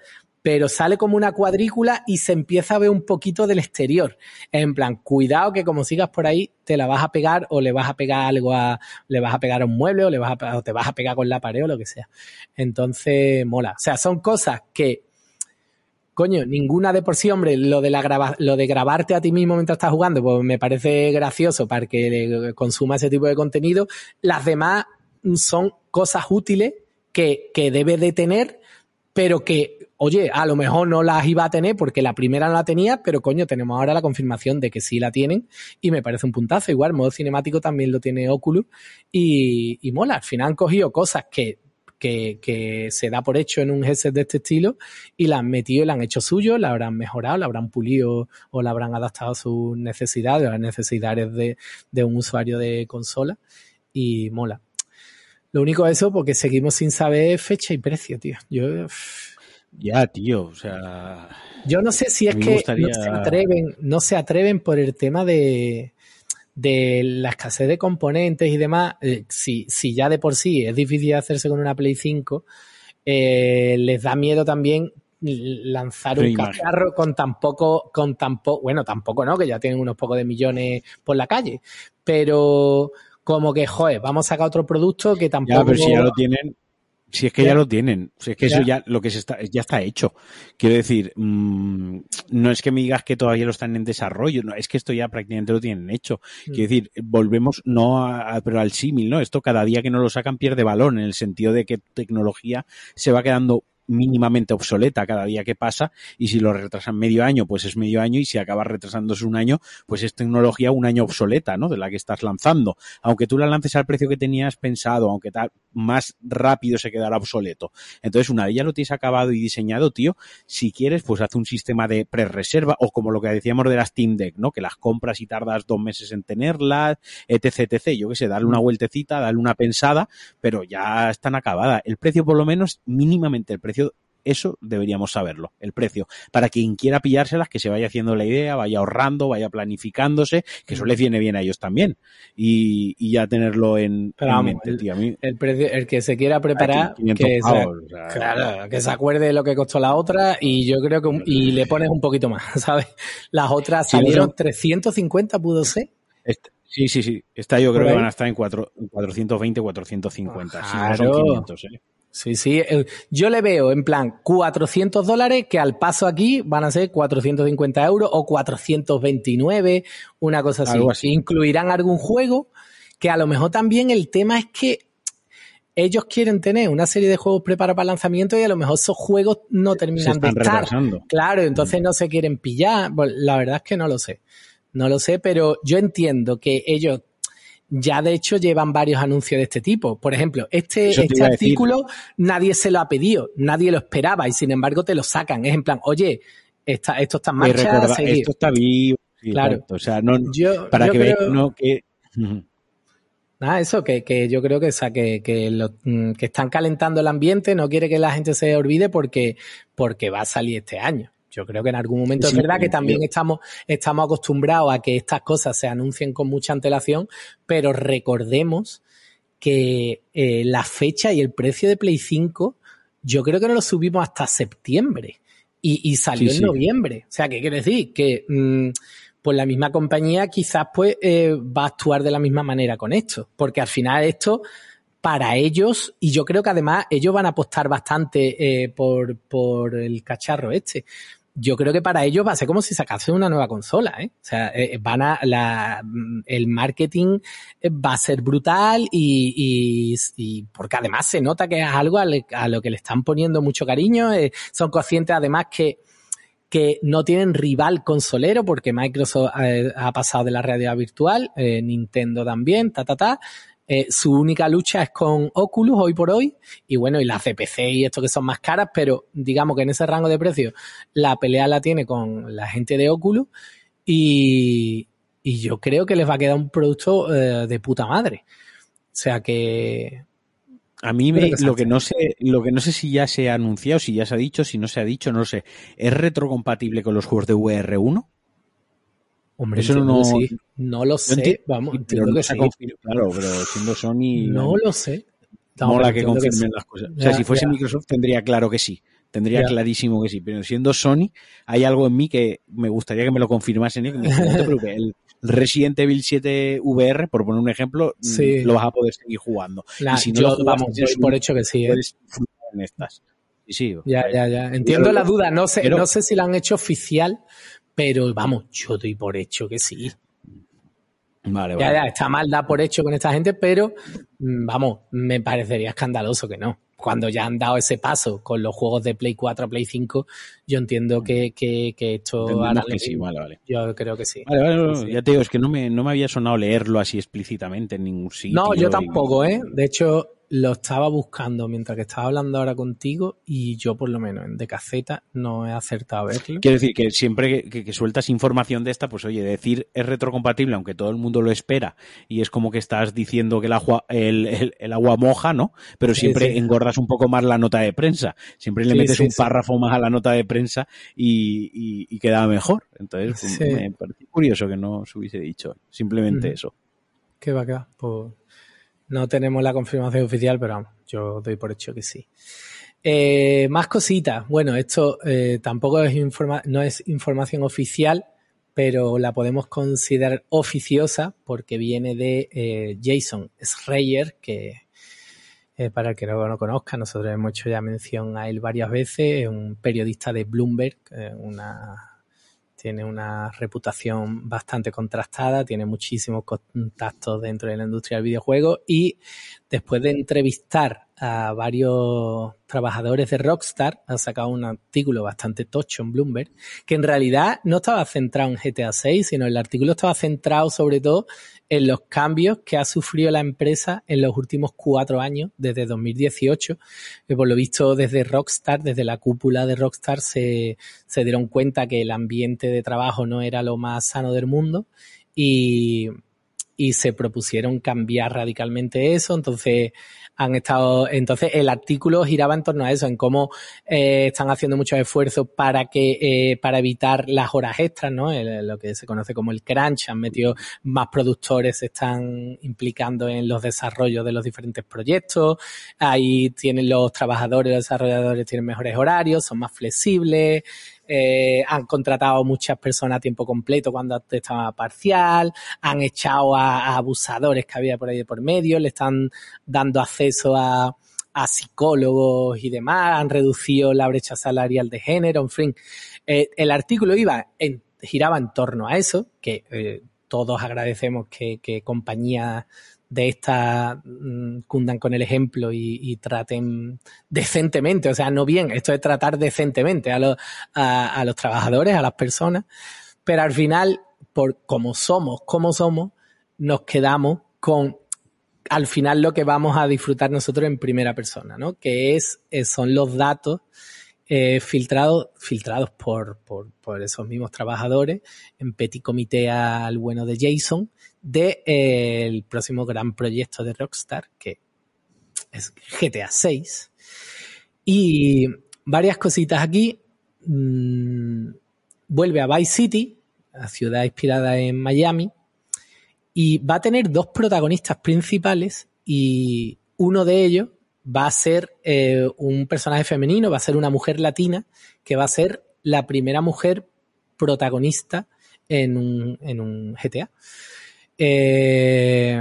pero sale como una cuadrícula y se empieza a ver un poquito del exterior. En plan, cuidado que como sigas por ahí, te la vas a pegar o le vas a pegar algo a, le vas a pegar a un mueble o le vas a, o te vas a pegar con la pared o lo que sea. Entonces, mola. O sea, son cosas que coño, ninguna de por sí, hombre, lo de, la lo de grabarte a ti mismo mientras estás jugando, pues me parece gracioso para que consuma ese tipo de contenido. Las demás son cosas útiles que, que debe de tener pero que, oye, a lo mejor no las iba a tener porque la primera no la tenía, pero coño, tenemos ahora la confirmación de que sí la tienen y me parece un puntazo. Igual, modo cinemático también lo tiene Oculus y, y mola. Al final han cogido cosas que que, se da por hecho en un headset de este estilo y la han metido y la han hecho suyo, la habrán mejorado, la habrán pulido o la habrán adaptado a sus necesidades, a las necesidades de, de un usuario de consola y mola. Lo único es eso porque seguimos sin saber fecha y precio, tío. Yo... Ya, tío, o sea... Yo no sé si es que no se atreven, no se atreven por el tema de, de la escasez de componentes y demás, eh, si, si ya de por sí es difícil hacerse con una Play 5, eh, les da miedo también lanzar un cacharro con tan poco, con tan poco, bueno, tampoco no, que ya tienen unos pocos de millones por la calle, pero como que, joder, vamos a sacar otro producto que tampoco... Ya, pero si ya lo tienen, si es que ya, lo tienen, si es que eso ya lo que se está, ya está hecho. Quiero decir, mmm, no es que me digas que todavía lo están en desarrollo, no, es que esto ya prácticamente lo tienen hecho. Mm. Quiero decir, volvemos no a, pero al símil, ¿no? Esto cada día que no lo sacan pierde valor en el sentido de que tecnología se va quedando mínimamente obsoleta cada día que pasa y si lo retrasan medio año, pues es medio año y si acaba retrasándose un año, pues es tecnología un año obsoleta, ¿no? De la que estás lanzando. Aunque tú la lances al precio que tenías pensado, aunque tal, más rápido se quedará obsoleto. Entonces, una vez ya lo tienes acabado y diseñado, tío, si quieres, pues haz un sistema de pre-reserva o como lo que decíamos de las Steam Deck, ¿no? Que las compras y tardas dos meses en tenerlas, etc, etc. Yo qué sé, darle una vueltecita, darle una pensada, pero ya están acabadas. El precio, por lo menos, mínimamente el precio eso deberíamos saberlo, el precio. Para quien quiera pillárselas, que se vaya haciendo la idea, vaya ahorrando, vaya planificándose, que eso les viene bien a ellos también. Y, ya tenerlo en, mente, el, tío. el, precio, el que se quiera preparar, que, se, que se acuerde de lo que costó la otra y yo creo que y le pones un poquito más, (laughs) ¿sabes? Las otras salieron 350, pudo ser. Este, sí, sí, sí. Esta yo creo que van a estar en, 4, 420, 450. Si no son 500, ¿eh? Sí, sí. Eh, yo le veo en plan 400 dólares que al paso aquí van a ser 450 euros o 429, una cosa así. así. Incluirán algún juego que a lo mejor también el tema es que ellos quieren tener una serie de juegos preparados para lanzamiento y a lo mejor esos juegos no terminan de estar. Claro, entonces mm. no se quieren pillar. la verdad es que no lo sé. No lo sé, pero yo entiendo que ellos ya de hecho llevan varios anuncios de este tipo. Por ejemplo, este, este artículo nadie se lo ha pedido, nadie lo esperaba y sin embargo te lo sacan. Es en plan, oye, esto está en marcha. esto está vivo. claro. O sea, no, para que vean no, que... (laughs) Ah, eso, que, que yo creo que, o que, que, lo, mm, que están calentando el ambiente, no quiere que la gente se olvide porque, porque va a salir este año. Yo creo que en algún momento es verdad que también estamos, estamos acostumbrados a que estas cosas se anuncien con mucha antelación, pero recordemos que eh, la fecha y el precio de Play 5, yo creo que no lo subimos hasta septiembre y, salió en noviembre. O sea, ¿qué quiere decir? Que mm, pues la misma compañía quizás pues eh, va a actuar de la misma manera con esto, porque al final esto para ellos, y yo creo que además ellos van a apostar bastante eh, por, por el cacharro este yo creo que para ellos va a ser como si sacase una nueva consola, ¿eh? O sea, eh, van a, la, el marketing va a ser brutal y, y, porque además se nota que es algo a, lo que le están poniendo mucho cariño, eh, son conscientes además que, que no tienen rival consolero porque Microsoft eh, ha pasado de la realidad virtual, Nintendo también, ta, ta, ta, eh, su única lucha es con Oculus hoy por hoy y bueno, y las CPC y esto que son más caras, pero digamos que en ese rango de precio la pelea la tiene con la gente de Oculus y, y yo creo que les va a quedar un producto eh, de puta madre. O sea que... A mí me, lo que no sé, lo que no sé si ya se ha anunciado, si ya se ha dicho, si no se ha dicho, no lo sé. ¿Es retrocompatible con los juegos de VR1? Hombre, eso no, no lo sé. Vamos, entiendo que sí. Claro, pero siendo Sony. No lo sé. mola que confirmen las cosas. O sea, si fuese Microsoft tendría claro que sí. Tendría clarísimo que sí. Pero siendo Sony, hay algo en mí que me gustaría que me lo confirmasen. ¿eh? Que me (laughs) el Resident Evil 7 VR, por poner un ejemplo, mm, lo vas a poder seguir jugando. y si no yo, vamos, por hecho que sí. ¿eh? Puedes en estas. Sí, ya, ya, ya. Entiendo la duda. No sé, no sé si la han hecho oficial, pero vamos, yo doy por hecho que sí. Vale, ya, ya, está mal da por hecho con esta gente, pero mm, vamos, me parecería escandaloso que no. cuando ya han dado ese paso con los juegos de Play 4 a Play 5, yo entiendo que, que, esto que sí, vale, vale. Yo creo que sí. Vale, vale, ya te digo, es que no me, no me había sonado leerlo así explícitamente en ningún sitio. No, yo tampoco, ¿eh? De hecho, lo estaba buscando mientras que estaba hablando ahora contigo y yo por lo menos en de caseta no he acertado a verlo. Quiero decir que siempre que, sueltas información de esta, pues oye, decir es retrocompatible aunque todo el mundo lo espera y es como que estás diciendo que el agua, el, el, agua moja, ¿no? Pero siempre engordas un poco más la nota de prensa. Siempre le metes un párrafo más a la nota de prensa y, y, queda mejor. Entonces pues, me parece curioso que no se hubiese dicho. Simplemente eso. Qué va, qué Pues no tenemos la confirmación oficial, pero vamos, yo doy por hecho que sí. Eh, más cositas. Bueno, esto eh, tampoco es no es información oficial, pero la podemos considerar oficiosa porque viene de eh, Jason Schreier, que para el que no lo conozca, nosotros hemos hecho ya mención a él varias veces, es un periodista de Bloomberg, una tiene una reputación bastante contrastada, tiene muchísimos contactos dentro de la industria del videojuego y después de entrevistar a varios trabajadores de Rockstar, ha sacado un artículo bastante tocho en Bloomberg, que en realidad no estaba centrado en GTA 6, sino el artículo estaba centrado sobre todo en los cambios que ha sufrido la empresa en los últimos cuatro años, desde 2018, que por lo visto desde Rockstar, desde la cúpula de Rockstar, se, se dieron cuenta que el ambiente de trabajo no era lo más sano del mundo y, y se propusieron cambiar radicalmente eso. Entonces, han estado, entonces el artículo giraba en torno a eso, en cómo eh, están haciendo muchos esfuerzos para que, eh, para evitar las horas extras, ¿no? lo que se conoce como el crunch, han metido más productores, se están implicando en los desarrollos de los diferentes proyectos, ahí tienen los trabajadores, los desarrolladores tienen mejores horarios, son más flexibles, eh, han contratado muchas personas a tiempo completo cuando estaba parcial, han echado a, abusadores que había por ahí por medio, le están dando acceso a, a psicólogos y demás, han reducido la brecha salarial de género, en fin. Eh, el artículo iba en, giraba en torno a eso, que eh, todos agradecemos que, que compañías de esta mm, cundan con el ejemplo y, traten decentemente, o sea, no bien, esto es tratar decentemente a los, a, los trabajadores, a las personas, pero al final, por como somos, como somos, nos quedamos con al final lo que vamos a disfrutar nosotros en primera persona, ¿no? Que es, eh, son los datos eh, filtrados, filtrados por, por, por, esos mismos trabajadores en petit comité al bueno de Jason del de, eh, próximo gran proyecto de Rockstar que es GTA 6 y varias cositas aquí mm, vuelve a Vice City la ciudad inspirada en Miami y va a tener dos protagonistas principales y uno de ellos va a ser eh, un personaje femenino, va a ser una mujer latina, que va a ser la primera mujer protagonista en un GTA. Eh,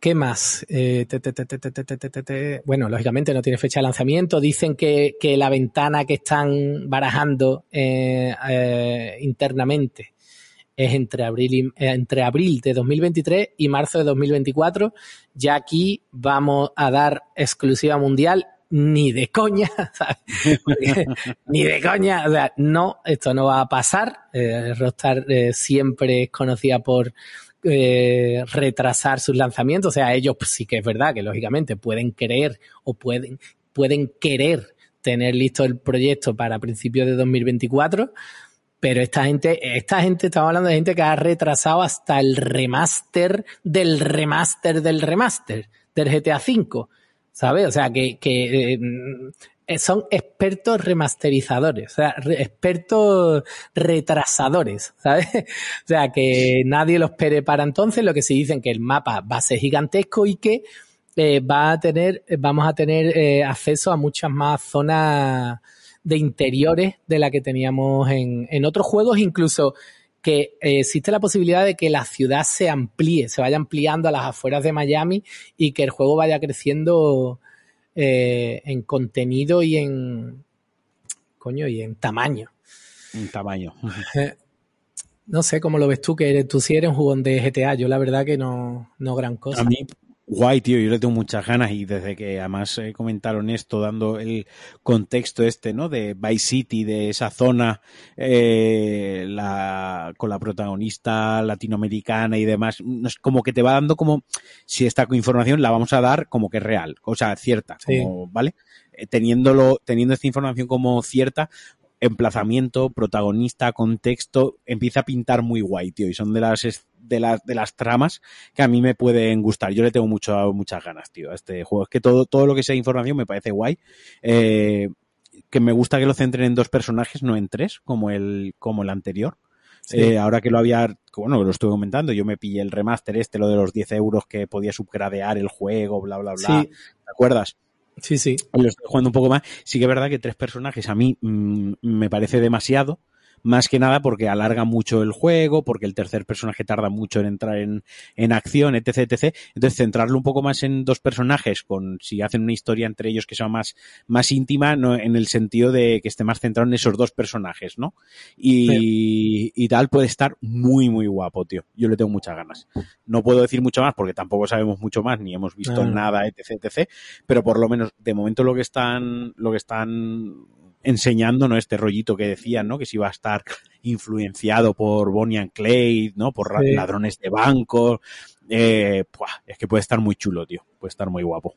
¿Qué más? Eh, bueno, lógicamente no tiene fecha de lanzamiento. Dicen que, la ventana que están barajando internamente es entre abril, y, eh, entre abril de 2023 y marzo de 2024. Ya aquí vamos a dar exclusiva mundial ni de coña, (laughs) ni de coña, o sea, no, esto no va a pasar. Eh, Rockstar eh, siempre es conocida por eh, retrasar sus lanzamientos, o sea, ellos sí que es verdad que lógicamente pueden creer o pueden, pueden querer tener listo el proyecto para principios de 2024, pero esta gente, esta gente, estamos hablando de gente que ha retrasado hasta el remaster del remaster del remaster del GTA V, ¿sabes? O sea, que, que eh, son expertos remasterizadores, o sea, expertos retrasadores, ¿sabes? (laughs) O sea, que nadie los espere para entonces, lo que se dicen que el mapa va a ser gigantesco y que eh, va a tener, vamos a tener eh, acceso a muchas más zonas de interiores de la que teníamos en, en otros juegos, incluso que eh, existe la posibilidad de que la ciudad se amplíe, se vaya ampliando a las afueras de Miami y que el juego vaya creciendo eh, en contenido y en coño y en tamaño. En tamaño. (laughs) No sé cómo lo ves tú, que eres, tú sí eres un jugón de GTA. Yo la verdad que no, no gran cosa. A mí, guay, tío. Yo le tengo muchas ganas y desde que además eh, comentaron esto, dando el contexto este, ¿no? De Vice City, de esa zona, eh, la, con la protagonista latinoamericana y demás, como que te va dando como si esta información la vamos a dar como que es real, o sea, cierta, como, ¿vale? Eh, teniéndolo, teniendo esta información como cierta, emplazamiento, protagonista, contexto, empieza a pintar muy guay, tío. Y son de las de las, de las tramas que a mí me pueden gustar. Yo le tengo mucho, muchas ganas, tío, a este juego. Es que todo, todo lo que sea información me parece guay. Eh, que me gusta que lo centren en dos personajes, no en tres, como el, como el anterior. Eh, ahora que lo había, bueno, lo estuve comentando, yo me pillé el remaster este, lo de los 10 euros que podía subgradear el juego, bla, bla, bla. ¿Te acuerdas? Sí, sí. Lo estoy jugando un poco más. Sí que es verdad que tres personajes a mí mm, me parece demasiado más que nada porque alarga mucho el juego, porque el tercer personaje tarda mucho en entrar en, en acción, etc, etc. Entonces, centrarlo un poco más en dos personajes, con si hacen una historia entre ellos que sea más, más íntima, no, en el sentido de que esté más centrado en esos dos personajes, ¿no? Y, y tal puede estar muy, muy guapo, tío. Yo le tengo muchas ganas. No puedo decir mucho más porque tampoco sabemos mucho más, ni hemos visto nada, etc, etc. Pero por lo menos, de momento lo que están, lo que están enseñando, ¿no? Este rollito que decían, ¿no? Que si iba a estar influenciado por Bonnie and Clyde, ¿no? Por ladrones de bancos. Eh, es que puede estar muy chulo, tío. Puede estar muy guapo.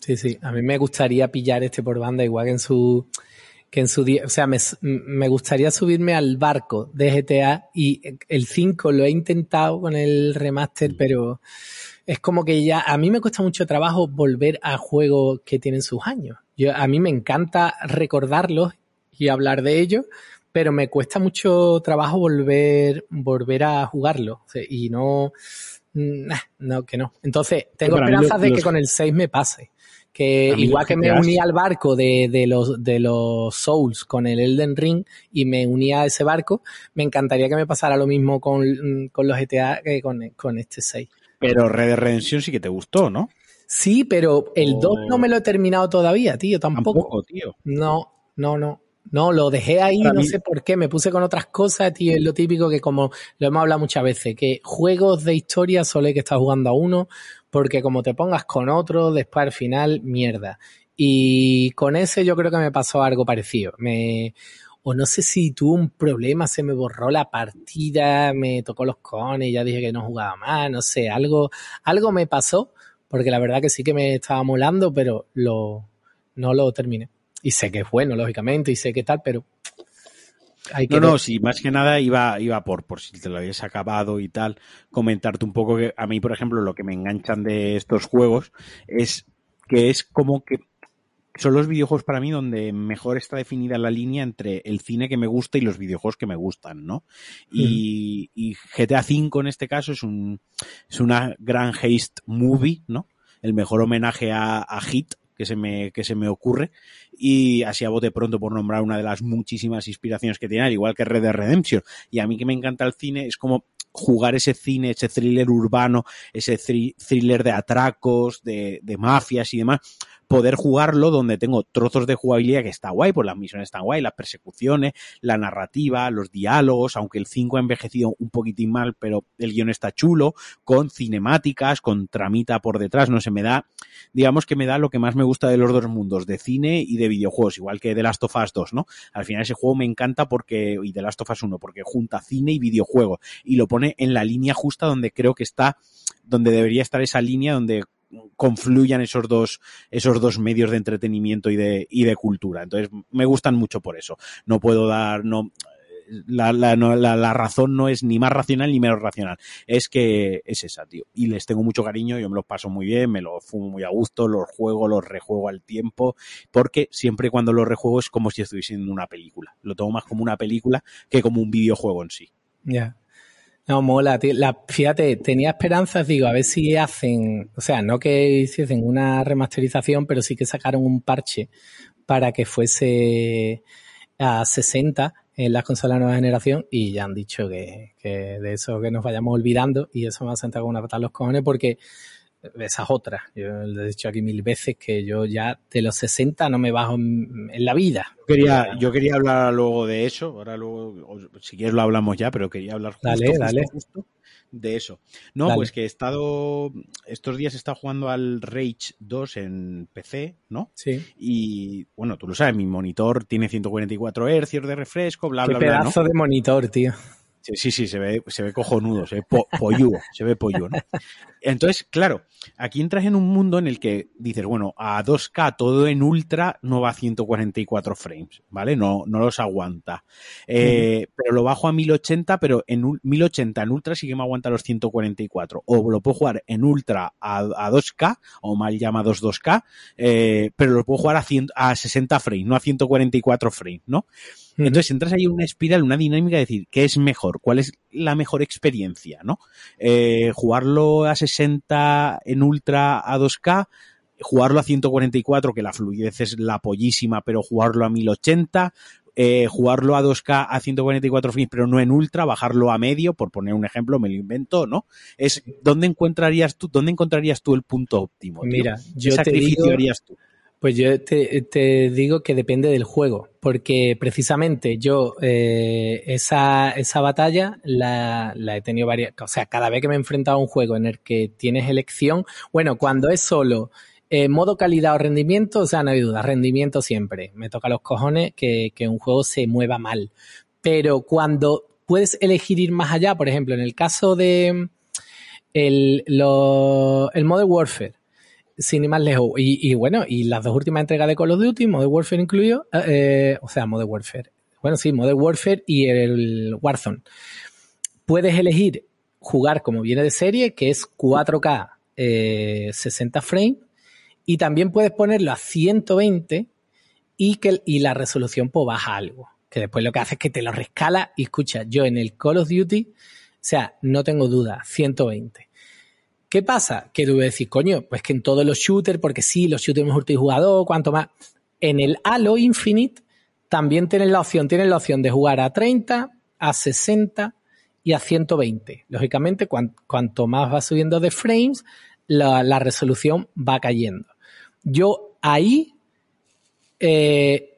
Sí, sí. A mí me gustaría pillar este por banda, igual que en su que en su día, o sea, me, me, gustaría subirme al barco de GTA y el 5 lo he intentado con el remaster, mm. pero es como que ya, a mí me cuesta mucho trabajo volver a juegos que tienen sus años. Yo, a mí me encanta recordarlos y hablar de ellos, pero me cuesta mucho trabajo volver, volver a jugarlos. y no, mm, no, que no. Entonces, tengo esperanzas de que con el 6 me pase. Que igual que me uní al barco de, de, los, de los Souls con el Elden Ring y me uní a ese barco, me encantaría que me pasara lo mismo con, con los GTA que con, con este 6. Pero Red Dead Redemption sí que te gustó, ¿no? Sí, pero el 2 no me lo he terminado todavía, tío, tampoco. Tampoco, tío. No, no, no. No, lo dejé ahí, no sé por qué, me puse con otras cosas, tío, es lo típico que como lo hemos hablado muchas veces, que juegos de historia solo hay que estar jugando a uno, porque como te pongas con otro, después al final, mierda. Y con ese yo creo que me pasó algo parecido. Me, o no sé si tuve un problema, se me borró la partida, me tocó los cones, ya dije que no jugaba más, no sé, algo, algo me pasó, porque la verdad que sí que me estaba molando, pero lo, no lo terminé. Y sé que es bueno, lógicamente, y sé que tal, pero hay que no, no, sí, más que nada iba, iba por, por si te lo habías acabado y tal, comentarte un poco que a mí, por ejemplo, lo que me enganchan de estos juegos es que es como que son los videojuegos para mí donde mejor está definida la línea entre el cine que me gusta y los videojuegos que me gustan, ¿no? Y, GTA V en este caso es un es una gran haste movie, ¿no? El mejor homenaje a, a Hit que se me que se me ocurre y así a bote pronto por nombrar una de las muchísimas inspiraciones que tiene, al igual que Red Dead Redemption. Y a mí que me encanta el cine es como jugar ese cine, ese thriller urbano, ese thriller de atracos, de, de mafias y demás, poder jugarlo donde tengo trozos de jugabilidad que está guay, pues las misiones están guay, las persecuciones, la narrativa, los diálogos, aunque el 5 ha envejecido un poquitín mal, pero el guion está chulo, con cinemáticas, con tramita por detrás, no se me da, digamos que me da lo que más me gusta de los dos mundos, de cine y de videojuegos, igual que The Last of Us 2, ¿no? Al final ese juego me encanta porque, y The Last of Us 1, porque junta cine y videojuego, y lo pone en la línea justa donde creo que está donde debería estar esa línea donde confluyan esos dos, esos dos medios de entretenimiento y de, y de cultura. Entonces, me gustan mucho por eso. No puedo dar, no, la, la, la, la, razón no es ni más racional ni menos racional. Es que es esa, tío. Y les tengo mucho cariño, yo me los paso muy bien, me los fumo muy a gusto, los juego, los rejuego al tiempo, porque siempre cuando los rejuego es como si estuviese en una película. Lo tomo más como una película que como un videojuego en sí. Ya. No, mola, tío. La, fíjate, tenía esperanzas, digo, a ver si hacen, o sea, no que hiciesen una remasterización, pero sí que sacaron un parche para que fuese a 60 en las consolas de nueva generación y ya han dicho que, que de eso que nos vayamos olvidando y eso me ha sentado con una patada los cojones porque esa es otra. Yo lo he dicho aquí mil veces que yo ya de los 60 no me bajo en, la vida. Yo quería, yo quería hablar luego de eso, ahora luego, si quieres lo hablamos ya, pero quería hablar justo, dale, dale. de eso. No, pues que he estado, estos días he estado jugando al Rage 2 en PC, ¿no? Sí. Y bueno, tú lo sabes, mi monitor tiene 144 Hz de refresco, bla, bla, bla. Qué pedazo de monitor, tío. Sí, sí, se ve, se ve cojonudo, se ve po se ve pollo, ¿no? Entonces, claro, aquí entras en un mundo en el que dices, bueno, a 2K todo en ultra no va a 144 frames, ¿vale? No, no los aguanta. Eh, pero lo bajo a 1080, pero en 1080 en ultra sí que me aguanta los 144. O lo puedo jugar en ultra a, 2K, o mal llamados 2K, eh, pero lo puedo jugar a, a 60 frames, no a 144 frames, ¿no? Entonces entras ahí en una espiral, una dinámica de decir, ¿qué es mejor? ¿Cuál es la mejor experiencia? ¿no? Eh, jugarlo a 60 en ultra a 2K, jugarlo a 144, que la fluidez es la pollísima, pero jugarlo a 1080, eh, jugarlo a 2K a 144 frames, pero no en ultra, bajarlo a medio, por poner un ejemplo, me lo invento, ¿no? Es dónde encontrarías tú, dónde encontrarías tú el punto óptimo. Mira, yo ¿Qué sacrificio harías tú? Pues yo te, digo que depende del juego, porque precisamente yo eh, esa, esa batalla la, he tenido varias, o sea, cada vez que me he enfrentado a un juego en el que tienes elección, bueno, cuando es solo eh, modo calidad o rendimiento, o sea, no hay duda, rendimiento siempre, me toca los cojones que, que un juego se mueva mal, pero cuando puedes elegir ir más allá, por ejemplo, en el caso de el, lo, el Warfare, sin ir más lejos. Y, bueno, y las dos últimas entregas de Call of Duty, Modern Warfare incluido, eh, eh, o sea, Modern Warfare. Bueno, sí, Modern Warfare y el Warzone. Puedes elegir jugar como viene de serie, que es 4K 60 eh, frames, y también puedes ponerlo a 120 y, que, y la resolución pues baja algo. Que después lo que hace es que te lo rescala y escucha, yo en el Call of Duty, o sea, no tengo duda, 120. ¿Qué pasa? Que tú a decir, coño, pues que en todos los shooters, porque sí, los shooters multijugador, cuanto más. En el Halo Infinite también tienes la opción, tienes la opción de jugar a 30, a 60 y a 120. Lógicamente, cuanto más va subiendo de frames, la, resolución va cayendo. Yo ahí eh,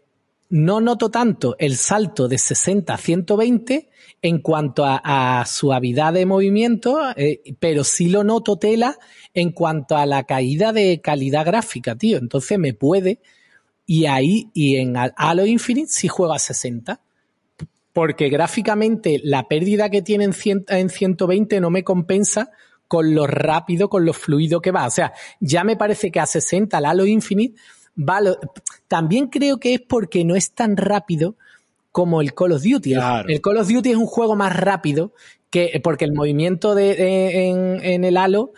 no noto tanto el salto de 60 a 120 en cuanto a, suavidad de movimiento, eh, pero sí lo noto tela en cuanto a la caída de calidad gráfica, tío. Entonces me puede. Y ahí, y en Halo Infinite sí juega a 60. Porque gráficamente la pérdida que tiene en, en 120 no me compensa con lo rápido, con lo fluido que va. O sea, ya me parece que a 60 el Halo Infinite va. También creo que es porque no es tan rápido como el Call of Duty. El Call of Duty es un juego más rápido que porque el movimiento de, en, el Halo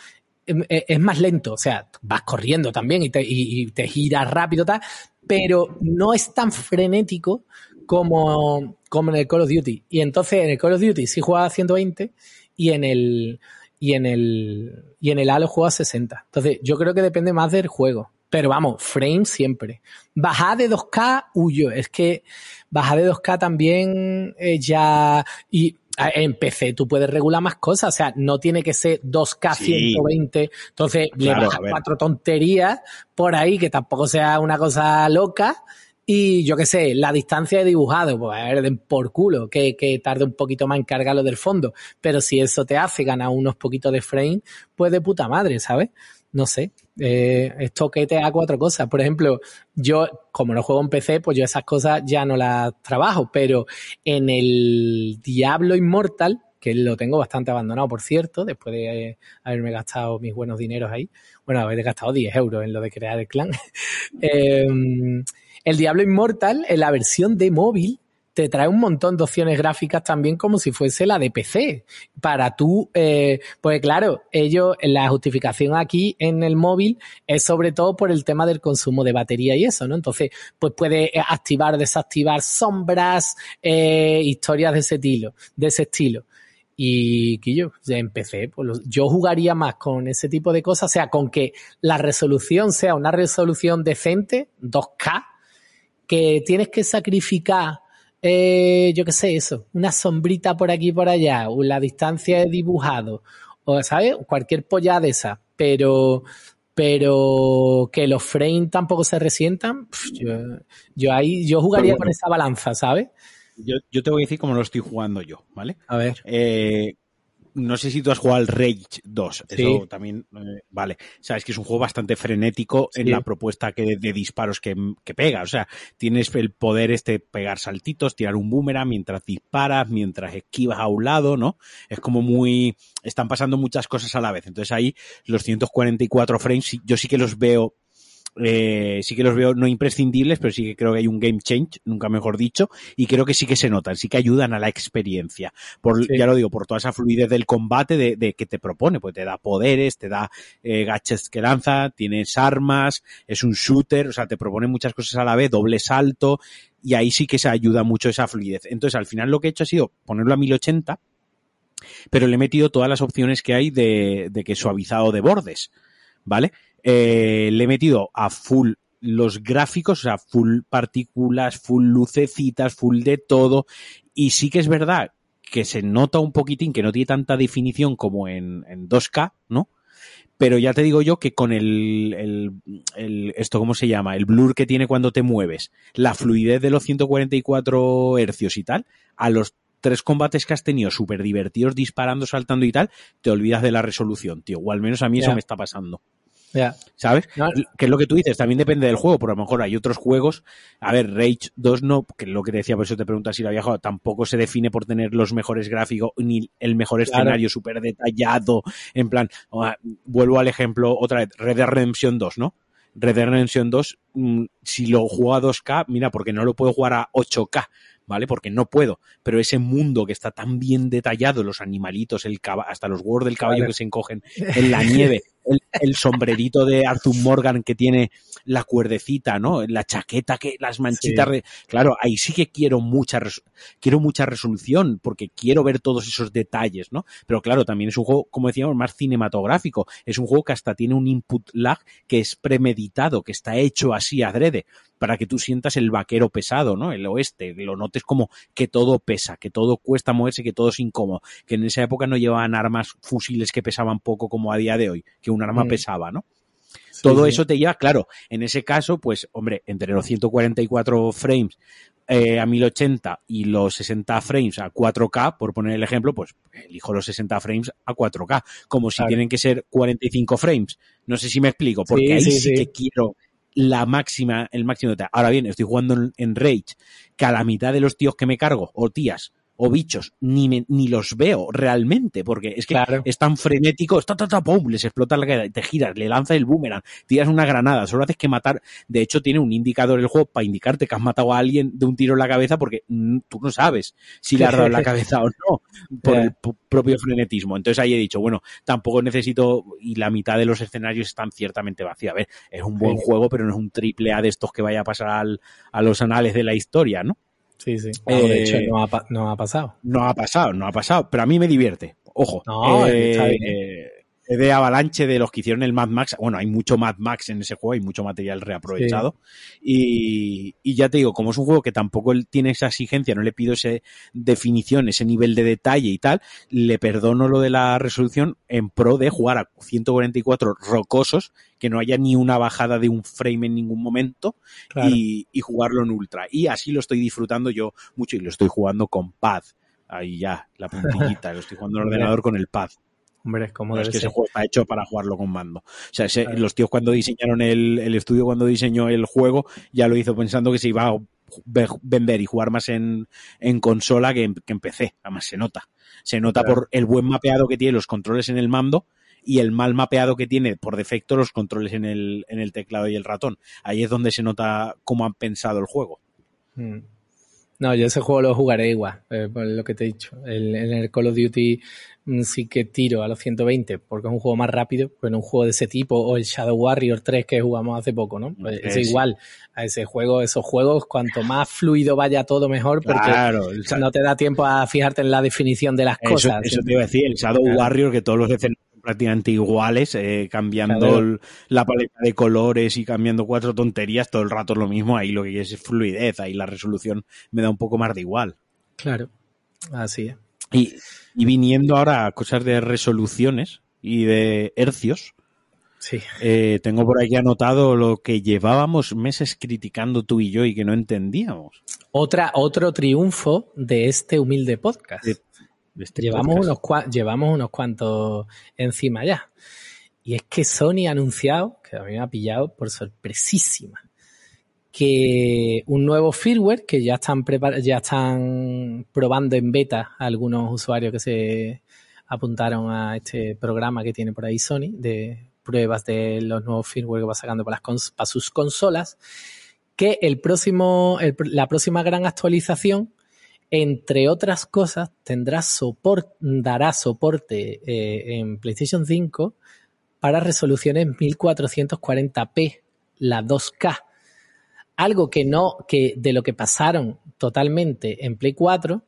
em, e, es más lento, o sea, vas corriendo también y te, y, te giras rápido, tal, pero no es tan frenético como, como en el Call of Duty. Y entonces en el Call of Duty sí juega a 120 y en el y en el y en el Halo juega a 60. Entonces, yo creo que depende más del juego. Pero vamos, frame siempre. Bajar de 2K, huyo. Es que bajar de 2K también eh, ya. Y en PC tú puedes regular más cosas. O sea, no tiene que ser 2K 120. Entonces le bajas cuatro tonterías por ahí, que tampoco sea una cosa loca. Y yo qué sé, la distancia de dibujado, pues a ver, por culo, que, que tarde un poquito más en cargarlo del fondo. Pero si eso te hace ganar unos poquitos de frame, pues de puta madre, ¿sabes? no sé, eh, esto que te haga cuatro cosas. Por ejemplo, yo, como no juego en PC, pues yo esas cosas ya no las trabajo, pero en el Diablo Immortal, que lo tengo bastante abandonado, por cierto, después de haberme gastado mis buenos dineros ahí, bueno, haber gastado 10 euros en lo de crear el clan. (laughs) Em, el Diablo Immortal, en la versión de móvil, te trae un montón de opciones gráficas también como si fuese la de PC. Para tú, eh, pues claro, ellos, la justificación aquí en el móvil es sobre todo por el tema del consumo de batería y eso, ¿no? Entonces, pues puede activar, desactivar sombras, eh, historias de ese estilo, de ese estilo. Y que yo empecé, pues yo jugaría más con ese tipo de cosas, o sea, con que la resolución sea una resolución decente, 2K, que tienes que sacrificar eh, yo qué sé, eso, una sombrita por aquí y por allá, o la distancia de dibujado, o, ¿sabes? Cualquier polla de esa, pero pero que los frames tampoco se resientan, yo, yo, ahí yo jugaría con esa balanza, ¿sabes? Yo, yo, te voy a decir cómo lo estoy jugando yo, ¿vale? A ver. Eh, no sé si tú has jugado al Rage 2. Eso también, eh, vale. Sabes que es un juego bastante frenético en la propuesta que, de, disparos que, que, pega. O sea, tienes el poder este pegar saltitos, tirar un boomerang mientras disparas, mientras esquivas a un lado, ¿no? Es como muy, están pasando muchas cosas a la vez. Entonces ahí los 144 frames, yo sí que los veo eh, sí que los veo no imprescindibles, pero sí que creo que hay un game change, nunca mejor dicho, y creo que sí que se notan, sí que ayudan a la experiencia. Por, Ya lo digo, por toda esa fluidez del combate de, de que te propone, pues te da poderes, te da eh, gadgets que lanza, tienes armas, es un shooter, o sea, te propone muchas cosas a la vez, doble salto, y ahí sí que se ayuda mucho esa fluidez. Entonces, al final lo que he hecho ha sido ponerlo a 1080, pero le he metido todas las opciones que hay de, de que suavizado de bordes, ¿vale? Eh, le he metido a full los gráficos, o sea, full partículas, full lucecitas, full de todo. Y sí que es verdad que se nota un poquitín que no tiene tanta definición como en, en 2K, ¿no? Pero ya te digo yo que con el, el, el, esto, ¿cómo se llama? El blur que tiene cuando te mueves, la fluidez de los 144 hercios y tal, a los tres combates que has tenido súper divertidos disparando, saltando y tal, te olvidas de la resolución, tío. O al menos a mí eso me está pasando. ¿Sabes? Que es lo que tú dices, también depende del juego, pero a lo mejor hay otros juegos. A ver, Rage 2 no, que es lo que decía, por eso te preguntas si lo había jugado, tampoco se define por tener los mejores gráficos ni el mejor escenario súper detallado. En plan, vuelvo al ejemplo otra vez, Red Dead Redemption 2, ¿no? Red Dead Redemption 2, mm, si lo juego a 2K, mira, porque no lo puedo jugar a 8K, ¿vale? Porque no puedo. Pero ese mundo que está tan bien detallado, los animalitos, el hasta los huevos del caballo que se encogen en la nieve, (laughs) el, sombrerito de Arthur Morgan que tiene la cuerdecita, ¿no? La chaqueta que las manchitas, claro, ahí sí que quiero mucha quiero mucha resolución porque quiero ver todos esos detalles, ¿no? Pero claro, también es un juego, como decíamos, más cinematográfico, es un juego que hasta tiene un input lag que es premeditado, que está hecho así adrede para que tú sientas el vaquero pesado, ¿no? El oeste, lo notes como que todo pesa, que todo cuesta moverse, que todo es incómodo, que en esa época no llevaban armas fusiles que pesaban poco como a día de hoy, que un arma mm. pesaba, ¿no? Todo eso te lleva, claro, en ese caso, pues, hombre, entre los 144 frames eh, a 1080 y los 60 frames a 4K, por poner el ejemplo, pues elijo los 60 frames a 4K, como si tienen que ser 45 frames. No sé si me explico, porque ahí sí, que quiero la máxima, el máximo de Ahora bien, estoy jugando en, en, Rage, que a la mitad de los tíos que me cargo, o tías, o bichos ni, ni los veo realmente, porque es que es tan frenético, ta, ta, ta, pum, les explota la cara, te giras, le lanza el boomerang, tiras una granada, solo haces que matar. De hecho, tiene un indicador el juego para indicarte que has matado a alguien de un tiro en la cabeza, porque tú no sabes si le has dado en la (laughs) cabeza o no, por el propio frenetismo. Entonces ahí he dicho, bueno, tampoco necesito, y la mitad de los escenarios están ciertamente vacíos. A ver, es un buen juego, pero no es un triple A de estos que vaya a pasar al, a los anales de la historia, ¿no? Sí, sí. de hecho, eh, no ha, no ha, pasado. No ha pasado, no ha pasado. Pero a mí me divierte. Ojo. No, eh, está bien. Eh, de avalanche de los que hicieron el Mad Max. Bueno, hay mucho Mad Max en ese juego, hay mucho material reaprovechado. Y, y, ya te digo, como es un juego que tampoco tiene esa exigencia, no le pido esa definición, ese nivel de detalle y tal, le perdono lo de la resolución en pro de jugar a 144 rocosos, que no haya ni una bajada de un frame en ningún momento y, y jugarlo en ultra. Y así lo estoy disfrutando yo mucho y lo estoy jugando con pad. Ahí ya, la puntillita, lo estoy jugando en el (laughs) ordenador con el pad. Hombre, es como es que ese juego está hecho para jugarlo con mando. O sea, los tíos cuando diseñaron el, el, estudio, cuando diseñó el juego, ya lo hizo pensando que se iba a vender y jugar más en, en consola que en, que en PC. Además, se nota. Se nota por el buen mapeado que tiene los controles en el mando y el mal mapeado que tiene por defecto los controles en el, en el teclado y el ratón. Ahí es donde se nota cómo han pensado el juego. Hmm. No, yo ese juego lo jugaré igual, eh, por lo que te he dicho. El, en el Call of Duty mm, sí que tiro a los 120 porque es un juego más rápido, pero un juego de ese tipo, o el Shadow Warrior 3 que jugamos hace poco, ¿no? Pues es igual a ese juego, esos juegos, cuanto más fluido vaya todo mejor, porque no te da tiempo a fijarte en la definición de las cosas. Eso te iba a decir, el Shadow Warrior, que todos los escenarios prácticamente iguales, eh, cambiando la paleta de colores y cambiando cuatro tonterías, todo el rato es lo mismo, ahí lo que es fluidez, ahí la resolución me da un poco más de igual. Claro, así es. Y, y viniendo ahora a cosas de resoluciones y de hercios, Sí. Eh, tengo por aquí anotado lo que llevábamos meses criticando tú y yo y que no entendíamos. Otra, otro triunfo de este humilde podcast. De, de este llevamos, podcast. Unos, llevamos unos cuantos encima ya. Y es que Sony ha anunciado, que a mí me ha pillado por sorpresísima, que un nuevo firmware que ya están, ya están probando en beta algunos usuarios que se apuntaron a este programa que tiene por ahí Sony de pruebas de los nuevos firmware que va sacando para, las, para sus consolas, que el próximo, el, la próxima gran actualización, entre otras cosas, tendrá dará soporte eh, en PlayStation 5 para resoluciones 1440p, la 2K. Algo que no, que de lo que pasaron totalmente en Play 4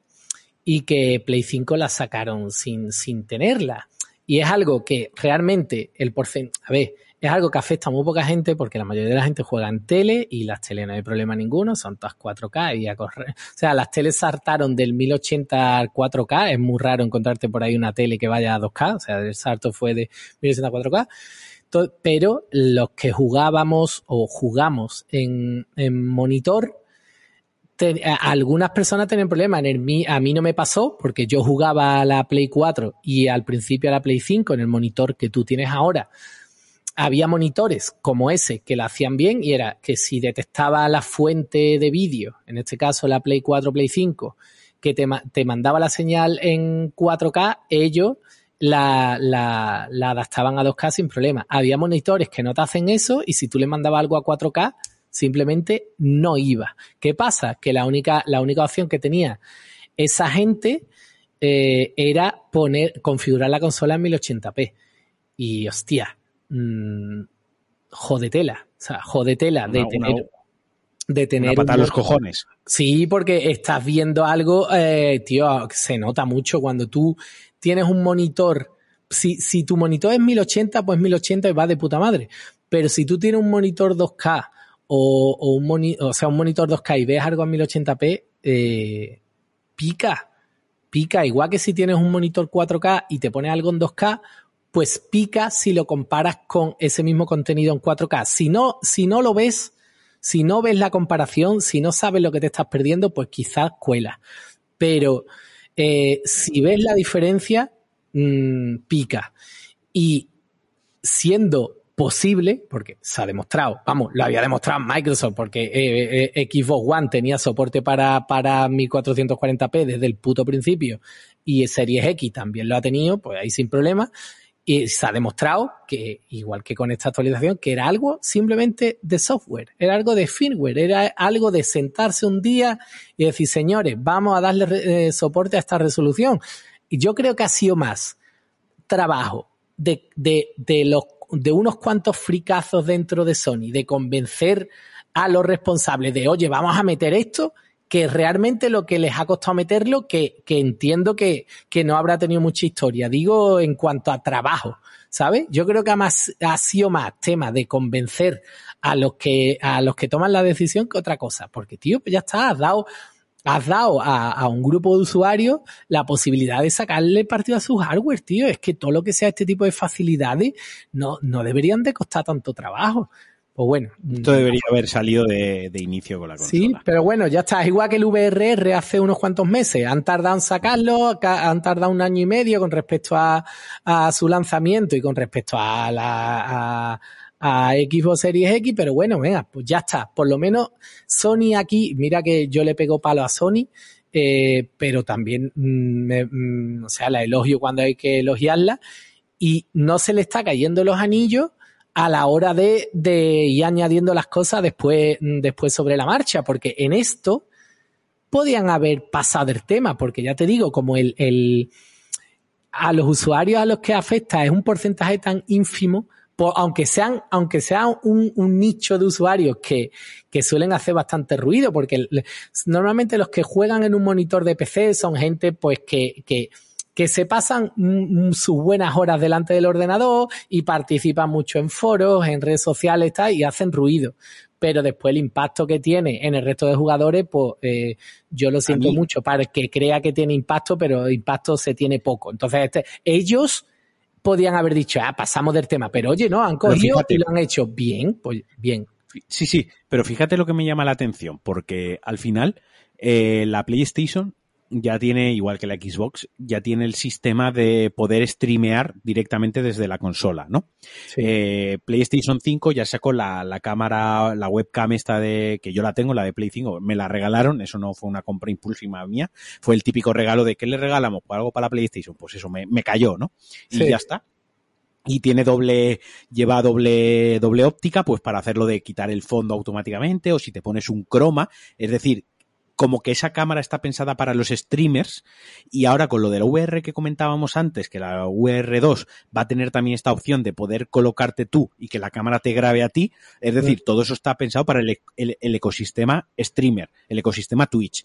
y que Play 5 la sacaron sin, sin tenerla. Y es algo que realmente el porcentaje, a ver, es algo que afecta a muy poca gente porque la mayoría de la gente juega en tele y las teles no hay problema ninguno, son todas 4K y a correr. O sea, las teles saltaron del 1080 al 4K, es muy raro encontrarte por ahí una tele que vaya a 2K, o sea, el salto fue de 1080 a 4K. Pero los que jugábamos o jugamos en, en monitor, algunas personas tienen problemas. En a mí no me pasó porque yo jugaba a la Play 4 y al principio a la Play 5 en el monitor que tú tienes ahora. Había monitores como ese que la hacían bien y era que si detectaba la fuente de vídeo, en este caso la Play 4, Play 5, que te, te mandaba la señal en 4K, ellos la, la, adaptaban a 2K sin problema. Había monitores que no te hacen eso y si tú le mandabas algo a 4K, simplemente no iba. ¿Qué pasa? Que la única, la única opción que tenía esa gente eh, era poner, configurar la consola en 1080p. Y hostia, mmm, jodetela. O sea, jodetela de una, tener. Una, de tener una pata a los cojones. Sí, porque estás viendo algo, eh, tío, se nota mucho cuando tú tienes un monitor. Si, si tu monitor es 1080, pues 1080 y va de puta madre. Pero si tú tienes un monitor 2K o, o, un, moni o sea, un monitor 2K y ves algo en 1080p, eh, pica, pica. Igual que si tienes un monitor 4K y te pones algo en 2K, pues pica si lo comparas con ese mismo contenido en 4K. Si no, si no lo ves, si no ves la comparación, si no sabes lo que te estás perdiendo, pues quizás cuela. Pero eh, si ves la diferencia, mmm, pica. Y siendo posible, porque se ha demostrado, vamos, lo había demostrado Microsoft, porque eh, eh, Xbox One tenía soporte para, para 1440p desde el puto principio y Series X también lo ha tenido, pues ahí sin problema. Y se ha demostrado que, igual que con esta actualización, que era algo simplemente de software, era algo de firmware, era algo de sentarse un día y decir, señores, vamos a darle eh, soporte a esta resolución. Y yo creo que ha sido más trabajo de, de, de los de unos cuantos fricazos dentro de Sony, de convencer a los responsables de, oye, vamos a meter esto, que realmente lo que les ha costado meterlo, que, que entiendo que, que, no habrá tenido mucha historia. Digo en cuanto a trabajo, ¿sabes? Yo creo que ha, más, ha sido más tema de convencer a los que, a los que toman la decisión que otra cosa. Porque, tío, pues ya está, has dado, has dado a, a, un grupo de usuarios la posibilidad de sacarle partido a su hardware, tío. Es que todo lo que sea este tipo de facilidades no, no deberían de costar tanto trabajo. Pues bueno. Esto debería haber salido de, de, inicio con la consola. Sí, pero bueno, ya está. Es igual que el VRR hace unos cuantos meses. Han tardado en sacarlo, han tardado un año y medio con respecto a, a su lanzamiento y con respecto a la, a, a Xbox Series X, pero bueno, venga, pues ya está. Por lo menos Sony aquí, mira que yo le pego palo a Sony, eh, pero también, me, mm, o sea, la elogio cuando hay que elogiarla y no se le está cayendo los anillos a la hora de, de ir añadiendo las cosas después, después sobre la marcha, porque en esto podían haber pasado el tema, porque ya te digo, como el, el a los usuarios a los que afecta es un porcentaje tan ínfimo, aunque sean, aunque sea un, un, nicho de usuarios que, que suelen hacer bastante ruido, porque normalmente los que juegan en un monitor de PC son gente pues que, que que se pasan mm, mm, sus buenas horas delante del ordenador y participan mucho en foros, en redes sociales y hacen ruido. Pero después el impacto que tiene en el resto de jugadores, pues eh, yo lo siento mucho para que crea que tiene impacto, pero impacto se tiene poco. Entonces, este, ellos podían haber dicho, ah, pasamos del tema, pero oye, no, han cogido y lo han hecho bien, pues bien. Sí, sí, pero fíjate lo que me llama la atención, porque al final eh, la PlayStation ya tiene, igual que la Xbox, ya tiene el sistema de poder streamear directamente desde la consola, ¿no? Eh, PlayStation 5 ya sacó la, la, cámara, la webcam esta de, que yo la tengo, la de Play 5, me la regalaron, eso no fue una compra impulsiva mía, fue el típico regalo de ¿qué le regalamos? Pues algo para la PlayStation, pues eso me, me cayó, ¿no? Y ya está y tiene doble, lleva doble, doble óptica, pues para hacerlo de quitar el fondo automáticamente, o si te pones un croma, es decir, como que esa cámara está pensada para los streamers y ahora con lo de la VR que comentábamos antes, que la VR2 va a tener también esta opción de poder colocarte tú y que la cámara te grabe a ti, es decir, todo eso está pensado para el, el ecosistema streamer, el ecosistema Twitch.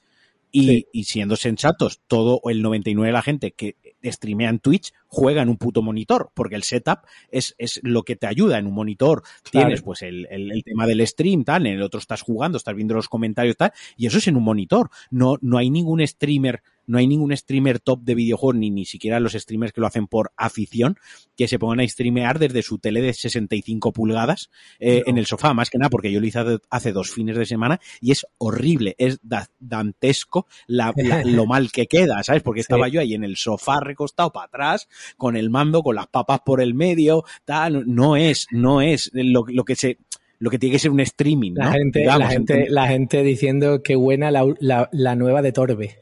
Y, y, siendo sensatos, todo el 99 de la gente que streamea en Twitch juega en un puto monitor, porque el setup es, es lo que te ayuda en un monitor. Tienes pues el, el, el, tema del stream, tal, en el otro estás jugando, estás viendo los comentarios, tal, y eso es en un monitor. No, no hay ningún streamer no hay ningún streamer top de videojuegos, ni ni siquiera los streamers que lo hacen por afición, que se pongan a streamear desde su tele de 65 pulgadas eh, en el sofá, más que nada, porque yo lo hice hace dos fines de semana y es horrible, es dantesco la, lo (laughs) mal que queda, ¿sabes? Porque estaba yo ahí en el sofá recostado para atrás, con el mando, con las papas por el medio, tal, no es, no es lo, lo que se lo que tiene que ser un streaming. La, gente, la, gente, la gente diciendo que buena la, la, la nueva de Torbe.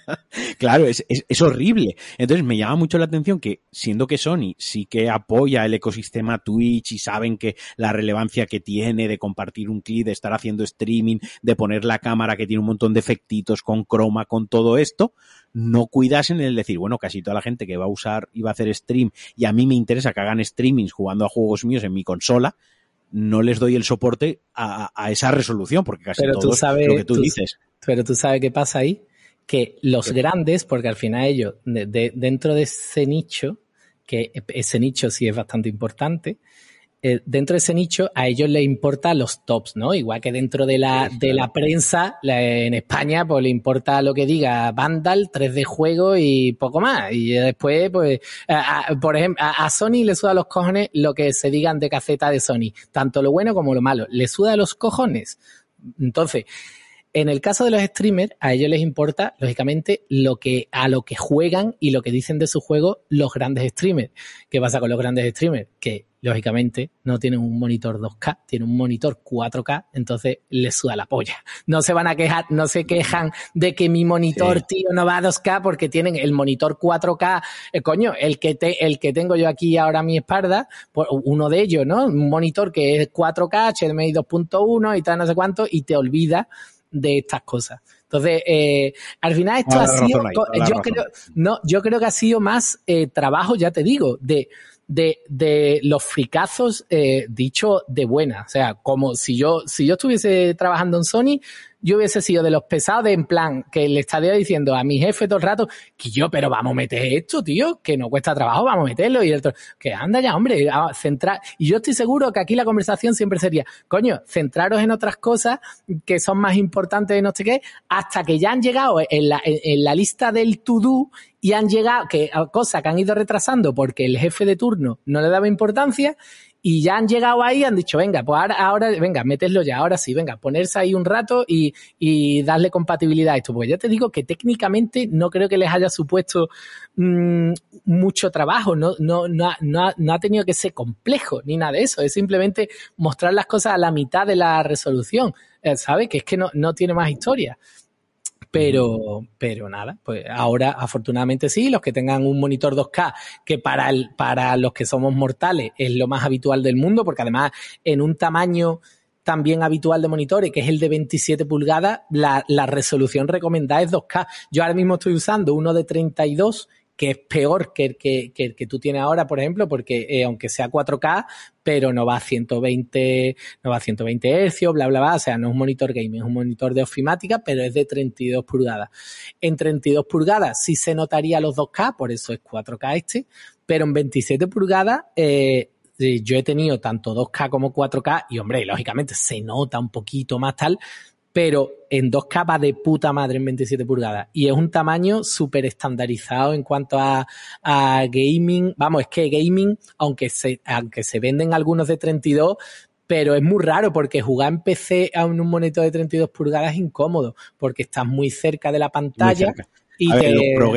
(laughs) claro, es, es, horrible. Entonces me llama mucho la atención que, siendo que Sony sí que apoya el ecosistema Twitch y saben que la relevancia que tiene de compartir un clip, de estar haciendo streaming, de poner la cámara que tiene un montón de efectitos con croma, con todo esto, no cuidasen el decir, bueno, casi toda la gente que va a usar y va a hacer stream y a mí me interesa que hagan streamings jugando a juegos míos en mi consola, no les doy el soporte a, a esa resolución, porque casi todo lo que tú, dices. Pero tú sabes qué pasa ahí, que los grandes, porque al final ellos, de, dentro de ese nicho, que ese nicho sí es bastante importante, eh, dentro de ese nicho a ellos les importa los tops, ¿no? Igual que dentro de la, de la prensa, en España, pues le importa lo que diga Vandal, 3D juego y poco más. Y después, pues, por ejemplo, a, Sony le suda los cojones lo que se digan de caceta de Sony, tanto lo bueno como lo malo. Le suda los cojones. Entonces, en el caso de los streamers, a ellos les importa, lógicamente, lo que, a lo que juegan y lo que dicen de su juego los grandes streamers. ¿Qué pasa con los grandes streamers? Que, lógicamente, no tienen un monitor 2K, tienen un monitor 4K, entonces les suda la polla. No se van a quejar, no se quejan de que mi monitor, tío, no va a 2K porque tienen el monitor 4K, eh, coño, el que te, el que tengo yo aquí ahora a mi espalda, pues, uno de ellos, ¿no? Un monitor que es 4K, HDMI 2.1 y tal, no sé cuánto, y te olvida de estas cosas. Entonces, eh, al final esto ha sido, yo creo, no, yo creo que ha sido más eh, trabajo, ya te digo, de, de, de los fricazos eh, dicho de buena. O sea, como si yo, si yo estuviese trabajando en Sony, yo hubiese sido de los pesados de en plan que le estaría diciendo a mi jefe todo el rato que yo, pero vamos a meter esto, tío, que no cuesta trabajo, vamos a meterlo. Y el otro, que anda ya, hombre, a centrar. Y yo estoy seguro que aquí la conversación siempre sería, coño, centraros en otras cosas que son más importantes de no sé qué, hasta que ya han llegado en la, en, la lista del to-do y han llegado, que cosas que han ido retrasando porque el jefe de turno no le daba importancia y ya han llegado ahí, han dicho, venga, pues ahora, ahora, venga, méteslo ya, ahora sí, venga, ponerse ahí un rato y, y darle compatibilidad a esto. Pues ya te digo que técnicamente no creo que les haya supuesto mmm, mucho trabajo, no, no, no, no, ha, no ha tenido que ser complejo ni nada de eso, es simplemente mostrar las cosas a la mitad de la resolución, eh, ¿sabes? Que es que no, no tiene más historia. Pero, pero nada, pues ahora afortunadamente sí, los que tengan un monitor 2K, que para, el, para los que somos mortales es lo más habitual del mundo, porque además en un tamaño también habitual de monitores, que es el de 27 pulgadas, la, la resolución recomendada es 2K. Yo ahora mismo estoy usando uno de 32 que es peor que el que, que, que tú tienes ahora, por ejemplo, porque eh, aunque sea 4K, pero no va a 120, no va a 120 Hz, bla, bla, bla. O sea, no es un monitor gaming, es un monitor de ofimática, pero es de 32 pulgadas. En 32 pulgadas sí se notaría los 2K, por eso es 4K este, pero en 27 pulgadas, eh, yo he tenido tanto 2K como 4K y hombre, lógicamente se nota un poquito más tal, pero en dos capas de puta madre en 27 pulgadas. Y es un tamaño súper estandarizado en cuanto a, a, gaming. Vamos, es que gaming, aunque se, aunque se venden algunos de 32, pero es muy raro porque jugar en PC a un monitor de 32 pulgadas es incómodo, porque estás muy cerca de la pantalla. Y te... los pro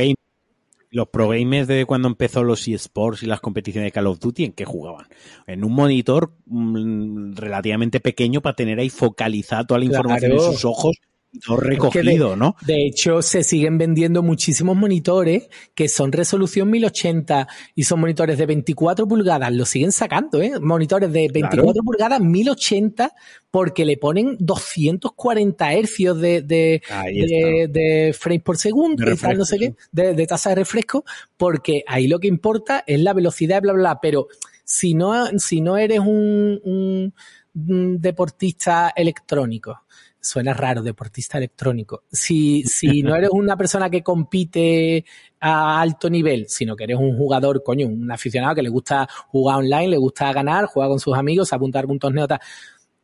los pro gamers de cuando empezó los eSports y las competiciones de Call of Duty, ¿en qué jugaban? En un monitor mmm, relativamente pequeño para tener ahí focalizada toda la información en sus ojos todo recogido, de, ¿no? De hecho, se siguen vendiendo muchísimos monitores que son resolución 1080 y son monitores de 24 pulgadas. Lo siguen sacando, ¿eh? Monitores de 24 claro. pulgadas, 1080, porque le ponen 240 hercios de, de, de, de frames por segundo, de, tal, no sé qué, de, tasa de refresco, porque ahí lo que importa es la velocidad, bla, bla, bla. Pero si no, si no eres un deportista electrónico, suena raro, deportista electrónico. Si, si no eres (laughs) una persona que compite a alto nivel, sino que eres un jugador, coño, un aficionado que le gusta jugar online, le gusta ganar, jugar con sus amigos, apuntar con torneo, tal.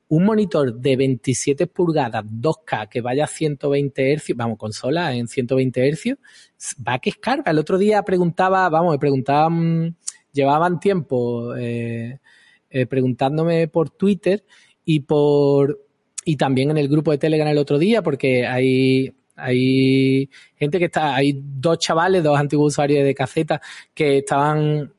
Un monitor de 27 pulgadas, 2K, que vaya a 120 Hz, vamos, consola en 120 Hz, va que es carga. El otro día preguntaba, vamos, me preguntaban, llevaban tiempo eh, eh, preguntándome por Twitter y por, y también en el grupo de Telegram el otro día, porque hay, hay gente que está, hay dos chavales, dos antiguos usuarios de caseta que estaban,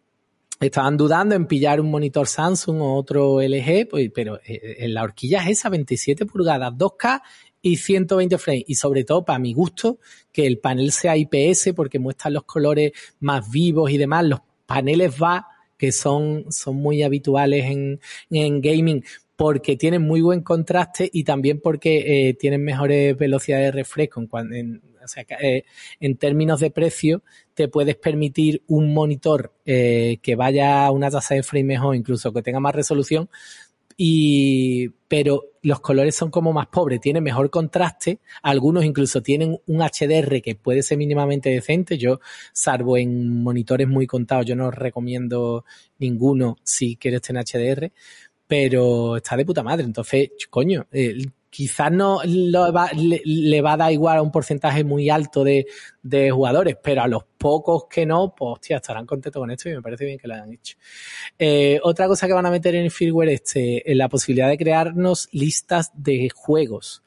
estaban dudando en pillar un monitor Samsung o otro LG, pues, pero en la horquilla es esa, 27 pulgadas, 2K y 120 frames. Y sobre todo, para mi gusto, que el panel sea IPS porque muestra los colores más vivos y demás. Los paneles VA, que son, son muy habituales en, en gaming, porque tienen muy buen contraste y también porque eh, tienen mejores velocidades de refresco. En, o sea, eh, en términos de precio, te puedes permitir un monitor eh, que vaya a una tasa de frame mejor, incluso que tenga más resolución, y, pero los colores son como más pobres, tienen mejor contraste, algunos incluso tienen un HDR que puede ser mínimamente decente, yo salvo en monitores muy contados, yo no recomiendo ninguno si quieres tener HDR, pero está de puta madre. Entonces, coño, eh, quizás no va, le, va a dar igual a un porcentaje muy alto de, jugadores, pero a los pocos que no, pues hostia, estarán contentos con esto y me parece bien que lo hayan hecho. Eh, otra cosa que van a meter en el firmware este, es la posibilidad de crearnos listas de juegos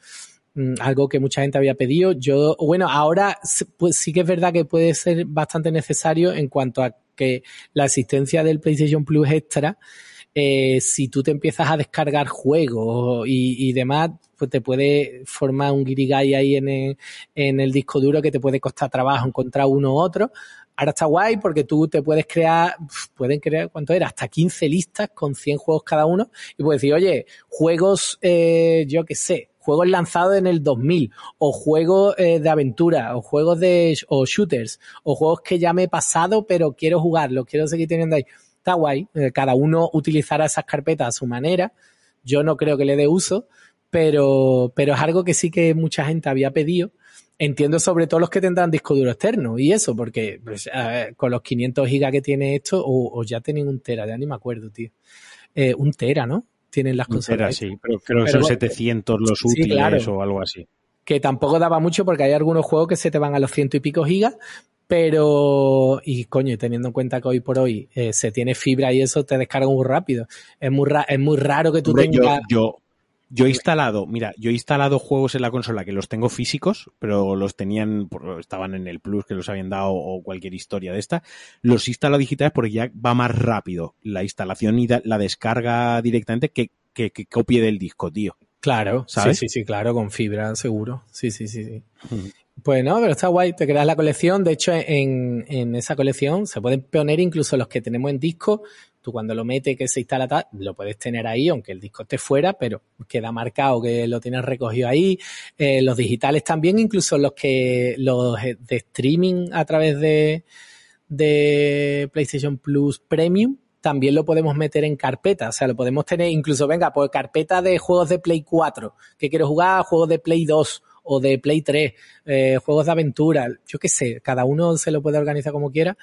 mm, algo que mucha gente había pedido. Yo, bueno, ahora pues sí que es verdad que puede ser bastante necesario en cuanto a que la existencia del PlayStation Plus Extra eh, si tú te empiezas a descargar juegos y, y, demás, pues te puede formar un guirigay ahí en el, en el disco duro que te puede costar trabajo encontrar uno u otro. Ahora está guay porque tú te puedes crear, pueden crear, ¿cuánto era? Hasta 15 listas con 100 juegos cada uno y puedes decir, oye, juegos, eh, yo qué sé, juegos lanzados en el 2000 o juegos eh, de aventura o juegos de, o shooters o juegos que ya me he pasado pero quiero jugarlos, quiero seguir teniendo ahí está guay. Eh, cada uno utilizará esas carpetas a su manera. Yo no creo que le dé uso, pero, pero es algo que sí que mucha gente había pedido. Entiendo sobre todo los que tendrán disco duro externo y eso, porque pues, ver, con los 500 gigas que tiene esto, o, o, ya tienen un tera, ya ni me acuerdo, tío. Eh, un tera, ¿no? Tienen las consolas. Un tera, sí, pero creo que son 700 los sí, útiles claro. o algo así. Que tampoco daba mucho porque hay algunos juegos que se te van a los ciento y pico gigas, pero, y coño, teniendo en cuenta que hoy por hoy eh, se tiene fibra y eso te descarga muy rápido. Es muy, ra es muy raro que tú Hombre, tengas. Yo, yo, yo, he instalado, mira, yo he instalado juegos en la consola que los tengo físicos, pero los tenían, estaban en el Plus que los habían dado o cualquier historia de esta. Los he instalado digitales porque ya va más rápido la instalación y la descarga directamente que, que, que copie del disco, tío. Claro, ¿sabes? Sí, sí, sí, claro, con fibra seguro. Sí, sí, sí, sí. Pues no, pero está guay, te creas la colección. De hecho, en, esa colección se pueden poner incluso los que tenemos en disco. Tú cuando lo metes, que se instala tal, lo puedes tener ahí, aunque el disco esté fuera, pero queda marcado que lo tienes recogido ahí. Eh, los digitales también, incluso los que, los de streaming a través de, PlayStation Plus Premium también lo podemos meter en carpeta. O sea, lo podemos tener incluso, venga, pues carpeta de juegos de Play 4, que quiero jugar juegos de Play 2 o de Play 3, eh, juegos de aventura, yo qué sé, cada uno se lo puede organizar como quiera.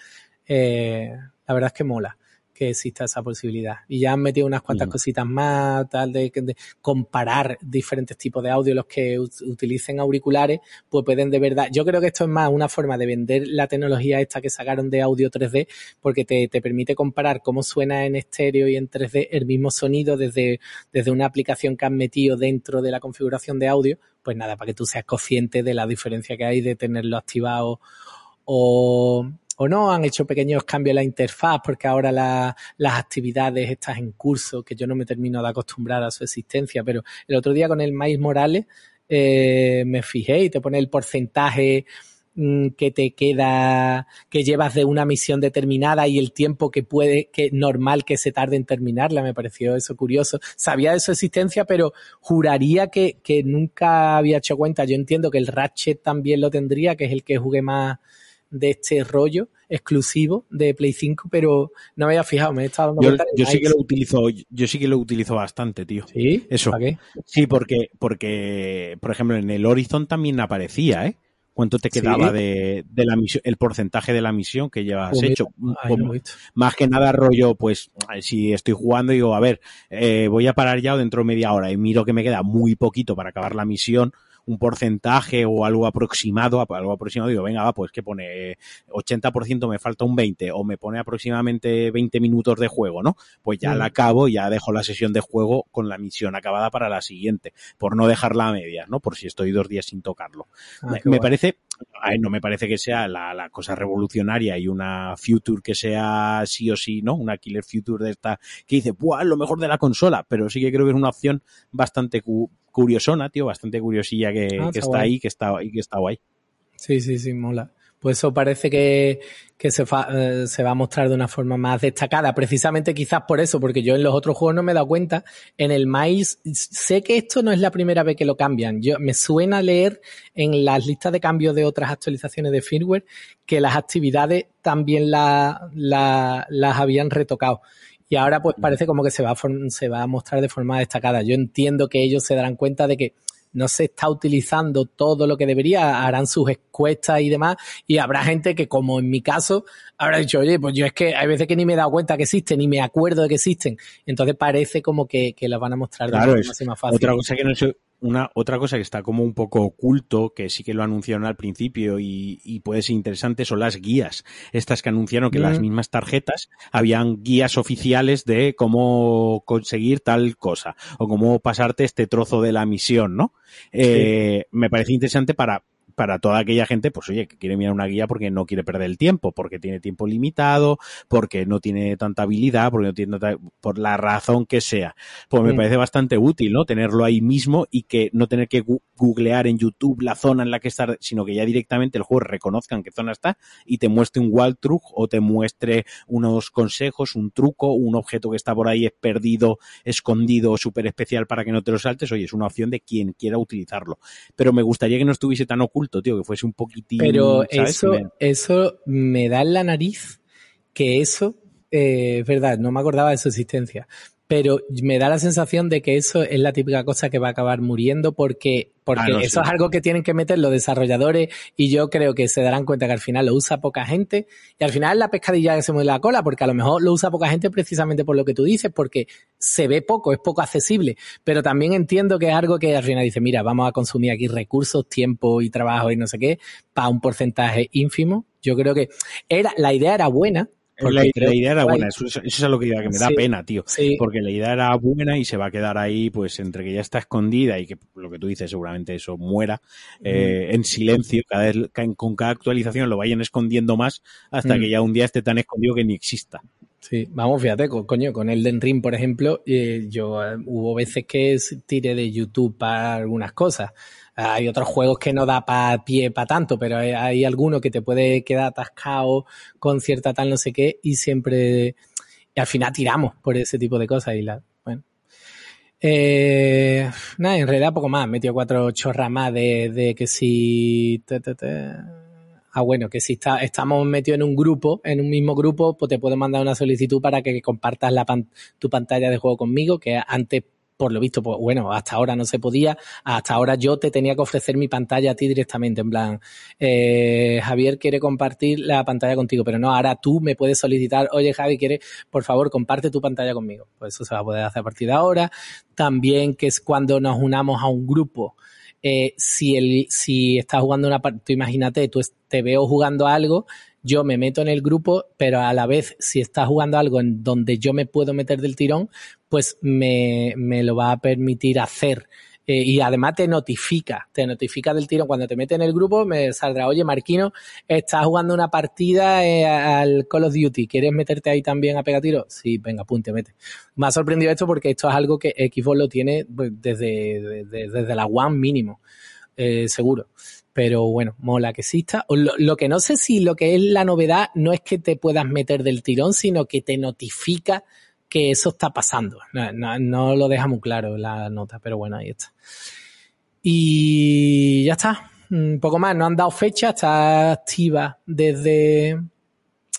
Eh, la verdad es que mola que exista esa posibilidad. Y ya han metido unas cuantas cositas más, tal, de, de, comparar diferentes tipos de audio, los que utilicen auriculares, pues pueden de verdad, yo creo que esto es más una forma de vender la tecnología esta que sacaron de audio 3D, porque te, te permite comparar cómo suena en estéreo y en 3D el mismo sonido desde, desde una aplicación que han metido dentro de la configuración de audio, pues nada, para que tú seas consciente de la diferencia que hay de tenerlo activado o, o no, han hecho pequeños cambios en la interfaz porque ahora las actividades están en curso, que yo no me termino de acostumbrar a su existencia, pero el otro día con el Maíz Morales eh, me fijé y te pone el porcentaje mm, que te queda, que llevas de una misión determinada y el tiempo que puede, que normal que se tarde en terminarla, me pareció eso curioso. Sabía de su existencia, pero juraría que, que nunca había hecho cuenta. Yo entiendo que el Ratchet también lo tendría, que es el que jugué más, de este rollo exclusivo de Play 5, pero no me había fijado, me he estado dando yo, yo sí que lo utilizo, yo sí que lo utilizo bastante, tío. Sí, eso. ¿Para qué? Sí, porque, porque, por ejemplo, en el Horizon también aparecía, ¿eh? cuánto te quedaba de, de, la misión, el porcentaje de la misión que llevas pues hecho. Ay, no más que nada rollo, pues si estoy jugando y digo, a ver, eh, voy a parar ya o dentro de media hora y miro que me queda muy poquito para acabar la misión, un porcentaje o algo aproximado, algo aproximado, digo, venga, va, pues que pone 80% me falta un 20 o me pone aproximadamente 20 minutos de juego, ¿no? Pues ya la acabo, ya dejo la sesión de juego con la misión acabada para la siguiente, por no dejarla a medias, ¿no? Por si estoy dos días sin tocarlo. Ah, me, me parece, ay, no me parece que sea la, la, cosa revolucionaria y una future que sea sí o sí, ¿no? Una killer future de esta que dice, ¡buah! Lo mejor de la consola, pero sí que creo que es una opción bastante curiosona, tío, bastante curiosilla que, Ah, que está está ahí, que está, y que está guay. Sí, sí, sí, mola. Pues eso parece que, que se, fa, eh, se va a mostrar de una forma más destacada, precisamente quizás por eso, porque yo en los otros juegos no me he dado cuenta. En el Mais, sé que esto no es la primera vez que lo cambian. Yo me suena leer en las listas de cambios de otras actualizaciones de firmware que las actividades también la, la, las habían retocado. Y ahora pues parece como que se va, a se va a mostrar de forma destacada. Yo entiendo que ellos se darán cuenta de que no se está utilizando todo lo que debería, harán sus encuestas y demás, y habrá gente que, como en mi caso, habrá dicho, oye, pues yo es que hay veces que ni me he dado cuenta que existen, ni me acuerdo de que existen. Entonces parece como que, que las van a mostrar claro, de es forma más fácil. Otra cosa que no una otra cosa que está como un poco oculto, que sí que lo anunciaron al principio y, y puede ser interesante, son las guías. Estas que anunciaron que mm. las mismas tarjetas habían guías oficiales de cómo conseguir tal cosa o cómo pasarte este trozo de la misión, ¿no? Eh, sí. Me parece interesante para para toda aquella gente, pues oye, que quiere mirar una guía porque no quiere perder el tiempo, porque tiene tiempo limitado, porque no tiene tanta habilidad, porque no tiene tanta, por la razón que sea. Pues me mm. parece bastante útil, ¿no? Tenerlo ahí mismo y que no tener que googlear en YouTube la zona en la que está, sino que ya directamente el juego reconozca en qué zona está y te muestre un walkthrough o te muestre unos consejos, un truco, un objeto que está por ahí es perdido, escondido, súper especial para que no te lo saltes. Oye, es una opción de quien quiera utilizarlo. Pero me gustaría que no estuviese tan oculto, tío, que fuese un poquitín. Pero ¿sabes? eso, Me- eso me da en la nariz que eso, eh, es verdad, no me acordaba de su existencia. Pero me da la sensación de que eso es la típica cosa que va a acabar muriendo porque, porque Ah, no, eso sí. es algo que tienen que meter los desarrolladores y yo creo que se darán cuenta que al final lo usa poca gente y al final es la pescadilla que se mueve la cola porque a lo mejor lo usa poca gente precisamente por lo que tú dices porque se ve poco, es poco accesible, pero también entiendo que es algo que al final dice, mira, vamos a consumir aquí recursos, tiempo y trabajo y no sé qué para un porcentaje ínfimo. Yo creo que era, la idea era buena. La, la idea era buena, eso, eso es lo que, que me da Sí. pena, tío. Sí, Porque la idea era buena y se va a quedar ahí, pues entre que ya está escondida y que lo que tú dices, seguramente eso muera eh, en silencio, cada vez con cada actualización lo vayan escondiendo más hasta Mm. que ya un día esté tan escondido que ni exista. Sí, vamos, fíjate, co- coño, con el Den Ring, por ejemplo, eh, yo eh, hubo veces que tiré de YouTube para algunas cosas. Hay otros juegos que no da para pie para tanto, pero hay, hay alguno que te puede quedar atascado con cierta tal no sé qué y siempre y al final tiramos por ese tipo de cosas y la, bueno. Eh, nada, en realidad poco más, metió cuatro chorras más de, que si te, te, te, Ah, bueno, que si está, estamos metidos en un grupo, en un mismo grupo, pues te puedo mandar una solicitud para que compartas la tu pantalla de juego conmigo, que antes por lo visto, pues bueno, hasta ahora no se podía, hasta ahora yo te tenía que ofrecer mi pantalla a ti directamente, en plan, eh, Javier quiere compartir la pantalla contigo, pero no, ahora tú me puedes solicitar, oye Javi, quiere, por favor, comparte tu pantalla conmigo. Pues eso se va a poder hacer a partir de ahora. También que es cuando nos unamos a un grupo, eh, si, el, si estás jugando una partida, imagínate, tú te veo jugando algo, yo me meto en el grupo, pero a la vez, si estás jugando algo en donde yo me puedo meter del tirón, pues me, me lo va a permitir hacer. Eh, y además te notifica, te notifica del tirón. Cuando te metes en el grupo, me saldrá, oye, Marquino, estás jugando una partida eh, al Call of Duty, ¿quieres meterte ahí también a pegar tiro? Sí, venga, punte, mete. Me ha sorprendido esto porque esto es algo que Xbox lo tiene pues, desde, desde, la One mínimo, eh, seguro pero bueno, mola que exista. Lo, lo, que no sé si lo que es la novedad no es que te puedas meter del tirón, sino que te notifica que eso está pasando. No, lo deja muy claro la nota, pero bueno, ahí está. Y ya está. Un poco más, no han dado fecha, está activa desde,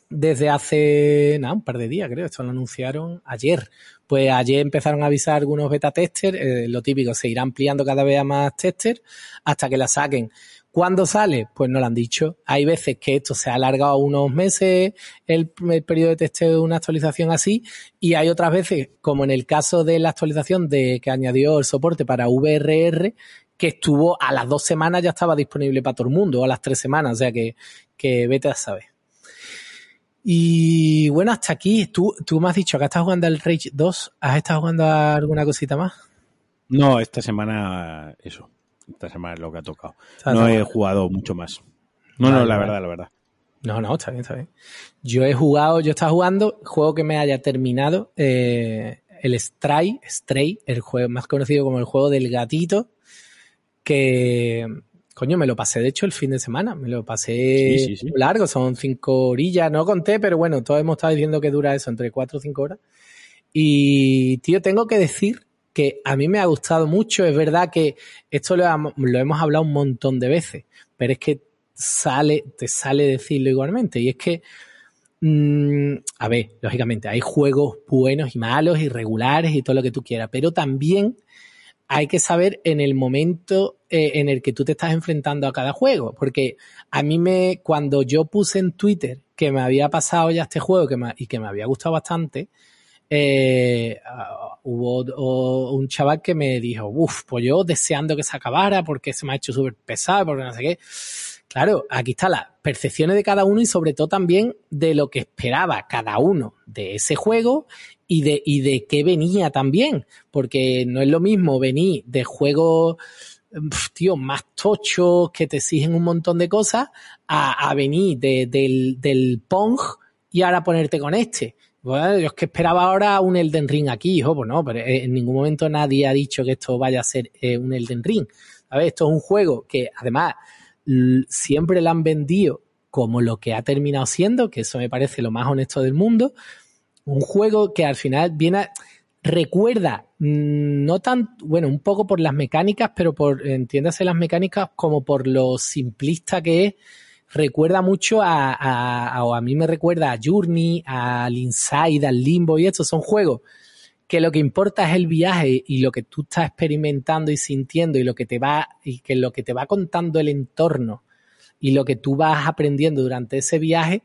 desde hace nada, un par de días, creo. Esto lo anunciaron ayer. Pues ayer empezaron a avisar algunos beta testers, eh, lo típico, se irá ampliando cada vez más testers hasta que la saquen ¿Cuándo sale? Pues no lo han dicho. Hay veces que esto se ha alargado unos meses el, periodo de testeo de una actualización así y hay otras veces, como en el caso de la actualización de que añadió el soporte para VRR, que estuvo a las dos semanas ya estaba disponible para todo el mundo, o a las tres semanas, o sea que, que vete a saber. Y bueno, hasta aquí, tú, tú me has dicho que estás jugando al Rage 2, ¿has estado jugando alguna cosita más? No, esta semana eso esta semana es lo que ha tocado. No he jugado mucho más. No, no, la verdad, la verdad. No, no, está bien, está bien. Yo he jugado, yo estaba jugando, juego que me haya terminado, eh, el Stray, Stray, el juego más conocido como el juego del gatito, que, coño, me lo pasé de hecho el fin de semana, me lo pasé largo, son cinco orillas, no conté, pero bueno, todos hemos estado diciendo que dura eso, entre cuatro o cinco horas. Y, tío, tengo que decir que a mí me ha gustado mucho. Es verdad que esto lo, hemos hablado un montón de veces, pero es que sale, te sale decirlo igualmente. Y es que, mm, a ver, lógicamente, hay juegos buenos y malos, irregulares y todo lo que tú quieras, pero también hay que saber en el momento eh, en el que tú te estás enfrentando a cada juego. Porque a mí me, cuando yo puse en Twitter que me había pasado ya este juego que y que me había gustado bastante, eh, hubo un chaval que me dijo, uff, pues yo deseando que se acabara porque se me ha hecho súper pesado, porque no sé qué. Claro, aquí están las percepciones de cada uno y sobre todo también de lo que esperaba cada uno de ese juego y de, y de qué venía también. Porque no es lo mismo venir de juegos, tío, más tochos que te exigen un montón de cosas a, a venir de, del, del Pong y ahora ponerte con este. Bueno, yo es que esperaba ahora un Elden Ring aquí, hijo, pues no, pero en ningún momento nadie ha dicho que esto vaya a ser eh, un Elden Ring. ¿Sabes? Esto es un juego que además siempre lo han vendido como lo que ha terminado siendo, que eso me parece lo más honesto del mundo. Un juego que al final viene recuerda, mm, no tan, bueno, un poco por las mecánicas, pero por, entiéndase las mecánicas como por lo simplista que es recuerda mucho a, a, o a mí me recuerda a Journey, al Inside, al Limbo y estos son juegos que lo que importa es el viaje y lo que tú estás experimentando y sintiendo y lo que te va y que lo que te va contando el entorno y lo que tú vas aprendiendo durante ese viaje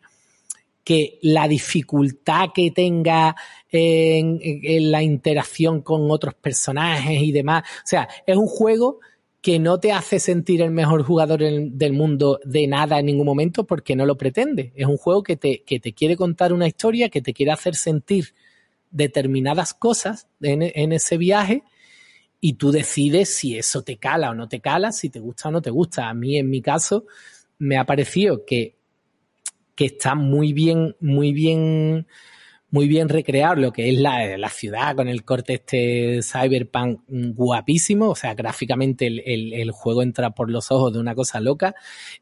que la dificultad que tenga en, en la interacción con otros personajes y demás. O sea, es un juego que no te hace sentir el mejor jugador del mundo de nada en ningún momento porque no lo pretende. Es un juego que te, que te quiere contar una historia, que te quiere hacer sentir determinadas cosas en, ese viaje y tú decides si eso te cala o no te cala, si te gusta o no te gusta. A mí, en mi caso, me ha parecido que, que está muy bien, muy bien muy bien recrear lo que es la, la, ciudad con el corte este cyberpunk guapísimo, o sea, gráficamente el, el, juego entra por los ojos de una cosa loca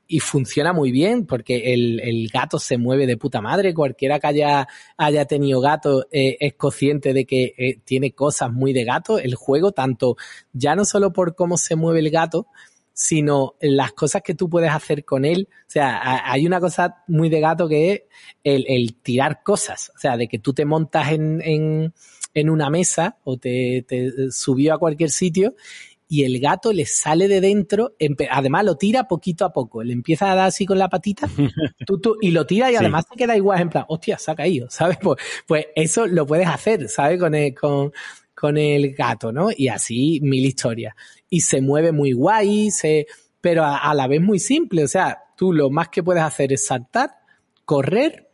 y funciona muy bien porque el, el gato se mueve de puta madre, cualquiera que haya, haya tenido gato eh, es consciente de que eh, tiene cosas muy de gato. El juego, tanto ya no solo por cómo se mueve el gato, sino las cosas que tú puedes hacer con él. O sea, hay una cosa muy de gato que es el, tirar cosas. O sea, de que tú te montas en, en, en una mesa o te, te subió a cualquier sitio y el gato le sale de dentro, además lo tira poquito a poco, le empieza a dar así con la patita (laughs) y lo tira y además se queda igual en plan, hostia, se ha caído, ¿sabes? Pues, pues eso lo puedes hacer, ¿sabes? Con el, con, con el gato, ¿no? Y así mil historias. Y se mueve muy guay, se, pero a, a la vez muy simple, o sea, tú lo más que puedes hacer es saltar, correr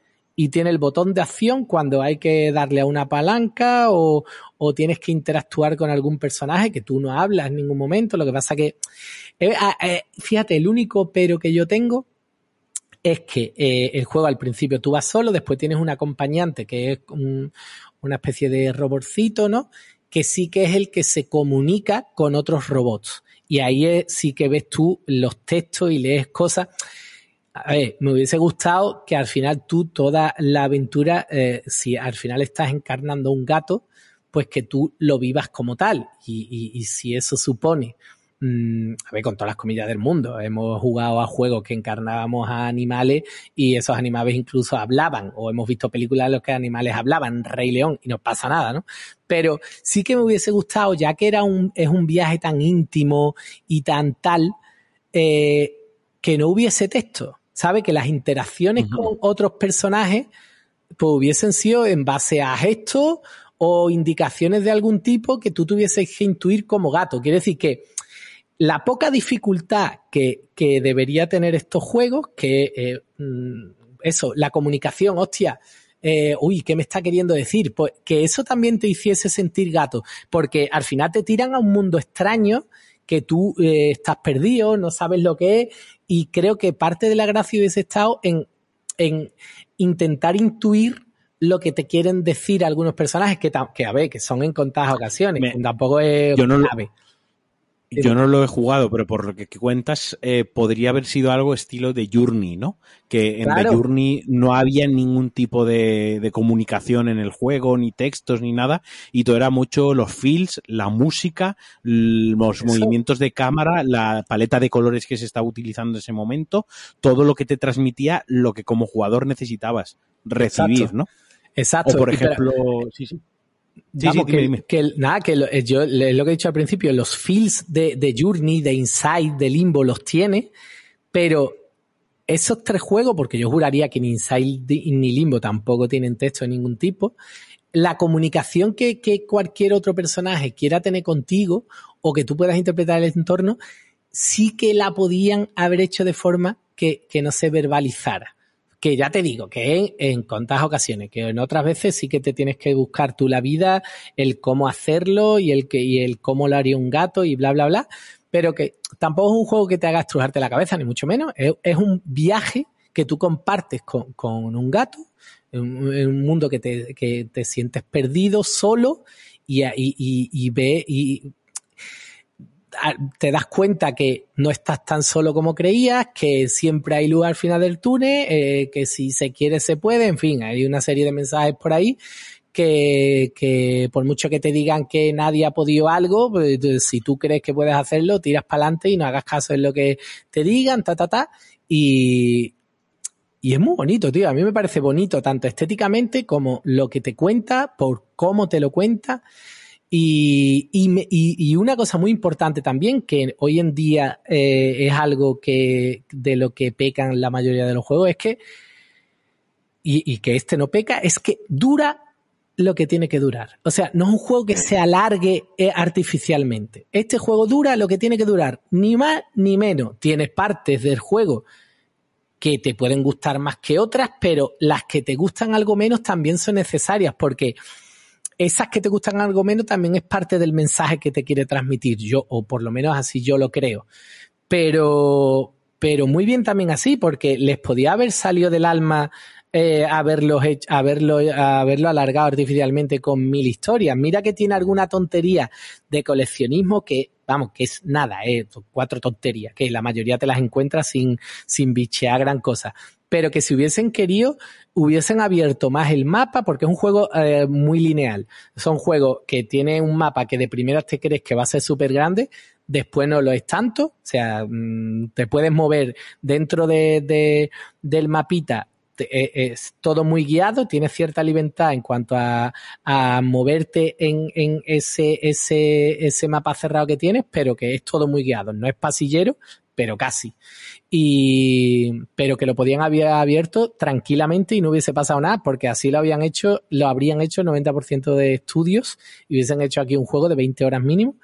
y tiene el botón de acción cuando hay que darle a una palanca o, tienes que interactuar con algún personaje que tú no hablas en ningún momento. Lo que pasa que, eh, eh, fíjate, el único pero que yo tengo es que eh, el juego al principio tú vas solo, después tienes un acompañante que es una especie de robotcito, ¿no? Que sí que es el que se comunica con otros robots. Y ahí sí que ves tú los textos y lees cosas a ver, me hubiese gustado que al final tú toda la aventura, eh, si al final estás encarnando un gato, pues que tú lo vivas como tal. Y, y, si eso supone, mm, a ver, con todas las comillas del mundo, hemos jugado a juegos que encarnábamos a animales y esos animales incluso hablaban, o hemos visto películas en las que animales hablaban, Rey León, y no pasa nada, ¿no? Pero sí que me hubiese gustado, ya que era un, es un viaje tan íntimo y tan tal, eh, que no hubiese texto sabe que las interacciones con otros personajes pues hubiesen sido en base a gestos o indicaciones de algún tipo que tú tuvieses que intuir como gato. Quiere decir que la poca dificultad que, debería tener estos juegos, que eh, mm, eso, la comunicación, hostia, eh, uy, ¿qué me está queriendo decir? Pues que eso también te hiciese sentir gato, porque al final te tiran a un mundo extraño que tú eh, estás perdido, no sabes lo que es, y creo que parte de la gracia hubiese estado en, en intentar intuir lo que te quieren decir algunos personajes que, que a ver, que son en contadas ocasiones, tampoco es yo no yo no lo he jugado, pero por lo que cuentas, eh, podría haber sido algo estilo de Journey, ¿no? Que en The Journey no había ningún tipo de, comunicación en el juego, ni textos, ni nada, y todo era mucho los feels, la música, los movimientos de cámara, la paleta de colores que se estaba utilizando en ese momento, todo lo que te transmitía lo que como jugador necesitabas recibir, ¿no? Exacto. O por ejemplo, sí, sí que, nada, que lo, eh, yo lo que he dicho al principio, los feels de, de Journey, de Inside, de Limbo los tiene, pero esos tres juegos, porque yo juraría que ni Inside ni Limbo tampoco tienen texto de ningún tipo, la comunicación que, que cualquier otro personaje quiera tener contigo o que tú puedas interpretar el entorno, sí que la podían haber hecho de forma que, que no se verbalizara que ya te digo, que en, en contadas ocasiones, que en otras veces sí que te tienes que buscar tú la vida, el cómo hacerlo y el que, y el cómo lo haría un gato y bla, bla, bla, pero que tampoco es un juego que te haga estrujarte la cabeza, ni mucho menos, es, un viaje que tú compartes con, con un gato, en, un mundo que te, que te sientes perdido, solo, y, y, y, y ve, y te das cuenta que no estás tan solo como creías, que siempre hay luz al final del túnel, eh, que si se quiere se puede, en fin, hay una serie de mensajes por ahí que, que por mucho que te digan que nadie ha podido algo, pues, si tú crees que puedes hacerlo, tiras para adelante y no hagas caso en lo que te digan, ta, ta, ta, y, y es muy bonito, tío. A mí me parece bonito tanto estéticamente como lo que te cuenta, por cómo te lo cuenta. Y, y, y, una cosa muy importante también, que hoy en día eh, es algo que de lo que pecan la mayoría de los juegos, es que, y, que este no peca, es que dura lo que tiene que durar. O sea, no es un juego que se alargue eh, artificialmente. Este juego dura lo que tiene que durar, ni más ni menos. Tienes partes del juego que te pueden gustar más que otras, pero las que te gustan algo menos también son necesarias porque esas que te gustan algo menos también es parte del mensaje que te quiere transmitir yo, o por lo menos así yo lo creo. Pero, pero muy bien también así, porque les podía haber salido del alma eh, haberlo, haberlo, haberlo alargado artificialmente con mil historias. Mira que tiene alguna tontería de coleccionismo que, vamos, que es nada, eh, cuatro tonterías, que la mayoría te las encuentras sin, sin bichear gran cosa pero que si hubiesen querido, hubiesen abierto más el mapa, porque es un juego eh, muy lineal. Son juegos que tiene un mapa que de primeras te crees que va a ser súper grande, después no lo es tanto, o sea, mm, te puedes mover dentro de, del mapita e, es todo muy guiado, tienes cierta libertad en cuanto a, moverte en, en, ese, ese, ese mapa cerrado que tienes, pero que es todo muy guiado. No es pasillero, pero casi. Y, pero que lo podían haber abierto tranquilamente y no hubiese pasado nada, porque así lo habían hecho, lo habrían hecho el 90% de estudios y hubiesen hecho aquí un juego de 20 horas mínimo.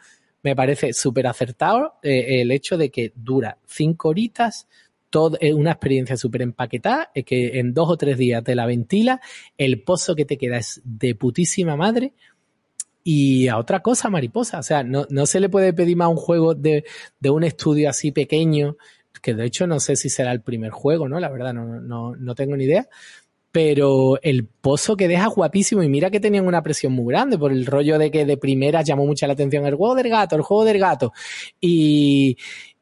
Me parece súper acertado eh, el hecho de que dura 5 horitas, todo, es una experiencia súper empaquetada, es que en dos o tres días te la ventila, el pozo que te queda es de putísima madre. Y a otra cosa, mariposa. O sea, no, no se le puede pedir más un juego de, de un estudio así pequeño, que de hecho no sé si será el primer juego, ¿no? La verdad, no, no, no tengo ni idea pero el pozo que deja guapísimo y mira que tenían una presión muy grande por el rollo de que de primera llamó mucha la atención el juego del gato, el juego del gato y,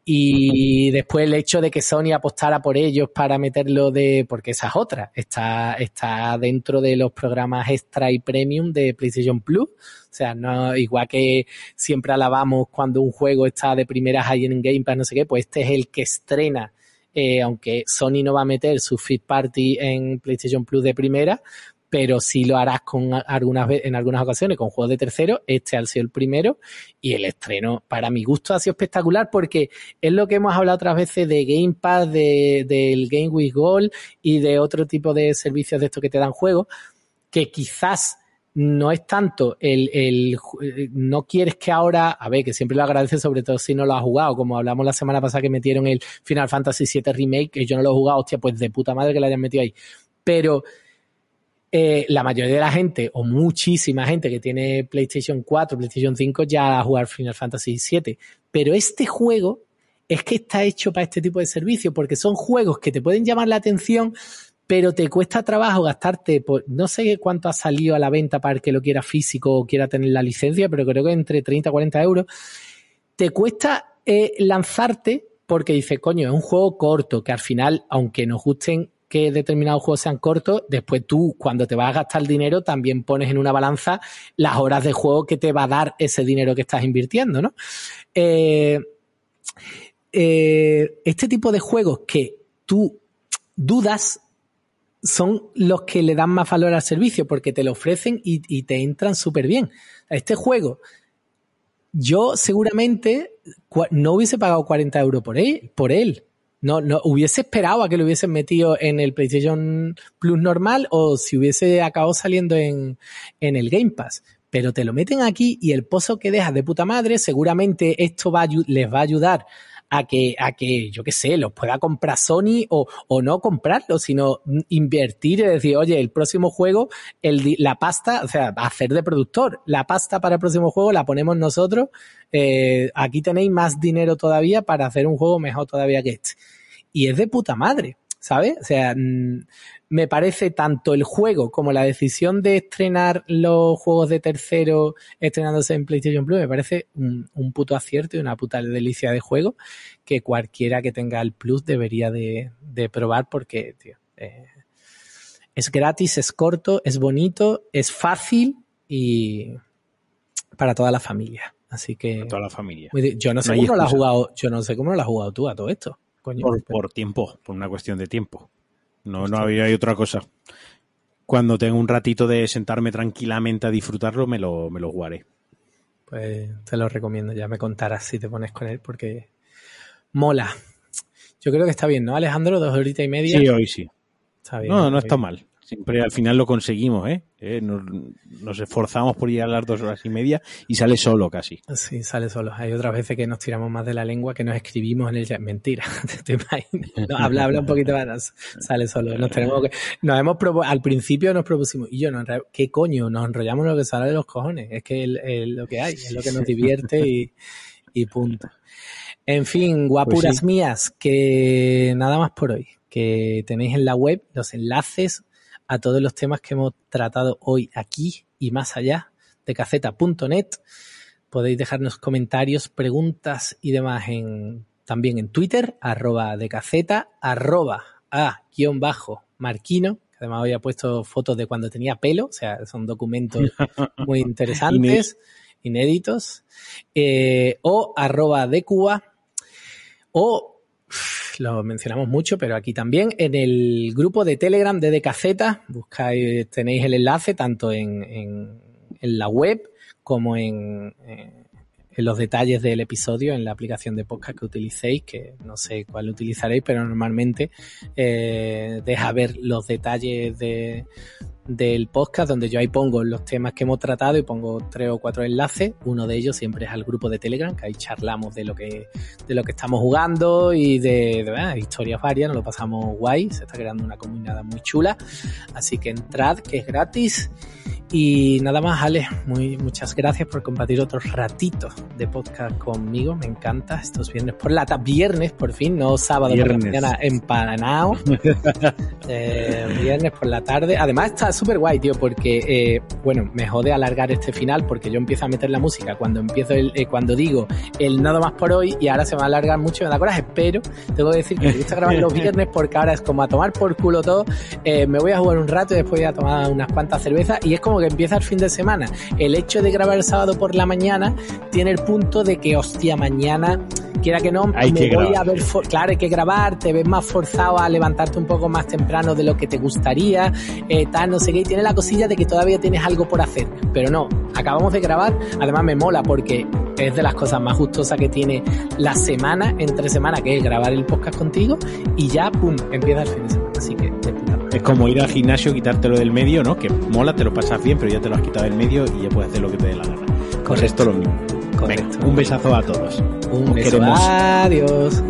y después el hecho de que Sony apostara por ellos para meterlo de, porque esa es otra, está, está dentro de los programas extra y premium de PlayStation Plus. O sea, no, igual que siempre alabamos cuando un juego está de primera high en Game Pass, no sé qué, pues este es el que estrena eh, aunque Sony no va a meter su Fit Party en PlayStation Plus de primera, pero sí lo harás con algunas en algunas ocasiones con juegos de tercero. Este ha sido el primero y el estreno, para mi gusto, ha sido espectacular porque es lo que hemos hablado otras veces de Game Pass, de, del Game with Gold y de otro tipo de servicios de estos que te dan juegos, que quizás no es tanto el, el, no quieres que ahora, a ver, que siempre lo agradece sobre todo si no lo has jugado, como hablamos la semana pasada que metieron el Final Fantasy VII Remake, que yo no lo he jugado, hostia, pues de puta madre que lo hayan metido ahí. Pero eh, la mayoría de la gente, o muchísima gente que tiene PlayStation 4, PlayStation 5, ya a jugar Final Fantasy VII. Pero este juego es que está hecho para este tipo de servicio, porque son juegos que te pueden llamar la atención, pero te cuesta trabajo gastarte, por, no sé cuánto ha salido a la venta para el que lo quiera físico o quiera tener la licencia, pero creo que entre 30 y 40 euros. Te cuesta eh, lanzarte porque dice, coño, es un juego corto, que al final, aunque nos gusten que determinados juegos sean cortos, después tú cuando te vas a gastar el dinero también pones en una balanza las horas de juego que te va a dar ese dinero que estás invirtiendo, ¿no? Eh, eh, este tipo de juegos que tú dudas son los que le dan más valor al servicio porque te lo ofrecen y, y te entran súper bien. Este juego, yo seguramente no hubiese pagado 40 euros por él, por él no, no hubiese esperado a que lo hubiesen metido en el PlayStation Plus normal o si hubiese acabado saliendo en, en el Game Pass. Pero te lo meten aquí y el pozo que dejas de puta madre, seguramente esto va les va a ayudar a que, a que, yo qué sé, los pueda comprar Sony o, o no comprarlo, sino invertir y decir, oye, el próximo juego, el, la pasta, o sea, hacer de productor, la pasta para el próximo juego la ponemos nosotros, eh, aquí tenéis más dinero todavía para hacer un juego mejor todavía que este. Y es de puta madre. ¿Sabes? O sea, mm, me parece tanto el juego como la decisión de estrenar los juegos de tercero estrenándose en PlayStation Plus, me parece un, puto acierto y una puta delicia de juego que cualquiera que tenga el Plus debería de, probar porque, tío, eh, es gratis, es corto, es bonito, es fácil y para toda la familia. Así que. Para toda la familia. Yo no sé cómo lo has jugado, yo no sé cómo lo has jugado tú a todo esto por, tiempo, por una cuestión de tiempo. No, no había otra cosa. Cuando tengo un ratito de sentarme tranquilamente a disfrutarlo, me lo, me lo jugaré. Pues te lo recomiendo, ya me contarás si te pones con él, porque mola. Yo creo que está bien, ¿no, Alejandro? Dos horitas y media. Sí, hoy sí. Está bien, no, no está mal. Siempre al final lo conseguimos, ¿eh? ¿Eh? Nos, esforzamos por ir a las dos horas y media y sale solo casi. Sí, sale solo. Hay otras veces que nos tiramos más de la lengua que nos escribimos en el Mentira, (laughs) te imaginas. No, habla, habla un poquito más, sale solo. Nos tenemos que, nos hemos al principio nos propusimos, y yo, no, ¿qué coño? Nos enrollamos lo que sale de los cojones. Es que es lo que hay, es lo que nos divierte y, y punto. En fin, guapuras pues mías, que nada más por hoy. Que tenéis en la web los enlaces a todos los temas que hemos tratado hoy aquí y más allá de caceta.net. Podéis dejarnos comentarios, preguntas y demás en, también en Twitter, arroba de caceta, arroba a guion bajo marquino, que además había puesto fotos de cuando tenía pelo, o sea, son documentos (laughs) muy interesantes. inéditos, eh, o arroba de Cuba, o lo mencionamos mucho, pero aquí también en el grupo de Telegram de DKZ, buscáis, tenéis el enlace tanto en, en, la web como en, en en los detalles del episodio en la aplicación de podcast que utilicéis, que no sé cuál utilizaréis, pero normalmente eh, deja ver los detalles de, del podcast donde yo ahí pongo los temas que hemos tratado y pongo tres o cuatro enlaces. Uno de ellos siempre es al grupo de Telegram, que ahí charlamos de lo que, de lo que estamos jugando y de, de historias varias, nos lo pasamos guay, se está creando una comunidad muy chula. Así que entrad, que es gratis. Y nada más, Ale, muy, muchas gracias por compartir otros ratitos de podcast conmigo. Me encanta estos viernes por la tarde. Viernes, por fin, no sábado por la mañana empanado. (laughs) eh, viernes por la tarde. Además está súper guay, tío, porque, eh, bueno, me jode alargar este final porque yo empiezo a meter la música cuando empiezo el, eh, cuando digo el nada más por hoy y ahora se va a alargar mucho, me da coraje, pero tengo que decir que me gusta grabar los (laughs) viernes porque ahora es como a tomar por culo todo. Eh, me voy a jugar un rato y después voy a tomar unas cuantas cervezas y es como que empieza el fin de semana. El hecho de grabar el sábado por la mañana tiene el punto de que, hostia, mañana, quiera que no, hay me que voy grabar. a ver, claro, hay que grabar, te ves más forzado a levantarte un poco más temprano de lo que te gustaría, eh, tal, no sé qué, y tiene la cosilla de que todavía tienes algo por hacer, pero no, acabamos de grabar, además me mola porque es de las cosas más gustosas que tiene la semana, entre semana, que es grabar el podcast contigo, y ya, pum, empieza el fin de semana, así que de puta madre. Es como ir al gimnasio, quitártelo del medio, ¿no? Que mola, te lo pasas bien, pero ya te lo has quitado del medio y ya puedes hacer lo que te dé la gana. Pues Correcto. esto lo mismo. Correcto. Venga, un besazo a todos. Un Os beso, queremos. adiós.